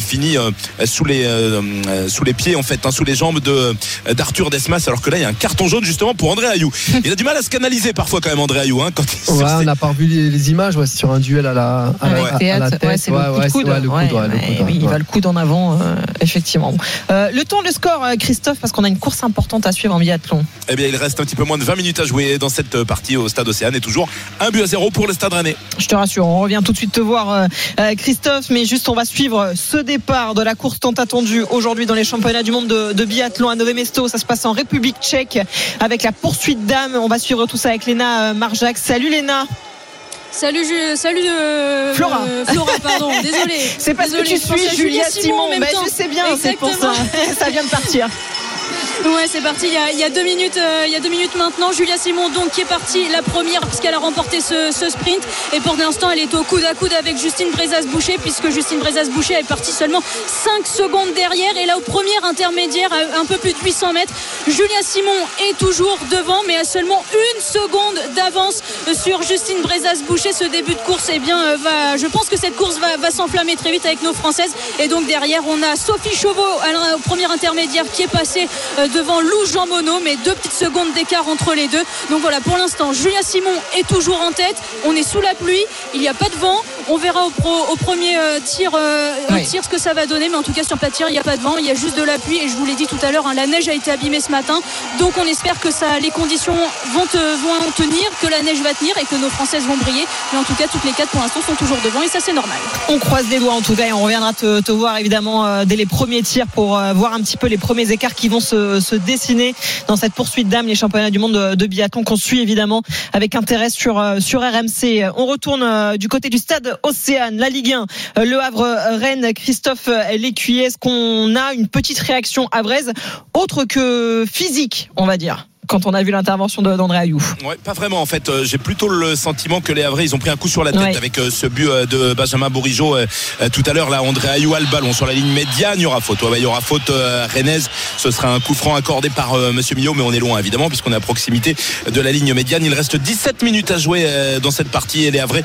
S6: finit sous les sous les pieds en fait, hein, sous les jambes de d'Arthur Desmas. Alors que là, il y a un carton jaune justement pour André Ayou. Il a du mal à se canaliser parfois quand même André Ayou. Hein, quand il
S5: Ouais, on n'a pas revu les, les images ouais, sur un duel à la, à la, à- à
S4: Théâtre,
S5: la tête.
S4: ouais, c'est le coup de
S5: ouais,
S4: coude.
S5: c'est- ouais, le coude,
S4: Ouais,
S5: ouais, le
S4: ouais,
S5: coude,
S4: oui, il va le coude en avant, euh, effectivement. Euh, le temps, le score, euh, Christophe, parce qu'on a une course importante à suivre en biathlon.
S6: Eh bien, il reste un petit peu moins de 20 minutes à jouer dans cette partie au Stade Océane et toujours un but à zéro pour le Stade Rennais.
S4: Je te rassure, on revient tout de suite te voir, euh, Christophe, mais juste on va suivre ce départ de la course tant attendue aujourd'hui dans les championnats du monde de, de biathlon à Nové Mesto. Ça se passe en République tchèque avec la poursuite d'âme. On va suivre tout ça avec Léna Marjac. Salut Léna.
S13: Salut, salut euh,
S4: Flora.
S13: euh, Flora, pardon, désolé.
S4: C'est parce que tu suis Julia Simon,
S13: en même
S4: mais je sais bien, c'est pour ça. Ça vient de partir.
S13: Ouais, c'est parti. Il y, a, deux minutes, euh, il y a deux minutes maintenant. Julia Simon, donc, qui est partie la première puisqu'elle a remporté ce, sprint. Et pour l'instant, elle est au coude à coude avec Justine Brezas-Boucher puisque Justine Brezas-Boucher est partie seulement 5 secondes derrière. Et là, au premier intermédiaire, à un peu plus de 800 mètres, Julia Simon est toujours devant, mais à seulement une seconde d'avance sur Justine Brezas-Boucher. Ce début de course, eh bien, euh, je pense que cette course va, s'enflammer très vite avec nos Françaises. Et donc derrière, on a Sophie Chauveau au premier intermédiaire qui est passée euh, devant Lou Jean Monod, mais deux petites secondes d'écart entre les deux. Donc voilà, pour l'instant, Julia Simon est toujours en tête. On est sous la pluie, il n'y a pas de vent. On verra au, pro- au premier euh, tir, euh,
S4: Oui.
S13: tir ce que ça va donner, mais en tout cas sur plat de tir, il n'y a pas de vent, il y a juste de la pluie. Et je vous l'ai dit tout à l'heure, hein, la neige a été abîmée ce matin. Donc on espère que ça, les conditions vont, te- vont tenir, que la neige va tenir et que nos Françaises vont briller. Mais en tout cas, toutes les quatre pour l'instant sont toujours devant et ça c'est normal.
S4: On croise les doigts en tout cas et on reviendra te, te voir évidemment euh, dès les premiers tirs pour euh, voir un petit peu les premiers écarts qui vont se, se dessiner dans cette poursuite d'âme, les championnats du monde de, biathlon qu'on suit évidemment avec intérêt sur, euh, sur RMC. On retourne euh, du côté du stade Océane, la Ligue 1, euh, Le Havre, euh, Rennes, Christophe euh, Lécuyer. Est-ce qu'on a une petite réaction havraise autre que physique, on va dire, quand on a vu l'intervention d'André Ayou
S6: Ouais, pas vraiment en fait. Euh, J'ai plutôt le sentiment que les Havrais ils ont pris un coup sur la tête
S4: Ouais.
S6: avec euh, ce but euh, de Benjamin Bourigeau tout à l'heure. Là, André Ayou a le ballon sur la ligne médiane. Il y aura faute. Ouais, bah, il y aura faute rennaise. Ce sera un coup franc accordé par Monsieur Millot, mais on est loin évidemment puisqu'on est à proximité de la ligne médiane. Il reste 17 minutes à jouer dans cette partie et les Havrais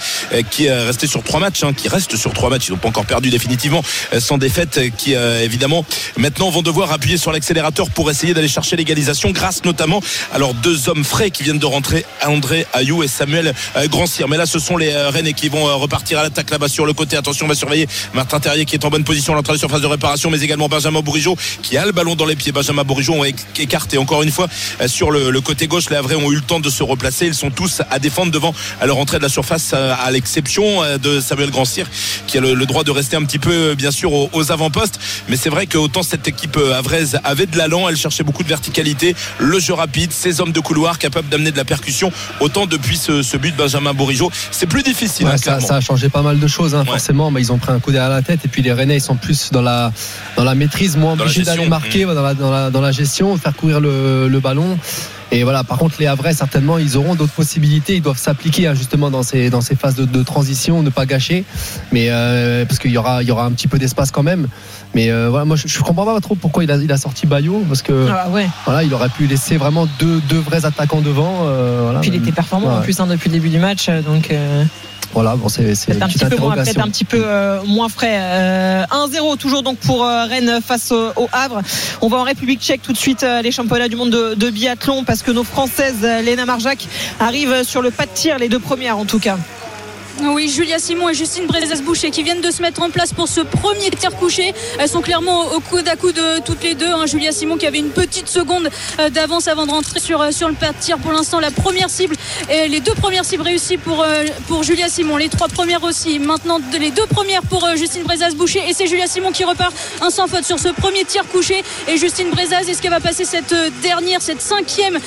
S6: qui est resté sur trois matchs, hein, qui restent sur trois matchs. Ils n'ont pas encore perdu définitivement sans défaite, qui évidemment maintenant vont devoir appuyer sur l'accélérateur pour essayer d'aller chercher l'égalisation grâce notamment à leurs deux hommes frais qui viennent de rentrer, André Ayou et Samuel euh, Grandcir. Mais là, ce sont les euh, Rennais qui vont euh, repartir à l'attaque là-bas sur le côté. Attention, on va surveiller Martin Terrier qui est en bonne position à l'entrée de surface de réparation, mais également Benjamin Bourigeau qui a le ballon dans les pieds. Benjamin Bourigeau éc- écarté encore une fois sur le, côté gauche. Les Havrais ont eu le temps de se replacer. Ils sont tous à défendre devant à leur entrée de la surface, à l'exception de Samuel Grandcir qui a le, droit de rester un petit peu, bien sûr, aux, avant-postes. Mais c'est vrai que autant cette équipe havraise avait de l'allant, elle cherchait beaucoup de verticalité, le jeu rapide rapides, ces hommes de couloir capables d'amener de la percussion. Autant depuis ce, ce but de Benjamin Bourigeau, c'est plus difficile.
S5: Ouais,
S6: hein,
S5: ça, a changé pas mal de choses, hein, forcément. Mais ils ont pris un coup derrière la tête. Et puis les Rennais, ils sont plus dans la, dans la maîtrise, moins obligés d'aller marquer dans, la, dans, la, dans la gestion, faire courir le, le ballon. Et voilà, par contre, les Havrais, certainement, ils auront d'autres possibilités. Ils doivent s'appliquer hein, justement dans ces, dans ces phases de, de transition, ne pas gâcher. Mais euh, parce qu'il y aura, il y aura un petit peu d'espace quand même. Mais euh, voilà, moi, je, je comprends pas trop pourquoi il a, il a sorti Bayo, parce que
S4: Ah ouais.
S5: voilà, il aurait pu laisser vraiment deux, deux vrais attaquants devant. euh, voilà.
S4: Puis il était performant en plus hein, depuis le début du match, donc. Euh,
S5: Voilà, bon, c'est
S4: un petit peu moins, peut-être
S5: interrogation.
S4: un petit peu euh, moins frais. Euh, 1-0 toujours donc pour euh, Rennes face au, au Havre. On va en République Tchèque tout de suite euh, les championnats du monde de, de biathlon parce que nos Françaises euh, Léna Marjac arrivent sur le pas de tir, les deux premières en tout cas.
S13: Oui, Julia Simon et Justine Brezas-Boucher qui viennent de se mettre en place pour ce premier tir couché. Elles sont clairement au coude à coude euh, toutes les deux. hein. Julia Simon qui avait une petite seconde euh, d'avance avant de rentrer sur, euh, le pas de tir. Pour l'instant, la première cible et les deux premières cibles réussies pour, Julia Simon. Les trois premières aussi. Maintenant, les deux premières pour Justine Brezas-Boucher. Et c'est Julia Simon qui repart un sans faute sur ce premier tir couché. Et Justine Brezaz, est-ce qu'elle va passer cette dernière, cette cinquième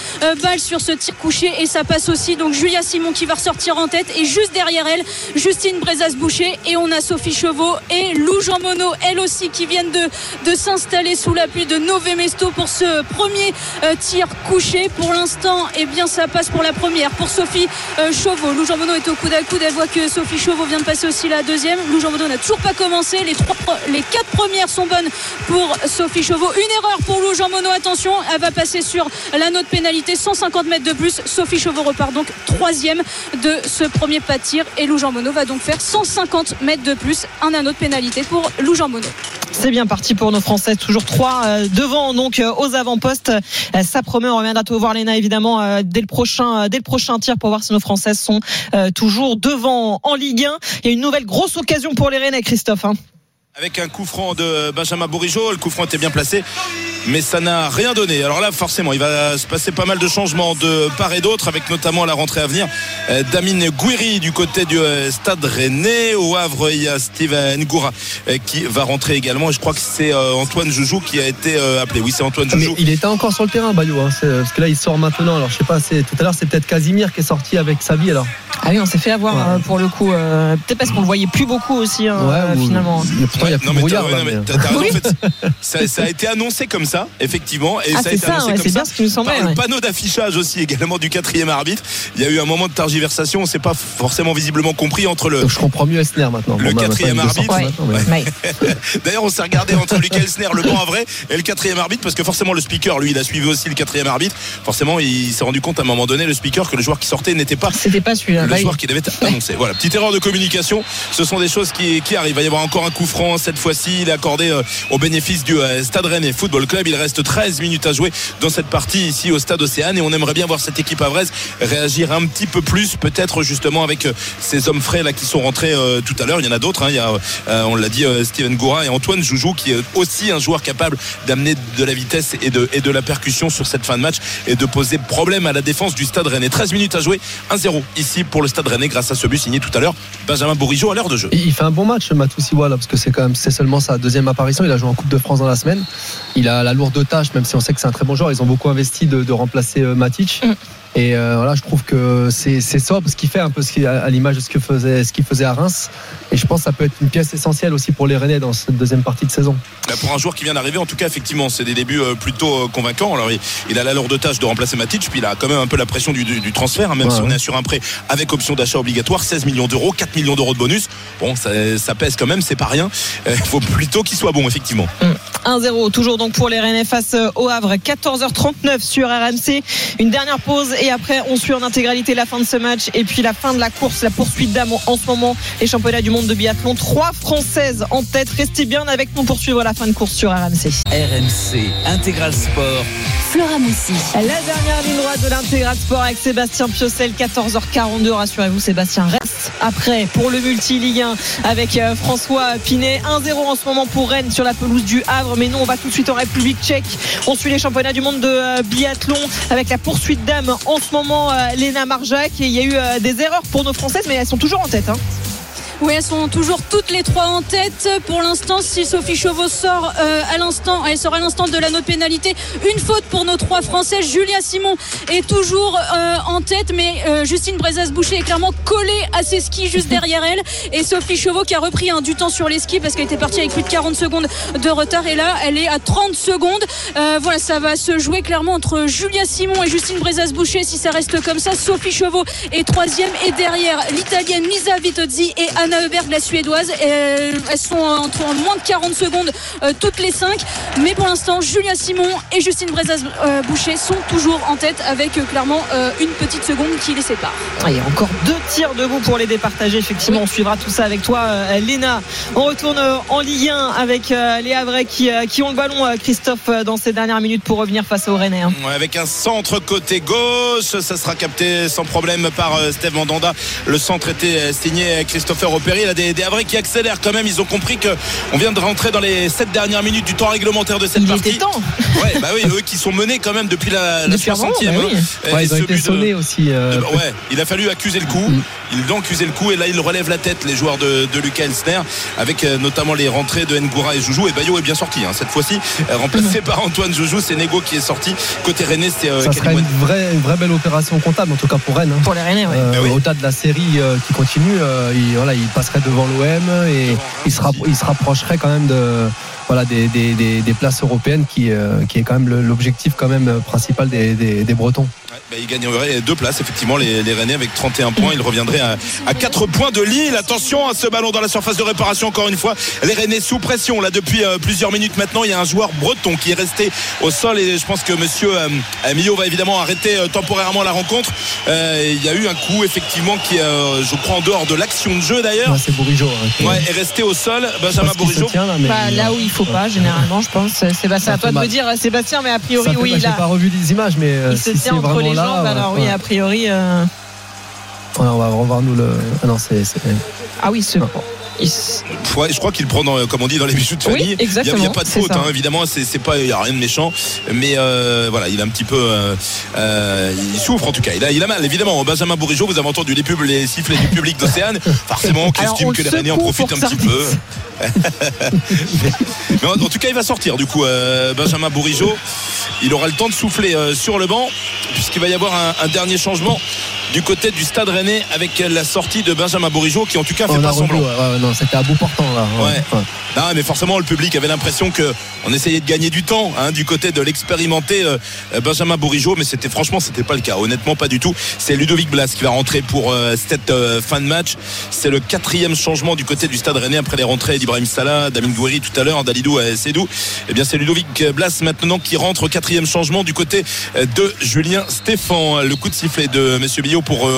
S13: balle sur ce tir couché? Et ça passe aussi. Donc Julia Simon qui va ressortir en tête. Et juste derrière elle, Justine Brezas-Boucher. Et on a Sophie Chevaux et Lou Jean Monod, elle aussi, qui viennent de, de s'installer sous l'appui de Nové Mesto pour ce premier euh, tir couché. Pour l'instant, eh bien, ça passe pour la première. Pour Sophie euh. Lou Jean Monod est au coude à coude. Elle voit que Sophie Chauveau vient de passer aussi la deuxième. Lou Jean Monod n'a toujours pas commencé. Les, quatre premières sont bonnes pour Sophie Chauveau. Une erreur pour Lou Jean Monod. Attention, elle va passer sur la note pénalité. 150 mètres de plus. Sophie Chauveau repart donc troisième de ce premier pas de tir. Lou Jean Monod va donc faire 150 mètres de plus. Un anneau de pénalité pour Lou Monod.
S4: C'est bien parti pour nos Françaises, toujours trois euh, devant donc euh, aux avant-postes. Euh, ça promet, on reviendra te voir Léna évidemment dès le prochain tir pour voir si nos Françaises sont toujours devant en Ligue 1. Il y a une nouvelle grosse occasion pour les Rennais, Christophe. hein.
S6: Avec un coup franc de Benjamin Bourigeau, le coup franc était bien placé, mais ça n'a rien donné. Alors là, forcément, il va se passer pas mal de changements de part et d'autre, avec notamment la rentrée à venir euh, d'Amine Gouiri du côté du euh, Stade Rennais. Au Havre, il y a Steven Goura euh, qui va rentrer également. Et je crois que c'est Antoine Joujou qui a été appelé. Oui, c'est Antoine
S5: Ah, Mais
S6: Joujou.
S5: il était encore sur le terrain, Bayo, hein, parce que là il sort maintenant. Alors je sais pas, c'est tout à l'heure c'est peut-être Casimir qui est sorti avec Savi alors.
S4: Ah oui, on s'est fait avoir
S5: Ouais.
S4: pour le coup. euh, Peut-être parce qu'on le voyait plus beaucoup aussi hein, finalement.
S5: Pourtant il y a plus
S6: Non,
S5: de
S6: mais
S5: brouillard là,
S4: Oui.
S6: en fait, ça, ça a été annoncé comme ça, effectivement, et
S4: Ah,
S6: ça a
S4: c'est
S6: été
S4: ça,
S6: annoncé
S4: ouais,
S6: comme
S4: c'est
S6: ça.
S4: bien ce qui nous semblait,
S6: par
S4: ouais.
S6: le panneau d'affichage aussi également du quatrième arbitre. Il y a eu un moment de tergiversation, on s'est pas forcément visiblement compris entre le,
S5: Donc je comprends mieux Esner maintenant.
S6: le
S5: Bon, bah,
S6: quatrième arbitre. D'ailleurs, on s'est regardé entre Lucas Elsner, le banc à vrai, et le quatrième arbitre, parce que forcément le speaker, lui, il a suivi aussi le quatrième arbitre. Forcément, il s'est rendu compte à un moment donné, le speaker, que le joueur qui sortait n'était pas
S4: C'était pas celui-là.
S6: le
S4: Bah,
S6: joueur qui devait annoncer. Voilà, petite erreur de communication. Ce sont des choses qui, qui arrivent. Il va y avoir encore un coup franc cette fois-ci. Il est accordé euh, au bénéfice du euh, Stade Rennais Football Club. Il reste 13 minutes à jouer dans cette partie ici au Stade Océane et on aimerait bien voir cette équipe avraise réagir un petit peu plus, peut-être justement avec euh, ces hommes frais là qui sont rentrés tout à l'heure. Il y en a d'autres. hein. Il y a, on l'a dit, Steven Goura et Antoine Joujou qui est aussi un joueur capable d'amener de la vitesse et de, la percussion sur cette fin de match et de poser problème à la défense du Stade Rennais. 13 minutes à jouer, 1-0 ici pour le Stade Rennais grâce à ce but signé tout à l'heure Benjamin Bourigeau à l'heure de jeu.
S5: Il fait un bon match, Matusiwa, là, parce que c'est quand même c'est seulement sa deuxième apparition. Il a joué en Coupe de France dans la semaine. Il a la lourde tâche, même si on sait que c'est un très bon joueur. Ils ont beaucoup investi de, de remplacer euh, Matic. Et euh, voilà, je trouve que c'est c'est sobre ce qu'il fait un peu ce qui, à, à l'image de ce que faisait ce qu'il faisait à Reims. Et je pense que ça peut être une pièce essentielle aussi pour les Rennais dans cette deuxième partie de saison.
S6: Bah, pour un joueur qui vient d'arriver, en tout cas, effectivement, c'est des débuts euh, plutôt euh, convaincants. Alors, il, il a la lourde tâche de remplacer Matic, puis il a quand même un peu la pression du, du- du transfert, hein, même
S5: Ouais,
S6: si on est sur un prêt avec option d'achat obligatoire, 16 millions d'euros, 4 millions d'euros de bonus. Bon, ça, ça pèse quand même, c'est pas rien. Il faut plutôt qu'il soit bon, effectivement.
S4: 1-0 toujours donc pour les Rennais face au Havre 14h39 sur RMC une dernière pause et après on suit en intégralité la fin de ce match et puis la fin de la course la poursuite d'âme en ce moment les championnats du monde de biathlon trois françaises en tête. Restez bien avec nous pour suivre la fin de course sur RMC
S3: RMC Intégral Sport.
S2: Flora Moussi.
S4: la dernière ligne droite de l'intégral sport avec Sébastien Piocel 14h42 rassurez-vous Sébastien reste après pour le multi Ligue 1 avec euh, François Pinet. 1-0 en ce moment pour Rennes sur la pelouse du Havre. Mais nous on va tout de suite en République tchèque. On suit les championnats du monde de euh, biathlon avec la poursuite d'âme en ce moment euh, Léna Marjac. Et il y a eu des erreurs pour nos françaises mais elles sont toujours en tête hein.
S13: Oui, elles sont toujours toutes les trois en tête. Pour l'instant, si Sophie Chauveau sort euh, à l'instant, elle sort à l'instant de la note pénalité. Une faute pour nos trois Françaises. Julia Simon est toujours euh, en tête, mais euh, Justine Brezas-Boucher est clairement collée à ses skis juste derrière elle. Et Sophie Chauveau qui a repris hein, du temps sur les skis parce qu'elle était partie avec plus de 40 secondes de retard. Et là, elle est à 30 secondes. Euh, voilà, ça va se jouer clairement entre Julia Simon et Justine Brezas-Boucher. Si ça reste comme ça, Sophie Chauveau est troisième. Et derrière, l'italienne Lisa Vitozzi et Anna Heuberg, la suédoise. Et, elles sont entre en moins de 40 secondes euh, toutes les cinq. Mais pour l'instant, Julia Simon et Justine Brezas-Boucher sont toujours en tête avec euh, clairement euh, une petite seconde qui les sépare.
S4: Ah, Il y a encore deux tirs debout pour les départager. Effectivement, on suivra tout ça avec toi, euh, Léna. On retourne euh, en Ligue 1 avec euh, les Havrais qui, euh, qui ont le ballon, euh, Christophe, euh, dans ces dernières minutes pour revenir face au Rennais. hein.
S6: Ouais, avec un centre côté gauche, ça sera capté sans problème par euh, Steve Mandanda. Le centre était euh, signé Christopher Y a des, des Havrais qui accélèrent quand même. Ils ont compris que on vient de rentrer dans les sept dernières minutes du temps réglementaire de cette
S4: Il
S6: partie.
S4: était temps.
S6: Ouais, bah oui, eux qui sont menés quand même depuis la, la
S4: Depuis un moment,
S6: 60e.
S4: bah
S6: hein.
S4: oui.
S5: Ouais, ils ont été
S6: de-
S5: sonnés aussi. euh,
S6: Euh, ouais, il a fallu accuser le coup. Ils ont accusé le coup et là ils relèvent la tête les joueurs de, de Lucas Elsner avec euh, notamment les rentrées de Ngoura et Joujou et Bayo est bien sorti hein, cette fois-ci remplacé par Antoine Joujou c'est Nego qui est sorti côté René c'est euh,
S5: Ça une vraie, une vraie belle opération comptable, en tout cas pour Rennes. hein.
S4: Pour les.
S5: Euh,
S6: Ben oui.
S5: Au-delà de la série euh, qui continue, euh, il, voilà, il passerait devant l'OM et il se, rapp- il se rapprocherait quand même de, voilà, des, places européennes qui, euh, qui est quand même l'objectif principal des Bretons.
S6: Bah, il gagnerait deux places effectivement les, les Rennais avec 31 points. Il reviendrait à, à 4 points de Lille. Attention à ce ballon dans la surface de réparation encore une fois. Les Rennais sous pression là depuis euh, plusieurs minutes maintenant. Il y a un joueur breton qui est resté au sol et je pense que monsieur euh, Millot va évidemment arrêter euh, temporairement la rencontre. Euh, il y a eu un coup effectivement qui est euh, je crois en dehors de l'action de jeu d'ailleurs.
S5: Ouais, c'est Bourigeau. hein,
S6: ouais, est resté au sol. Benjamin Bourigeau.
S5: tient, là, mais-
S4: Bah, là où il faut pas, généralement, je pense. Sébastien, à toi de me dire, Sébastien, mais a priori, oui, il a-
S5: pas revu les images, mais
S4: il se tient entre
S5: vraiment
S4: les
S5: là,
S4: jambes.
S5: ouais,
S4: Alors, oui, a priori. euh,
S5: Ouais, on va revoir nous le. Ah non, c'est.
S4: Ah oui, ce. Il s-
S6: Ouais, je crois qu'il prend, dans, comme on dit, dans les bijoux de
S4: Oui,
S6: famille. Il n'y a, pas de faute, hein, évidemment. C'est, pas, il n'y a rien de méchant. Mais euh, voilà, il a un petit peu. euh, euh, il souffre en tout cas. Il a, il a mal, évidemment. Benjamin Bourigeau, vous avez entendu les pubs, les sifflets du public d'Océane. Forcément, qui estime que Rennais en
S4: pour
S6: un petit peu. Mais en, en tout cas, il va sortir du coup, euh, Benjamin Bourigeau. Il aura le temps de souffler euh, sur le banc, puisqu'il va y avoir un, un dernier changement du côté du stade rennais avec la sortie de Benjamin Bourigeau, qui en tout cas fait
S5: On
S6: pas semblant.
S5: ouais, ouais, non, c'était à bout portant là.
S6: Ouais. Non, mais forcément, le public avait l'impression que on essayait de gagner du temps hein, du côté de l'expérimenté euh, Benjamin Bourigeau, mais c'était franchement, c'était pas le cas. Honnêtement, pas du tout. C'est Ludovic Blas qui va rentrer pour euh, cette euh, fin de match. C'est le quatrième changement du côté du Stade Rennais après les rentrées d'Ibrahim Salah, d'Amin Gouiri tout à l'heure, d'Alidou à Sedou. Eh bien, c'est Ludovic Blas maintenant qui rentre au quatrième changement du côté de Julien Stéphan. Le coup de sifflet de Monsieur Billot pour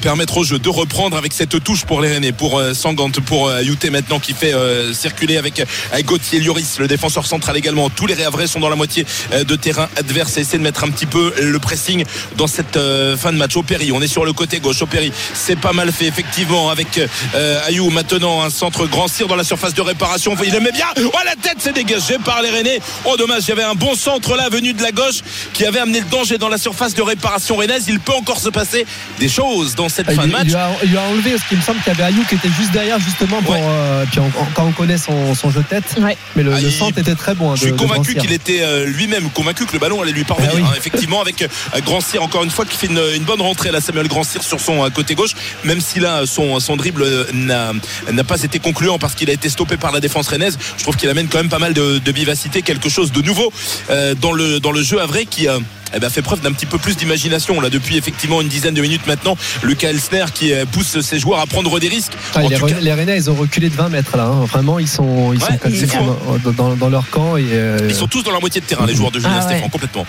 S6: permettre au jeu de reprendre avec cette touche pour les Rennais, pour euh, Pour euh, Ayouté maintenant qui fait euh, circuler avec, avec Gauthier Lloris, le défenseur central également. Tous les Réavrais sont dans la moitié euh, de terrain adverse et essaient de mettre un petit peu le pressing dans cette euh, fin de match. Opéry, on est sur le côté gauche. Opéry, c'est pas mal fait effectivement avec euh, Ayou maintenant un centre grand cire dans la surface de réparation. Il aimait bien. Oh la tête s'est dégagée par les Rennais. Oh dommage, il y avait un bon centre là venu de la gauche qui avait amené le danger dans la surface de réparation rennaise. Il peut encore se passer des choses dans cette
S5: Il,
S6: fin de
S5: il
S6: match.
S5: lui a, il lui a enlevé parce qu'il me semble qu'il y avait Ayou qui était juste derrière justement pour euh, puis on- on- quand on connaît son, son jeu de tête mais le,
S6: Ah,
S5: le
S6: il-
S5: centre était très bon hein,
S6: Je
S5: de-
S6: suis
S5: de
S6: convaincu qu'il était euh, lui-même convaincu que le ballon allait lui parvenir.
S5: Ah oui.
S6: hein, effectivement, avec euh, Grand Cyr encore une fois qui fait une, une bonne rentrée là, Samuel Grand Cyr sur son côté gauche, même si là son, son dribble n'a n'a pas été concluant parce qu'il a été stoppé par la défense rennaise. Je trouve qu'il amène quand même pas mal de, de vivacité, quelque chose de nouveau euh, dans le dans le jeu à vrai qui euh, eh ben, fait preuve d'un petit peu plus d'imagination là depuis effectivement une dizaine de minutes maintenant. Lucas Elsner qui euh, pousse ses joueurs à prendre des risques.
S5: Ah, les,
S6: cas-
S5: Rennais- les Rennais, ils ont reculé de 20 mètres là. hein. Vraiment, ils sont, ils
S6: Ouais,
S5: sont dans, dans- dans leur camp. Et, euh,
S6: Ils sont tous dans la moitié de terrain, les joueurs de Julien
S5: Ah ouais.
S6: Stéphane, complètement.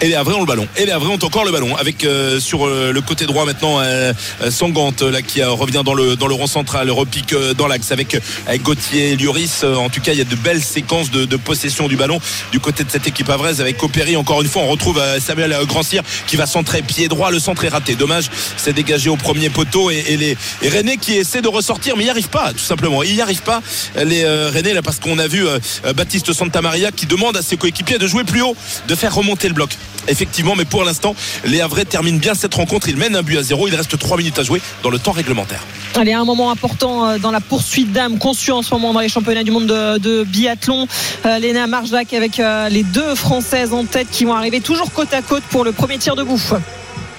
S6: Et les Havrais ont le ballon. Et les Havrais ont encore le ballon. Avec euh, sur euh, le côté droit maintenant euh, euh, Sangante là qui euh, revient dans le dans le rond central, repique euh, dans l'axe avec avec Gauthier, Lloris. En tout cas, il y a de belles séquences de, de possession du ballon du côté de cette équipe havraise avec Opéry. Encore une fois, on retrouve Samuel Grandcir qui va centrer pied droit. Le centre est raté. Dommage, c'est dégagé au premier poteau et, et les et René qui essaie de ressortir, mais il n'y arrive pas, tout simplement. Il n'y arrive pas les Rennais là parce qu'on a vu Baptiste Santamaria qui demande à ses coéquipiers de jouer plus haut, de faire remonter le bloc. Effectivement, mais pour l'instant, les Havrais terminent bien cette rencontre. Ils mènent un but à zéro. Il reste 3 minutes à jouer dans le temps réglementaire.
S4: Allez, un moment important euh, dans la poursuite d'âme conçue en ce moment dans les championnats du monde de, de biathlon. Euh, Léna Marjac avec euh, les deux Françaises en tête qui vont arriver toujours côte à côte pour le premier tir debout.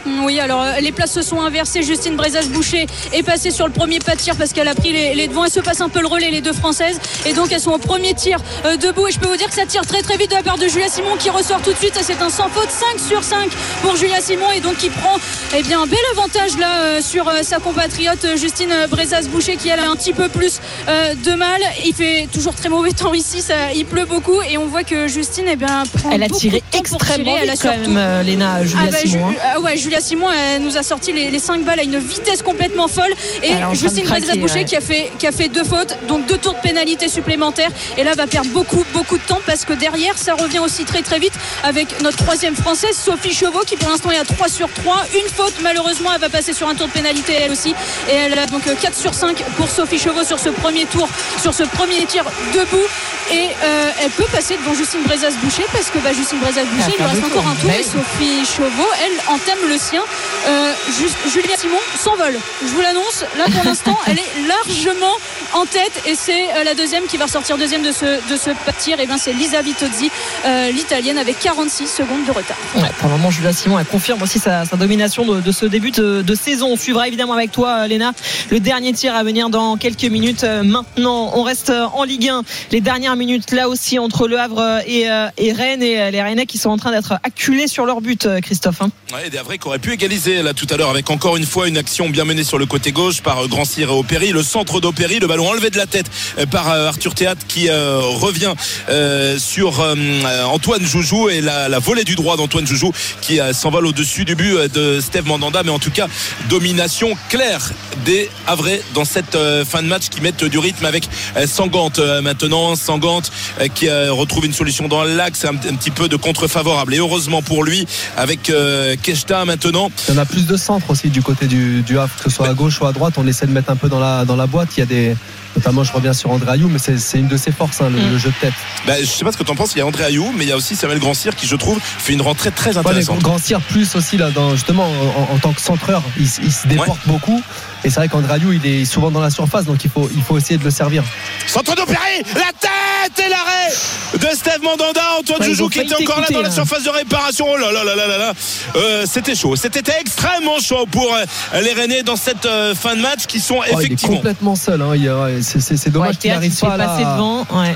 S13: Oui, alors euh, les places se sont inversées. Justine Brezas-Boucher est passée sur le premier pas de tir parce qu'elle a pris les, les devants. Elle se passe un peu le relais, les deux françaises. Et donc elles sont au premier tir euh, debout. Et je peux vous dire que ça tire très très vite de la part de Julia Simon qui ressort tout de suite. C'est un sans faute 5 sur 5 pour Julia Simon. Et donc qui prend eh bien, un bel avantage là euh, sur euh, sa compatriote Justine Brezas-Boucher qui elle a un petit peu plus de mal. Il fait toujours très mauvais temps ici. Ça, il pleut beaucoup. Et on voit que Justine eh bien, prend
S4: Elle a tiré extrêmement
S13: tirer. Elle a
S4: vite quand même, Léna, Julia
S13: Ah bah,
S4: Simon.
S13: Ju-
S4: hein.
S13: ah ouais, Julia Simon elle nous a sorti les, les 5 balles à une vitesse complètement folle. Et Justine Brezas-Boucher
S4: ouais.
S13: qui a fait qui a fait deux fautes donc deux tours de pénalité supplémentaires. Et là va perdre beaucoup beaucoup de temps parce que derrière ça revient aussi très très vite avec notre troisième française Sophie Chauveau qui pour l'instant est à 3 sur 3 une faute malheureusement elle va passer sur un tour de pénalité elle aussi. Et elle a donc 4 sur 5 pour Sophie Chauveau sur ce premier tour sur ce premier tir debout. Et euh, elle peut passer devant Justine Brezas-Boucher parce que bah, Justine Brezas-Boucher il lui reste encore un tour. Et Sophie Chauveau elle entame le sien euh, Simon s'envole. Je vous l'annonce là pour l'instant elle est largement en tête et c'est euh, la deuxième qui va ressortir deuxième de ce, de ce tir et bien c'est Lisa Vitozzi euh, l'italienne avec 46 secondes de retard
S4: Ouais, pour le moment, Julia Simon, elle confirme aussi sa, sa domination de, de ce début de, de saison. On suivra évidemment avec toi, euh, Léna, le dernier tir à venir dans quelques minutes. Maintenant, on reste en Ligue 1. Les dernières minutes, là aussi, entre Le Havre et, et Rennes. Et les Rennais qui sont en train d'être acculés sur leur but, Christophe. hein.
S6: Ouais, des Havrais qui auraient pu égaliser là tout à l'heure avec encore une fois une action bien menée sur le côté gauche par Grand Cyr et Opéry. Le centre d'Opéry, le ballon enlevé de la tête euh, par euh, Arthur Théâtre qui euh, revient sur Antoine Joujou et la, volée du droit d'Antoine Joujou qui s'envole au-dessus du but de Steve Mandanda. Mais en tout cas, domination claire des Havrais dans cette fin de match qui mettent du rythme avec Sangante maintenant. Sangante qui retrouve une solution dans l'axe, un, petit peu de contre favorable. Et heureusement pour lui, avec Keshta maintenant.
S5: Il y en a plus de centres aussi du côté du, du Havre, que ce soit à gauche ou à droite. On essaie de mettre un peu dans la, dans la boîte. Il y a des. Notamment, je reviens sur André Ayou, mais c'est une de ses forces, hein, le,
S4: Mm.
S5: le jeu de tête.
S6: Bah, je sais pas ce que tu en penses. Il y a André Ayou, mais il y a aussi Samuel Grandcir qui, je trouve, fait une rentrée très
S5: Ouais,
S6: intéressante.
S5: Grand Cyr plus aussi là, dans, justement en, en tant que centreur, il se déporte beaucoup. Et c'est vrai qu'André Ayou, il est souvent dans la surface, donc il faut, il faut essayer de le servir.
S6: Centre d'Opéry, la tête et l'arrêt de Steve Mandanda, Antoine
S5: Ouais,
S6: Joujou qui était encore là dans la
S5: là.
S6: surface de réparation. Oh là là là là là là. Euh, C'était chaud. C'était extrêmement chaud pour euh, les Rennais dans cette euh, fin de match qui sont
S5: Oh, il est
S6: effectivement.
S5: complètement seul. hein. C'est- dommage
S4: Ouais,
S5: qu'il n'arrive pas à la...
S4: devant. Ouais.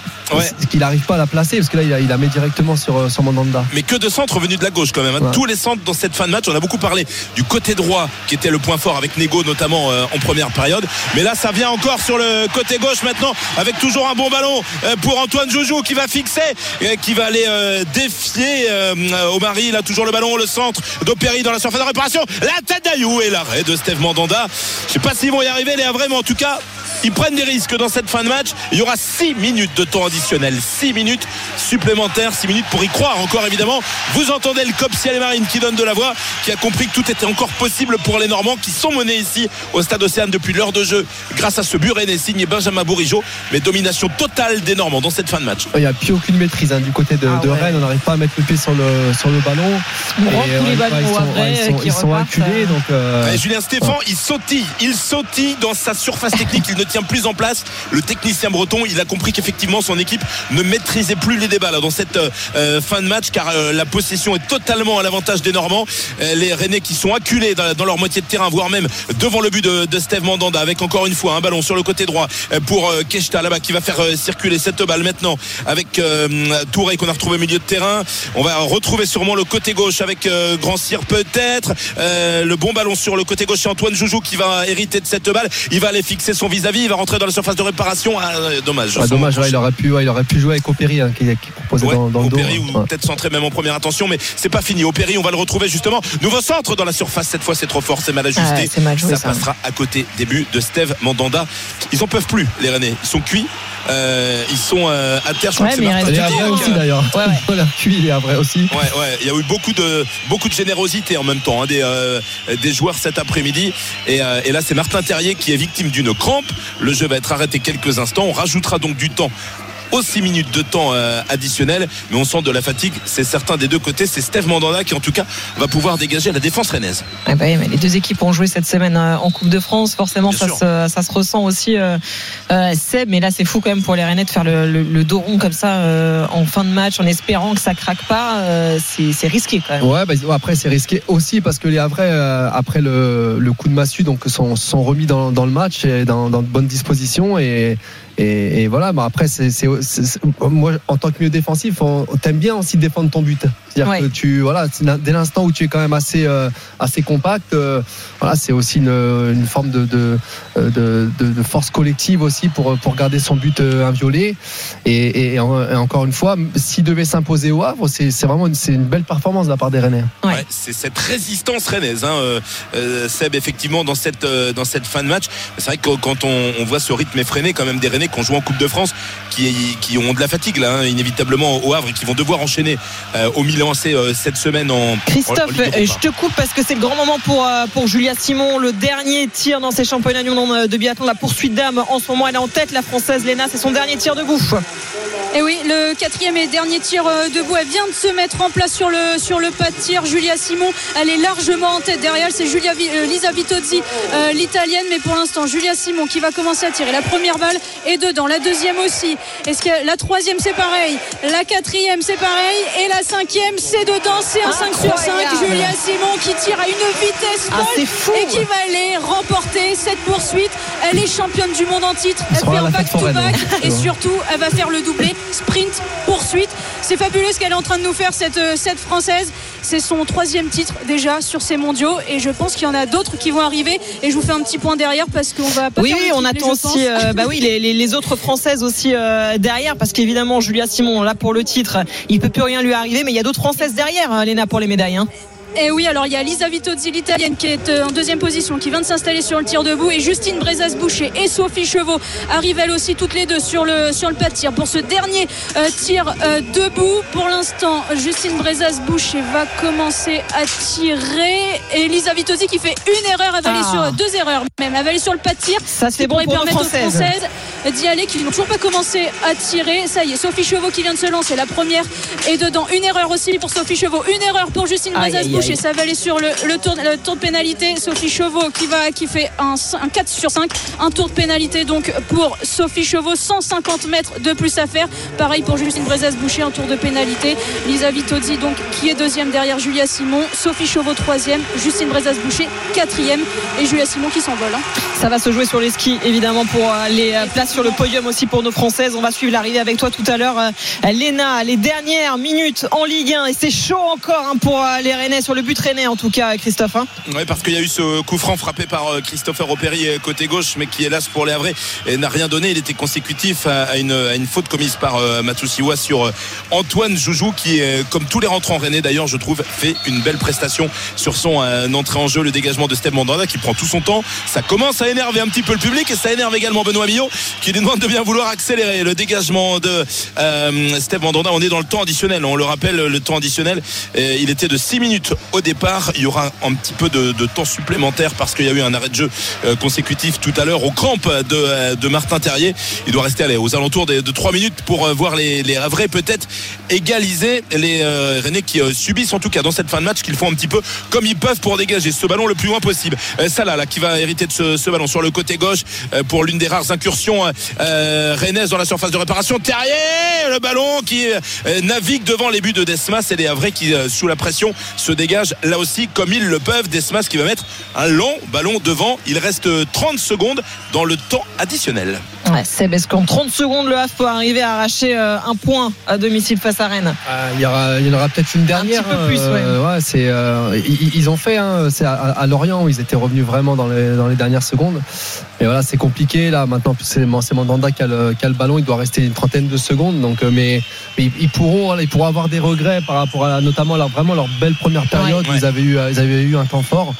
S5: Qu'il n'arrive pas à la placer parce que là il, a- il la met directement sur, sur Mandanda.
S6: Mais que de centres venus de la gauche quand même. hein.
S5: Ouais.
S6: Tous les centres dans cette fin de match. On a beaucoup parlé du côté droit qui était le point fort avec Nego notamment euh, en première période. Mais là ça vient encore sur le côté gauche maintenant avec toujours un bon ballon euh, pour Antoine Joujou qui va fixer, et qui va aller euh, défier euh, Omari. Il a toujours le ballon, le centre d'Opéry dans la surface de réparation. La tête d'Ayou et l'arrêt de Steve Mandanda. Je sais pas s'ils vont y arriver les Havrais, mais en tout cas ils prennent des risques dans cette fin de match. Il y aura 6 minutes de temps additionnel, 6 minutes supplémentaires, 6 minutes pour y croire encore évidemment. Vous entendez le COP Ciel et Marine qui donne de la voix, qui a compris que tout était encore possible pour les Normands qui sont menés ici au Stade Océane depuis l'heure de jeu grâce à ce but rennais signé Benjamin Bourigeau. Mais domination totale des Normands dans cette fin de match.
S5: Il n'y a plus aucune maîtrise hein, du côté de,
S4: Ah
S5: de. Rennes. On n'arrive pas à mettre le pied sur le, sur le ballon.
S4: On
S5: Et,
S4: les ballons
S5: ils sont, ils sont, ils acculés.
S4: euh.
S5: Donc, euh,
S6: Ouais, Julien Stéphan, il sautille, il sautille dans sa surface technique, il ne tient plus en place. Le technicien breton, il a compris qu'effectivement son équipe ne maîtrisait plus les débats là, dans cette euh, euh, fin de match car euh, la possession est totalement à l'avantage des Normands. Les Rennais qui sont acculés dans, leur moitié de terrain, voire même devant le but de, de Steve Mandanda avec encore une fois un ballon sur le côté droit pour Keshta là-bas qui va faire circuler cette balle maintenant avec Touré qu'on a retrouvé au milieu de terrain. On va retrouver sûrement le côté gauche avec Grand Cyr peut-être. Le bon ballon sur le côté gauche, c'est Antoine Joujou qui va hériter de cette balle. Il va aller fixer son vis-à-vis, il va rentrer dans la surface de réparation. Ah, euh, dommage.
S5: ouais, dommage, ouais, il, aurait pu, ouais, il aurait pu jouer avec Opéry hein, qui, qui proposait
S6: Ouais,
S5: dans, dans le dos.
S6: Opéry
S5: hein.
S6: ou
S5: Ouais.
S6: peut-être centré même en première intention, mais c'est pas fini. Opéry, on va le retrouver justement. Nouveau centre dans la surface. Cette fois, c'est trop fort, c'est mal ajusté.
S4: Ah mal joué,
S6: ça,
S4: ça.
S6: passera à côté. Début de Steve Mandanda. Ils en peuvent plus, les Rennais. Ils sont cuits. Euh, ils sont euh, à terre. Je crois que c'est
S4: il
S5: aussi d'ailleurs. Les Havrais aussi.
S6: Ouais, ouais, il y a eu beaucoup de beaucoup de générosité en même temps hein, des euh, des joueurs cet après-midi et, euh, et là c'est Martin Terrier qui est victime d'une crampe. Le jeu va être arrêté quelques instants. On rajoutera donc du temps aux 6 minutes de temps euh, additionnel. Mais on sent de la fatigue, c'est certain des deux côtés. C'est Steve Mandanda qui en tout cas va pouvoir dégager la défense rennaise.
S4: Ah bah oui, mais les deux équipes ont joué cette semaine euh, en Coupe de France. Forcément, ça se, ça se, ressent aussi, euh, euh, Seb. Mais là, c'est fou quand même pour les Rennais de faire le, le, le dos rond comme ça euh, en fin de match, en espérant que ça craque pas. Euh, c'est risqué quand même.
S5: Ouais, bah, après, c'est risqué aussi parce que les Havrais, après le, le, coup de massue, donc, sont, sont remis dans, dans le match et dans, dans de bonnes dispositions. Et, et, et, voilà, bah après, c'est, moi, en tant que milieu défensif, on, t'aime bien aussi défendre ton but. C'est-à-dire
S4: Ouais.
S5: que tu, voilà, dès l'instant où tu es quand même assez, euh, assez compact, euh, voilà, c'est aussi une, une forme de, de, de, de, de force collective aussi pour, pour garder son but euh, inviolé. Et, et, et en- et encore une fois, s'il devait s'imposer au Havre, c'est, c'est vraiment une, c'est une belle performance de la part des Rennais.
S6: Ouais, c'est cette résistance rennaise, hein, euh, euh, Seb, effectivement, dans cette, euh, dans cette fin de match. C'est vrai que quand on, on voit ce rythme effréné, quand même des Rennais qui ont joué en Coupe de France, qui, qui ont de la fatigue, là, hein, inévitablement au Havre, et qui vont devoir enchaîner euh, au Milan AC euh, cette semaine en. en- en
S4: Christophe,
S6: Ligue Europa.
S4: euh, je te coupe parce que c'est le grand moment pour, euh, pour Julia Simon. Le dernier tir dans ces championnats du monde de biathlon, la poursuite d'âme. En ce moment, elle est en tête, la française Léna. C'est son dernier tir debout.
S13: Et oui, le quatrième et dernier tir debout, elle vient de se mettre en place sur le, sur le pas de tir. Julia Simon, elle est largement en tête. Derrière elle, c'est Julia euh, Lisa Vitozzi, euh, l'italienne. Mais pour l'instant, Julia Simon qui va commencer à tirer. La première balle est dedans, la deuxième aussi. Est-ce que la troisième, c'est pareil? La quatrième, c'est pareil. Et la cinquième, c'est dedans. C'est un 5 sur 5.
S4: Incroyable.
S13: Julia Simon qui tire à une vitesse
S4: Ah,
S13: folle et qui va aller remporter cette poursuite. Elle est championne du monde en titre. Elle fait un back-to-back
S5: hein.
S13: et surtout, elle va faire le doublé sprint poursuite. C'est fabuleux ce qu'elle est en train de nous faire cette euh, cette française. C'est son troisième titre déjà sur ces mondiaux et je pense qu'il y en a d'autres qui vont arriver. Et je vous fais un petit point derrière parce qu'on va pas
S4: Oui,
S13: faire
S4: oui, on attend aussi euh, bah oui, les, les- les autres françaises aussi euh, derrière, parce qu'évidemment, Julia Simon, là pour le titre, il peut plus rien lui arriver, mais il y a d'autres françaises derrière, hein, Léna, pour les médailles. hein.
S13: Et oui, alors il y a Lisa Vitozzi, l'italienne, qui est euh, en deuxième position, qui vient de s'installer sur le tir debout. Et Justine Brezas-Boucher et Sophie Chevaux arrivent elles aussi toutes les deux sur le, sur le pas de tir. Pour ce dernier euh, tir euh, debout, pour l'instant, Justine Brezas-Boucher va commencer à tirer. Et Lisa Vitozzi qui fait une erreur, elle va aller
S4: Ah.
S13: sur deux erreurs même. Elle va aller sur le pas de tir.
S4: Ça,
S13: ce
S4: c'est bon pour
S13: permettre aux
S4: Françaises.
S13: D'y aller, qui n'ont toujours pas commencé à tirer. Ça y est, Sophie Chevaux qui vient de se lancer. La première est dedans. Une erreur aussi pour Sophie Chevaux. Une erreur pour Justine
S4: Aïe, aïe.
S13: Ça va aller sur le, le tour, le tour de pénalité. Sophie Chevaux qui, va, qui fait un, un 4 sur 5. Un tour de pénalité donc pour Sophie Chevaux. 150 mètres de plus à faire. Pareil pour Justine Brezas-Boucher. Un tour de pénalité. Lisa Vitozzi donc qui est deuxième derrière Julia Simon. Sophie Chevaux troisième. Justine Brezas-Boucher quatrième. Et Julia Simon qui s'envole. hein.
S4: Ça va se jouer sur les skis, évidemment, pour euh, les euh, places sur le podium aussi pour nos Françaises. On va suivre l'arrivée avec toi tout à l'heure. Euh, Léna, les dernières minutes en Ligue 1. Et c'est chaud encore hein, pour les Rennais, sur le but Rennais en tout cas, Christophe. hein.
S6: Ouais, parce qu'il y a eu ce coup franc frappé par euh, Christopher Opéry euh, côté gauche, mais qui hélas pour les Havrais et n'a rien donné. Il était consécutif à, une, à une faute commise par euh, Matsusiwa sur euh, Antoine Joujou, qui, euh, comme tous les rentrants rennais d'ailleurs, je trouve, fait une belle prestation sur son euh, entrée en jeu, le dégagement de Steve Mandanda qui prend tout son temps. Ça commence à énerver un petit peu le public et ça énerve également Benoît Millot qui lui demande de bien vouloir accélérer le dégagement de euh, Mandanda. On est dans le temps additionnel, on le rappelle, le temps additionnel, euh, il était de 6 minutes au départ. Il y aura un petit peu de, de temps supplémentaire parce qu'il y a eu un arrêt de jeu euh, consécutif tout à l'heure aux crampes de, euh, de Martin Terrier. Il doit rester aux alentours des- de 3 minutes pour euh, voir les, les peut-être égaliser les euh, Rennais qui subissent en tout cas dans cette fin de match qu'ils font un petit peu comme ils peuvent pour dégager ce ballon le plus loin possible. Salah là qui va hériter de ce, ballon sur le côté gauche pour l'une des rares incursions rennaises dans la surface de réparation. Terrier le ballon qui navigue devant les buts de Desmas et les Havrais qui sous la pression se dégagent là aussi comme ils le peuvent. Desmas qui va mettre un long ballon devant. Il reste euh, 30 secondes dans le temps additionnel.
S4: Ouais, Seb, est-ce qu'en 30 secondes, le Havre peut arriver à arracher euh, un point à domicile face à Rennes?
S5: Ah, Il y aura, il y en aura peut-être une dernière.
S4: petit peu plus,
S5: euh, ouais, c'est, euh, ils, ils ont fait, hein, c'est à, à Lorient où ils étaient revenus vraiment dans les, dans les dernières secondes. Et voilà, c'est compliqué là. Maintenant, c'est, c'est Mandanda qui a, le, qui a le ballon. Il doit rester une trentaine de secondes. Donc, euh, mais, mais ils, ils pourront, ils pourront avoir des regrets par rapport à notamment leur, vraiment leur belle première période. Ils avaient eu, ils avaient eu un temps fort.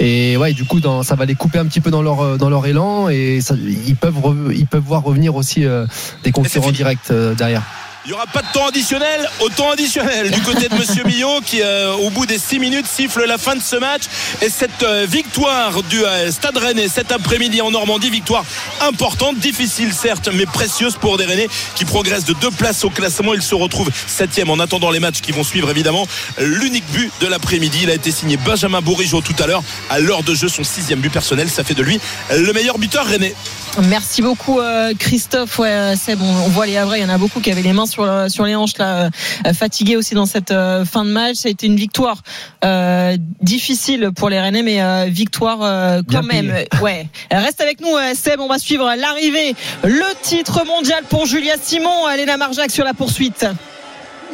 S5: Et ouais, du coup, dans, ça va les couper un petit peu dans leur, dans leur élan et ça- ils peuvent, re- ils peuvent voir revenir aussi euh, des concurrents directs euh, derrière.
S6: Il n'y aura pas de temps additionnel au temps additionnel du côté de Monsieur Millot qui, euh, au bout des 6 minutes, siffle la fin de ce match. Et cette euh, victoire du euh, Stade Rennais cet après-midi en Normandie, victoire importante, difficile certes, mais précieuse pour des Rennais qui progressent de deux places au classement. Ils se retrouvent septième en attendant les matchs qui vont suivre évidemment. L'unique but de l'après-midi, il a été signé Benjamin Bourigeau tout à l'heure. À l'heure de jeu, son sixième but personnel, ça fait de lui le meilleur buteur Rennais.
S4: Merci beaucoup euh, Christophe. Ouais, euh, Seb, on, on voit les Havrais, il y en a beaucoup qui avaient les mains sur, le- sur les hanches là, euh, fatigués aussi dans cette euh, fin de match. Ça a été une victoire euh, difficile pour les Rennais, mais euh, victoire euh, quand
S5: Bien
S4: même. Ouais. Reste avec nous euh, Seb, on va suivre l'arrivée, le titre mondial pour Julia Simon, Elena Marjac sur la poursuite.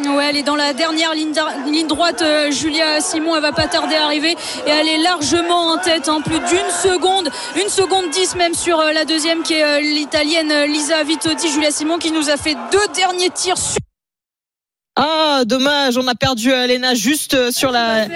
S13: Ouais, elle est dans la dernière ligne, droite. euh, Julia Simon, elle va pas tarder à arriver et elle est largement en tête, en plus d'une seconde, une seconde dix même sur euh, la deuxième qui est euh, l'italienne Lisa Vitodi. Julia Simon qui nous a fait deux derniers tirs sur
S4: Ah, dommage, on a perdu Elena juste sur la.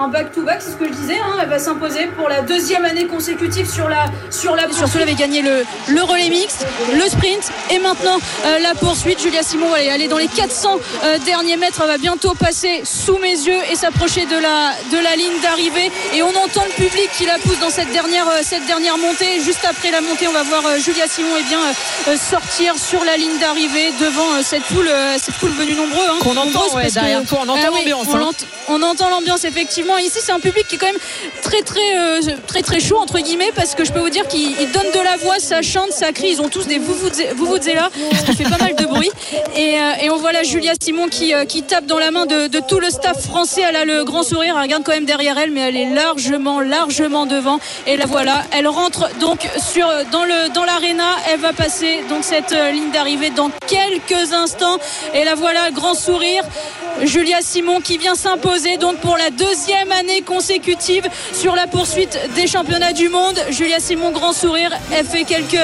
S13: Un back-to-back, c'est ce que je disais. hein. Elle va s'imposer pour la deuxième année consécutive sur la sur la. Surtout, elle avait gagné le, le relais mixte, le sprint et maintenant euh, la poursuite. Julia Simon, elle est- dans les 400 euh, derniers mètres. Elle va bientôt passer sous mes yeux et s'approcher de la de la ligne d'arrivée. Et on entend le public qui la pousse dans cette dernière euh, cette dernière montée. Juste après la montée, on va voir euh, Julia Simon et bien euh, euh, sortir sur la ligne d'arrivée devant euh, cette foule euh, cette foule venue nombreux. hein.
S4: Qu'on entend,
S13: Nombreuse
S4: ouais,
S13: parce que-
S4: derrière toi, on entend
S13: Ah oui,
S4: l'ambiance,
S13: on
S4: hein.
S13: on entend l'ambiance effectivement. Ici, c'est un public qui est quand même très très euh, très très chaud entre guillemets parce que je peux vous dire qu'ils ils donnent de la voix, ça chante, ça crie. Ils ont tous des là, ce qui fait pas mal de bruit. Et, euh, on voit là Julia Simon qui euh, tape dans la main de, tout le staff français. Elle a le grand sourire. Elle regarde quand même derrière elle, mais elle est largement largement devant. Et la voilà. Elle rentre donc sur dans le dans l'aréna. Elle va passer donc cette ligne d'arrivée dans quelques instants. Et la voilà, grand sourire. Julia Simon qui vient s'imposer donc pour la deuxième année consécutive sur la poursuite des championnats du monde. Julia Simon, grand sourire, elle fait quelques,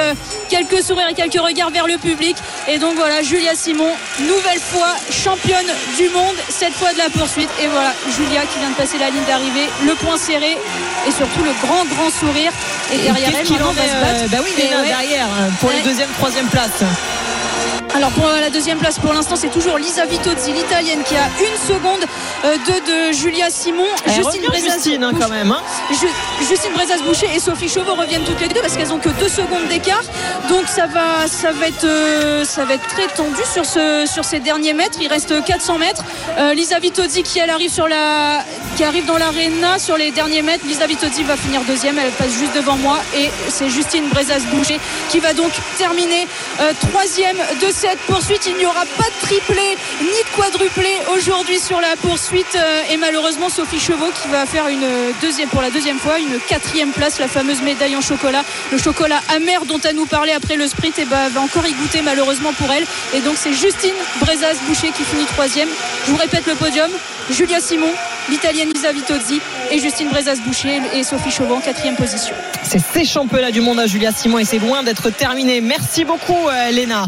S13: quelques sourires et quelques regards vers le public. Et donc voilà, Julia Simon, nouvelle fois championne du monde, cette fois de la poursuite. Et voilà, Julia qui vient de passer la ligne d'arrivée, le point serré et surtout le grand, grand sourire. Et derrière
S4: qu'est-ce
S13: elle, maintenant, va se battre.
S4: euh, Bah oui,
S13: Et ouais.
S4: derrière pour les deuxième, troisième place.
S13: Alors pour la deuxième place pour l'instant c'est toujours Lisa Vitozzi l'italienne qui a une seconde euh, de, de Julia Simon.
S4: Elle revient, Justine, hein, quand même, hein.
S13: Ju- Justine Brezas Boucher et Sophie Chauveau reviennent toutes les deux parce qu'elles ont que deux secondes d'écart. Donc ça va ça va être euh, ça va être très tendu sur ce sur ces derniers mètres. Il reste 400 mètres. Euh, Lisa Vitozzi qui elle arrive sur la qui arrive dans l'aréna sur les derniers mètres. Lisa Vitozzi va finir deuxième. Elle passe juste devant moi et c'est Justine Brezas Boucher qui va donc terminer euh, troisième de cette poursuite. Il n'y aura pas de triplé ni de quadruplé aujourd'hui sur la poursuite. Euh, et malheureusement Sophie Chevaux qui va faire une deuxième pour la deuxième fois une quatrième place la fameuse médaille en chocolat. Le chocolat amer dont elle nous parlait après le sprint et bah, va encore y goûter malheureusement pour elle. Et donc c'est Justine Brezas Boucher qui finit troisième. Je vous répète le podium. Julia Simon l'italienne Lisa Vitozzi et Justine Brezas Boucher et Sophie Chauveau en quatrième position.
S4: C'est ces championnats du monde à Julia Simon et c'est loin d'être terminé. Merci beaucoup, euh, Léna.